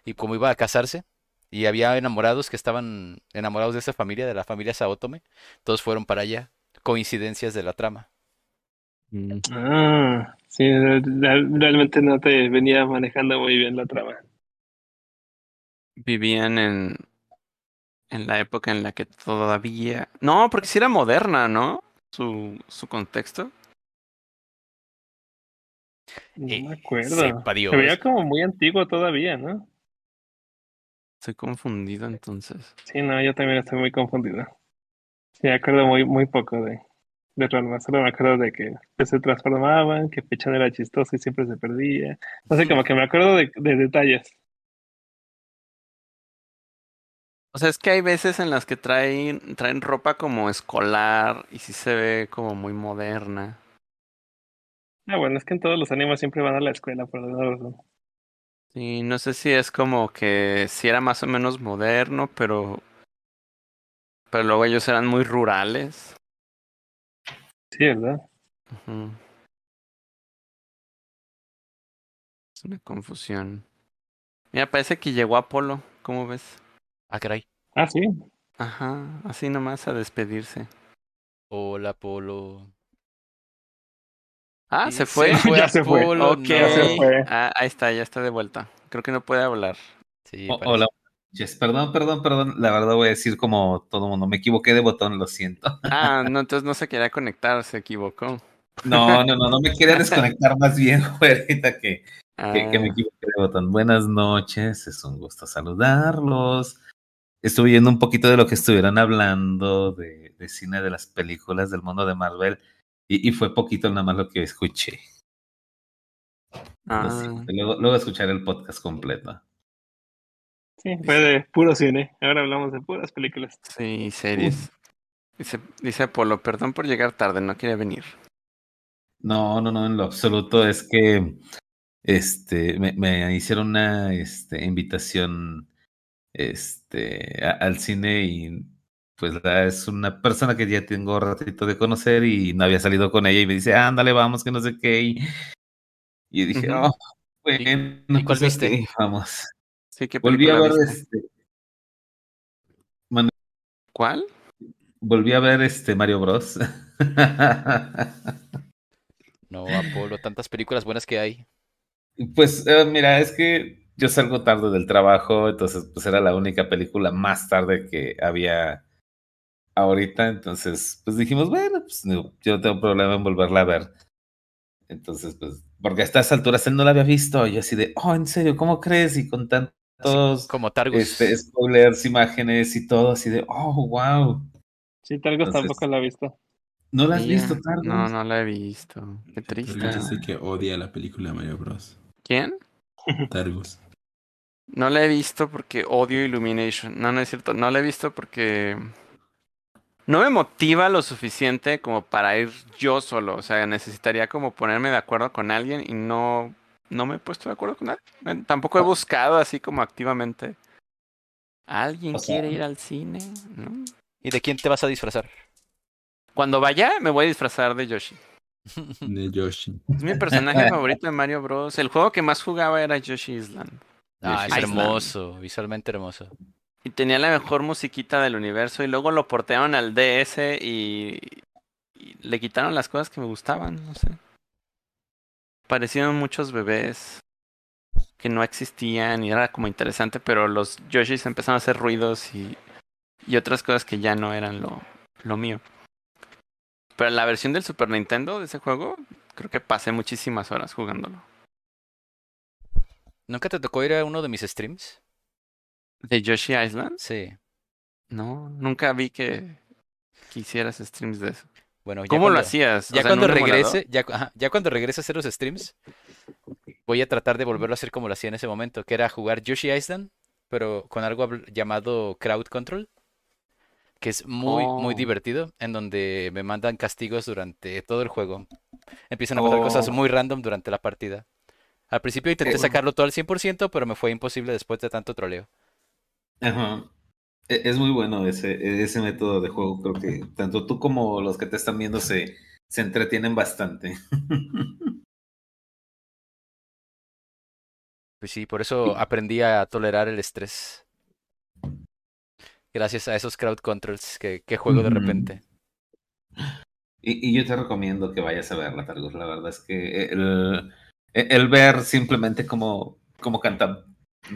Y como iba a casarse, y había enamorados que estaban enamorados de esa familia, de la familia Saotome, todos fueron para allá. Coincidencias de la trama. Mm, Ah, sí, real- realmente no te venía manejando muy bien la trama. Vivían en, en la época en la que todavía... No, porque sí era moderna, ¿no? Su, su contexto. No Eh, me acuerdo. sepa Dios. Se veía como muy antiguo todavía, ¿no? Estoy confundido entonces. Sí, no, yo también estoy muy confundido. Sí, me acuerdo muy, muy poco de, de Ranma. Solo me acuerdo de que se transformaban, que Pechan era chistoso y siempre se perdía. No sé, como que me acuerdo de, de detalles. O sea, es que hay veces en las que traen, traen ropa como escolar y sí se ve como muy moderna. Ah, bueno, es que en todos los animes siempre van a la escuela, por alguna razón. Sí, no sé si es como que sí era más o menos moderno, pero... Pero luego ellos eran muy rurales. Sí, ¿verdad? Es una confusión. Mira, parece que llegó Apolo. ¿Cómo ves? Ah, caray. Ah, sí. Ajá, así nomás a despedirse. Hola, Polo. Ah, se fue. [LAUGHS] Ya se fue. Ya se fue. Ah, ahí está, ya está de vuelta. Creo que no puede hablar. Sí, O- parece. Hola, buenas noches. Perdón, perdón, perdón. La verdad voy a decir como todo mundo. Me equivoqué de botón, lo siento. [LAUGHS] Ah, no, entonces no se quería conectar, se equivocó. No, no, no, no me quería desconectar más bien, [LAUGHS] ahorita que, Ah, que, que me equivoqué de botón. Buenas noches, es un gusto saludarlos. Estuve viendo un poquito de lo que estuvieran hablando de, de cine de las películas del mundo de Marvel y, y fue poquito nada más lo que escuché. Ah, Luego, luego escucharé el podcast completo. Sí, fue de puro cine. Ahora hablamos de puras películas. sí, series. Dice, dice Polo, perdón por llegar tarde, no quería venir. No, no, no, en lo absoluto es que este me, me hicieron una este, invitación este a- al cine y pues es una persona que ya tengo ratito de conocer y no había salido con ella y me dice, ándale, vamos, que no sé qué. Y, y dije, Ujú. oh, bueno, y cuál pues, viste? ok, vamos. Sí, ¿qué Volví a ver viste? este, ¿Cuál? volví a ver este Mario Bros. [LAUGHS] No, Apolo, tantas películas buenas que hay. Pues eh, mira, es que yo salgo tarde del trabajo, entonces pues era la única película más tarde que había ahorita, entonces pues dijimos, bueno, pues no, yo no tengo problema en volverla a ver. Entonces, pues, porque a estas alturas él no la había visto, y yo así de, oh, en serio, ¿cómo crees? Y con tantos Como Targus. este, spoilers, imágenes y todo, así de, oh, wow. Sí, Targos Entonces- tampoco la he visto. ¿No la has visto, Targus? No, no la he visto. Qué triste. Targus dice que odia la película de Mario Bros. ¿Quién? Targus. No la he visto porque odio Illumination. No, no es cierto. No la he visto porque no me motiva lo suficiente como para ir yo solo. O sea, necesitaría como ponerme de acuerdo con alguien y no, no me he puesto de acuerdo con nadie. Eh, Tampoco he buscado así como activamente. ¿Alguien O sea- quiere ir al cine? ¿No? ¿Y de quién te vas a disfrazar? Cuando vaya, me voy a disfrazar de Yoshi. [LAUGHS] De Yoshi. Es mi personaje [LAUGHS] favorito de Mario Bros. El juego que más jugaba era Yoshi Island. Ah, es Island. hermoso, visualmente hermoso. Y tenía la mejor musiquita del universo y luego lo portearon al DS y, y le quitaron las cosas que me gustaban, no sé. Parecieron muchos bebés que no existían y era como interesante, pero los Yoshis empezaron a hacer ruidos y, y otras cosas que ya no eran lo, lo mío. Pero la versión del Super Nintendo de ese juego, creo que pasé muchísimas horas jugándolo. ¿Nunca te tocó ir a uno de mis streams? ¿De Yoshi Island? Sí. No, nunca vi que, que hicieras streams de eso. Bueno, ya ¿Cómo cuando, lo hacías? Ya sea, ¿en cuando regrese, ya, cu- ajá, ya cuando regrese a hacer los streams, voy a tratar de volverlo a hacer como lo hacía en ese momento, que era jugar Yoshi Island, pero con algo llamado Crowd Control, que es muy, muy Oh. divertido, en donde me mandan castigos durante todo el juego. Empiezan a pasar cosas Oh. muy random durante la partida. Al principio intenté Eh, sacarlo todo al 100%, pero me fue imposible después de tanto troleo. Ajá. E- Es muy bueno ese, ese método de juego. Creo que tanto tú como los que te están viendo se, se entretienen bastante. [LAUGHS] Pues sí, por eso aprendí a tolerar el estrés. Gracias a esos crowd controls que, que juego de repente. Y, y yo te recomiendo que vayas a verla, Targus. La verdad es que el, el ver simplemente como, como canta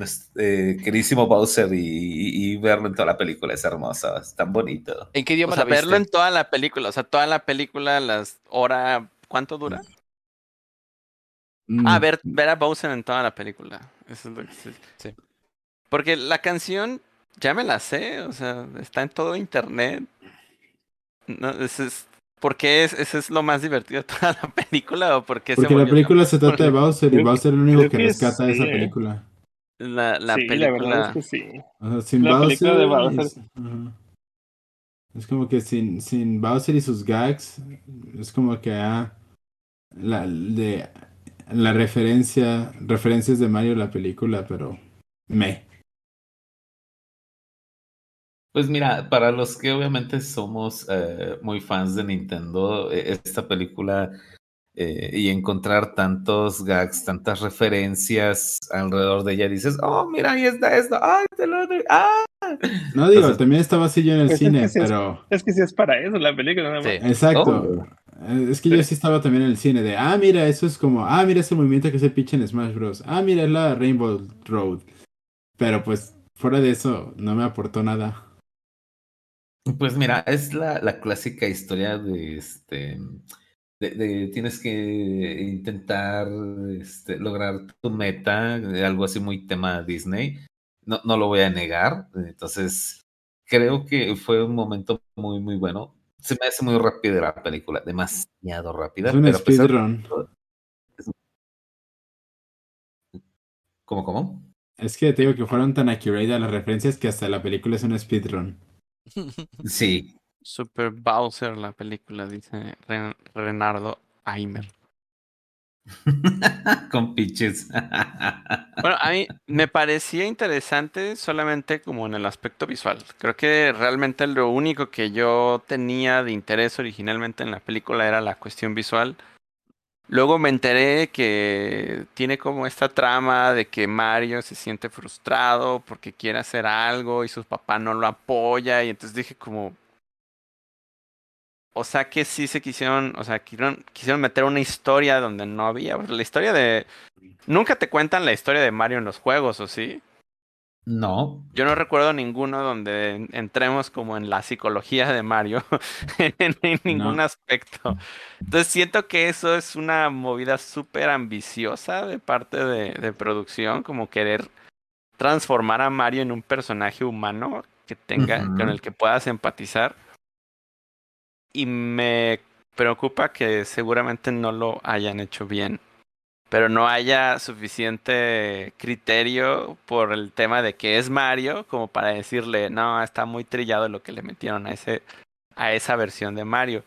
este, queridísimo Bowser y, y- y verlo en toda la película es hermoso, es tan bonito. ¿En qué O idioma sea, la viste? verlo en toda la película. O sea, toda la película, las hora. ¿Cuánto dura? Mm, Ah, ver, ver a Bowser en toda la película. Eso es lo que. Sí. Porque la canción ya me la sé. O sea, está en todo internet. No, ese es, ¿Por qué es, ese es lo más divertido de toda la película? ¿O por qué se Porque la película se trata de [LAUGHS] Bowser y Bowser es el único que que rescata sí, esa película. la, la sí, película? la verdad es que sí. O sea, sin La Bowser. película de Bowser. Es. Es como que sin, sin Bowser y sus gags, es como que ah, la, de, la referencia, referencias de Mario la película, pero me. Pues mira, para los que obviamente somos eh, muy fans de Nintendo, eh, esta película eh, y encontrar tantos gags, tantas referencias alrededor de ella, dices, oh, mira, ahí está esto, ay, te lo doy, ah. No digo, Entonces- también estaba así yo en el Pues es cine, que pero Es que sí es para eso la película, nada más. Sí. exacto. Oh. Eh, Es que yo sí estaba también en el cine de, ah, mira, eso es como, ah, mira ese movimiento que se pinche en Smash Bros. Ah, mira, es la Rainbow Road. Pero pues, fuera de eso, no me aportó nada. Pues mira, es la, la clásica historia de este. De, de tienes que intentar este, lograr tu meta, algo así muy tema Disney. no, no lo voy a negar. Entonces, creo que fue un momento muy, muy bueno. Se me hace muy rápida la película, demasiado rápida. Es un speedrun. ¿Cómo, cómo? Es que te digo que fueron tan accurate las referencias que hasta la película es un speedrun. Sí, [LAUGHS] Super Bowser la película, dice Ren- Renardo Aimer. [LAUGHS] con pitches. [LAUGHS] Bueno, a mí me parecía interesante solamente como en el aspecto visual. Creo que realmente lo único que yo tenía de interés originalmente en la película era la cuestión visual. Luego me enteré que tiene como esta trama de que Mario se siente frustrado porque quiere hacer algo y su papá no lo apoya y entonces dije como... O sea que sí se quisieron, o sea, quisieron, quisieron meter una historia donde no había. La historia de... Nunca te cuentan la historia de Mario en los juegos, ¿o sí? No, Yo no recuerdo ninguno donde en- entremos como en la psicología de Mario [LAUGHS] en, en ningún No. aspecto. Entonces siento que eso es una movida súper ambiciosa de parte de, de producción, como querer transformar a Mario en un personaje humano que tenga, con el que puedas empatizar. Y me preocupa que seguramente no lo hayan hecho bien pero no haya suficiente criterio por el tema de que es Mario como para decirle, no, está muy trillado lo que le metieron a ese a esa versión de Mario.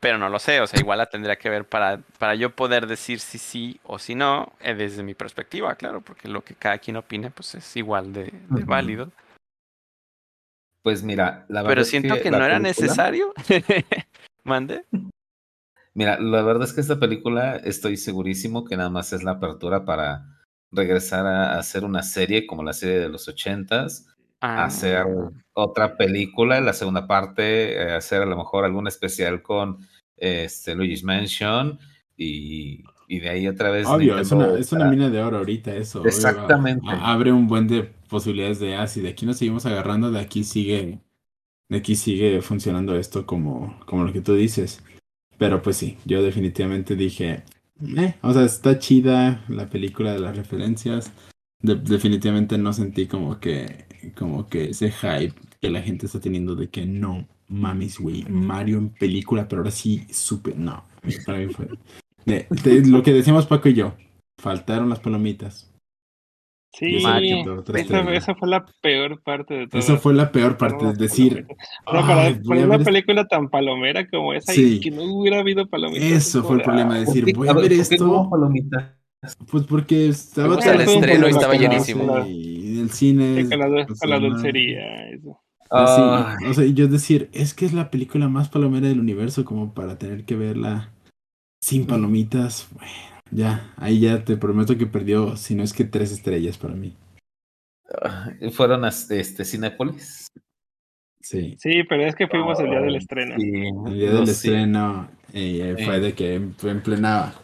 Pero no lo sé, o sea, igual la tendría que ver para, para yo poder decir si sí o si no, eh, desde mi perspectiva, claro, porque lo que cada quien opine, pues es igual de, válido. pues mira, la verdad Pero es siento que, no era necesario. [LAUGHS] Mande. Mira, la verdad es que esta película estoy segurísimo que nada más es la apertura para regresar a hacer una serie como la serie de los ochentas, Ah, hacer otra película, la segunda parte, eh, hacer a lo mejor algún especial con este Luigi's Mansion y, y de ahí otra vez. Obvio, es una, es una mina de oro ahorita eso. Exactamente. a- abre un buen de posibilidades de, ah, si de aquí nos seguimos agarrando, de aquí sigue, de aquí sigue funcionando esto como, como lo que tú dices. Pero pues sí, yo definitivamente dije, eh, o sea, está chida la película de las referencias. De- definitivamente no sentí como que, como que ese hype que la gente está teniendo de que no mames, güey, Mario en película, pero ahora sí, súper, no, para mí fue... de- de lo que decíamos Paco y yo, faltaron las palomitas. Sí, Mario, esa, esa fue la peor parte de todo. Eso fue la peor parte, es decir, O sea, para, "Ay, voy para una ver película tan palomera como esa Sí. y que no hubiera habido palomitas. Eso es fue el problema, ah, decir, ¿Por qué- voy a ver, ver ¿por qué no esto, pues porque estaba Bueno, tan el estreno estaba llenísimo. Y el cine. sí, con la, pues, con la no, dulcería. Eso. pues, sí, o sea, y yo decir, es que es la película más palomera del universo como para tener que verla sin palomitas. Bueno, ya, ahí ya te prometo que perdió, si no es que tres estrellas para mí. ay, Fueron a este, Cinépolis. Sí. Sí, pero es que fuimos el día del estreno. Sí, El día no, del sí. estreno eh, fue de que en, en plena.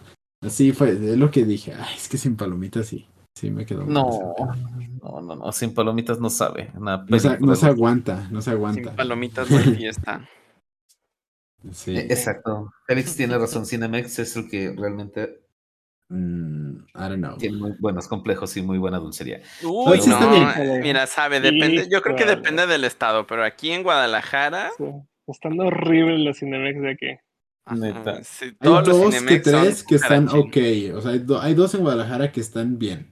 Así fue, es lo que dije. Ay, es que sin palomitas sí. Sí, me quedó. No, no, no, no, sin palomitas no sabe. Una No se, película no se aguanta, no se sin aguanta. palomitas no hay fiesta. Sí. Eh, Exacto. Félix tiene razón. Cinemex es el que realmente Mm, I don't know. tiene muy buenos complejos y muy buena dulcería. Uy, sí está no, bien. eh, mira, sabe, depende, yo creo que depende del estado, pero aquí en Guadalajara, Sí. Están horribles los Cinemex de aquí. Neta. sí, Hay los dos que tres que están ok. O sea, hay, do- hay dos en Guadalajara que están bien.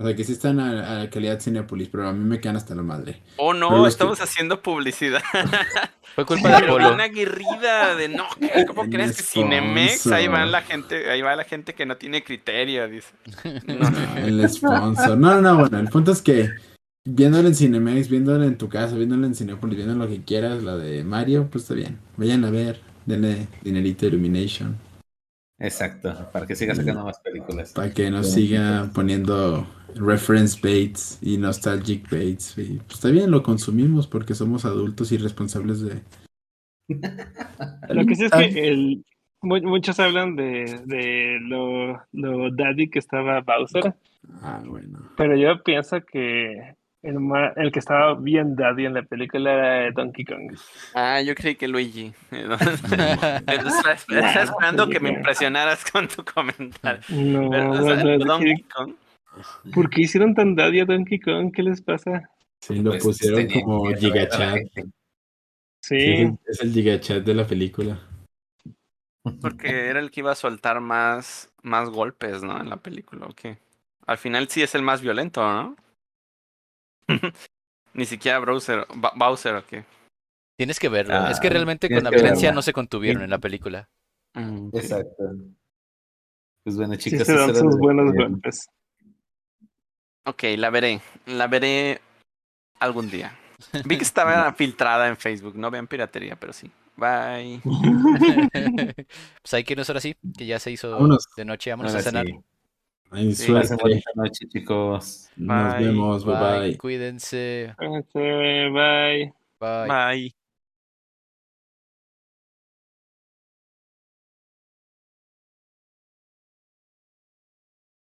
O sea, que sí están a, a la calidad Cinepolis, pero a mí me quedan hasta la madre. Oh no, estamos que- haciendo publicidad. [LAUGHS] Fue culpa de Apolo. una aguerrida de no. [LAUGHS] ¿cómo crees que Cinemex? Ahí va la gente, ahí va la gente que no tiene criterio, dice. [LAUGHS] No, el sponsor. No, no, bueno, el punto es que viéndolo en Cinemex, viéndolo en tu casa, viéndolo en Cinepolis, viendo lo que quieras, la de Mario, pues está bien. Vayan a ver, denle dinerito a Illumination Exacto. Para que siga sacando más películas. para que nos siga poniendo reference baits y nostalgic baits. Y pues está bien, lo consumimos porque somos adultos y responsables de. [LAUGHS] Lo que sí es que el, mu- muchos hablan de, de lo, lo daddy que estaba Bowser, Ah, bueno. pero yo pienso que el, el que estaba bien daddy en la película era Donkey Kong. Ah, yo creí que Luigi. [LAUGHS] Estaba estaba esperando que me impresionaras con tu comentario. No, Pero, o no, sea, no, Donkey Kong. ¿Por qué hicieron tan daddy a Donkey Kong? ¿Qué les pasa? Sí, lo Pues, pusieron tenían como gigachat. Sí, Sí, es, el, gigachat de la película. Porque era el que iba a soltar más, más golpes, ¿no? En la película, ¿o qué? Al final sí es el más violento, ¿no? [LAUGHS] Ni siquiera Bowser, Bowser, ¿o qué? Tienes que verlo. Ah, es que realmente tienes con la violencia verla. no se contuvieron Sí. en la película. Ok. Exacto. Pues bueno, sí chicos, se dan sus lo buenos golpes. Ok, la veré. La veré algún día. Vi que estaba [LAUGHS] filtrada en Facebook. No vean piratería, pero sí. Bye. [LAUGHS] pues hay que irnos ahora sí, que ya se hizo Vámonos. de noche. Vámonos Ahora a cenar. sí. Ay, Sí, suerte. Pasen bonita noche, chicos. Nos Bye. vemos. bye. Bye, bye. cuídense. Este, bye. Bye. Bye.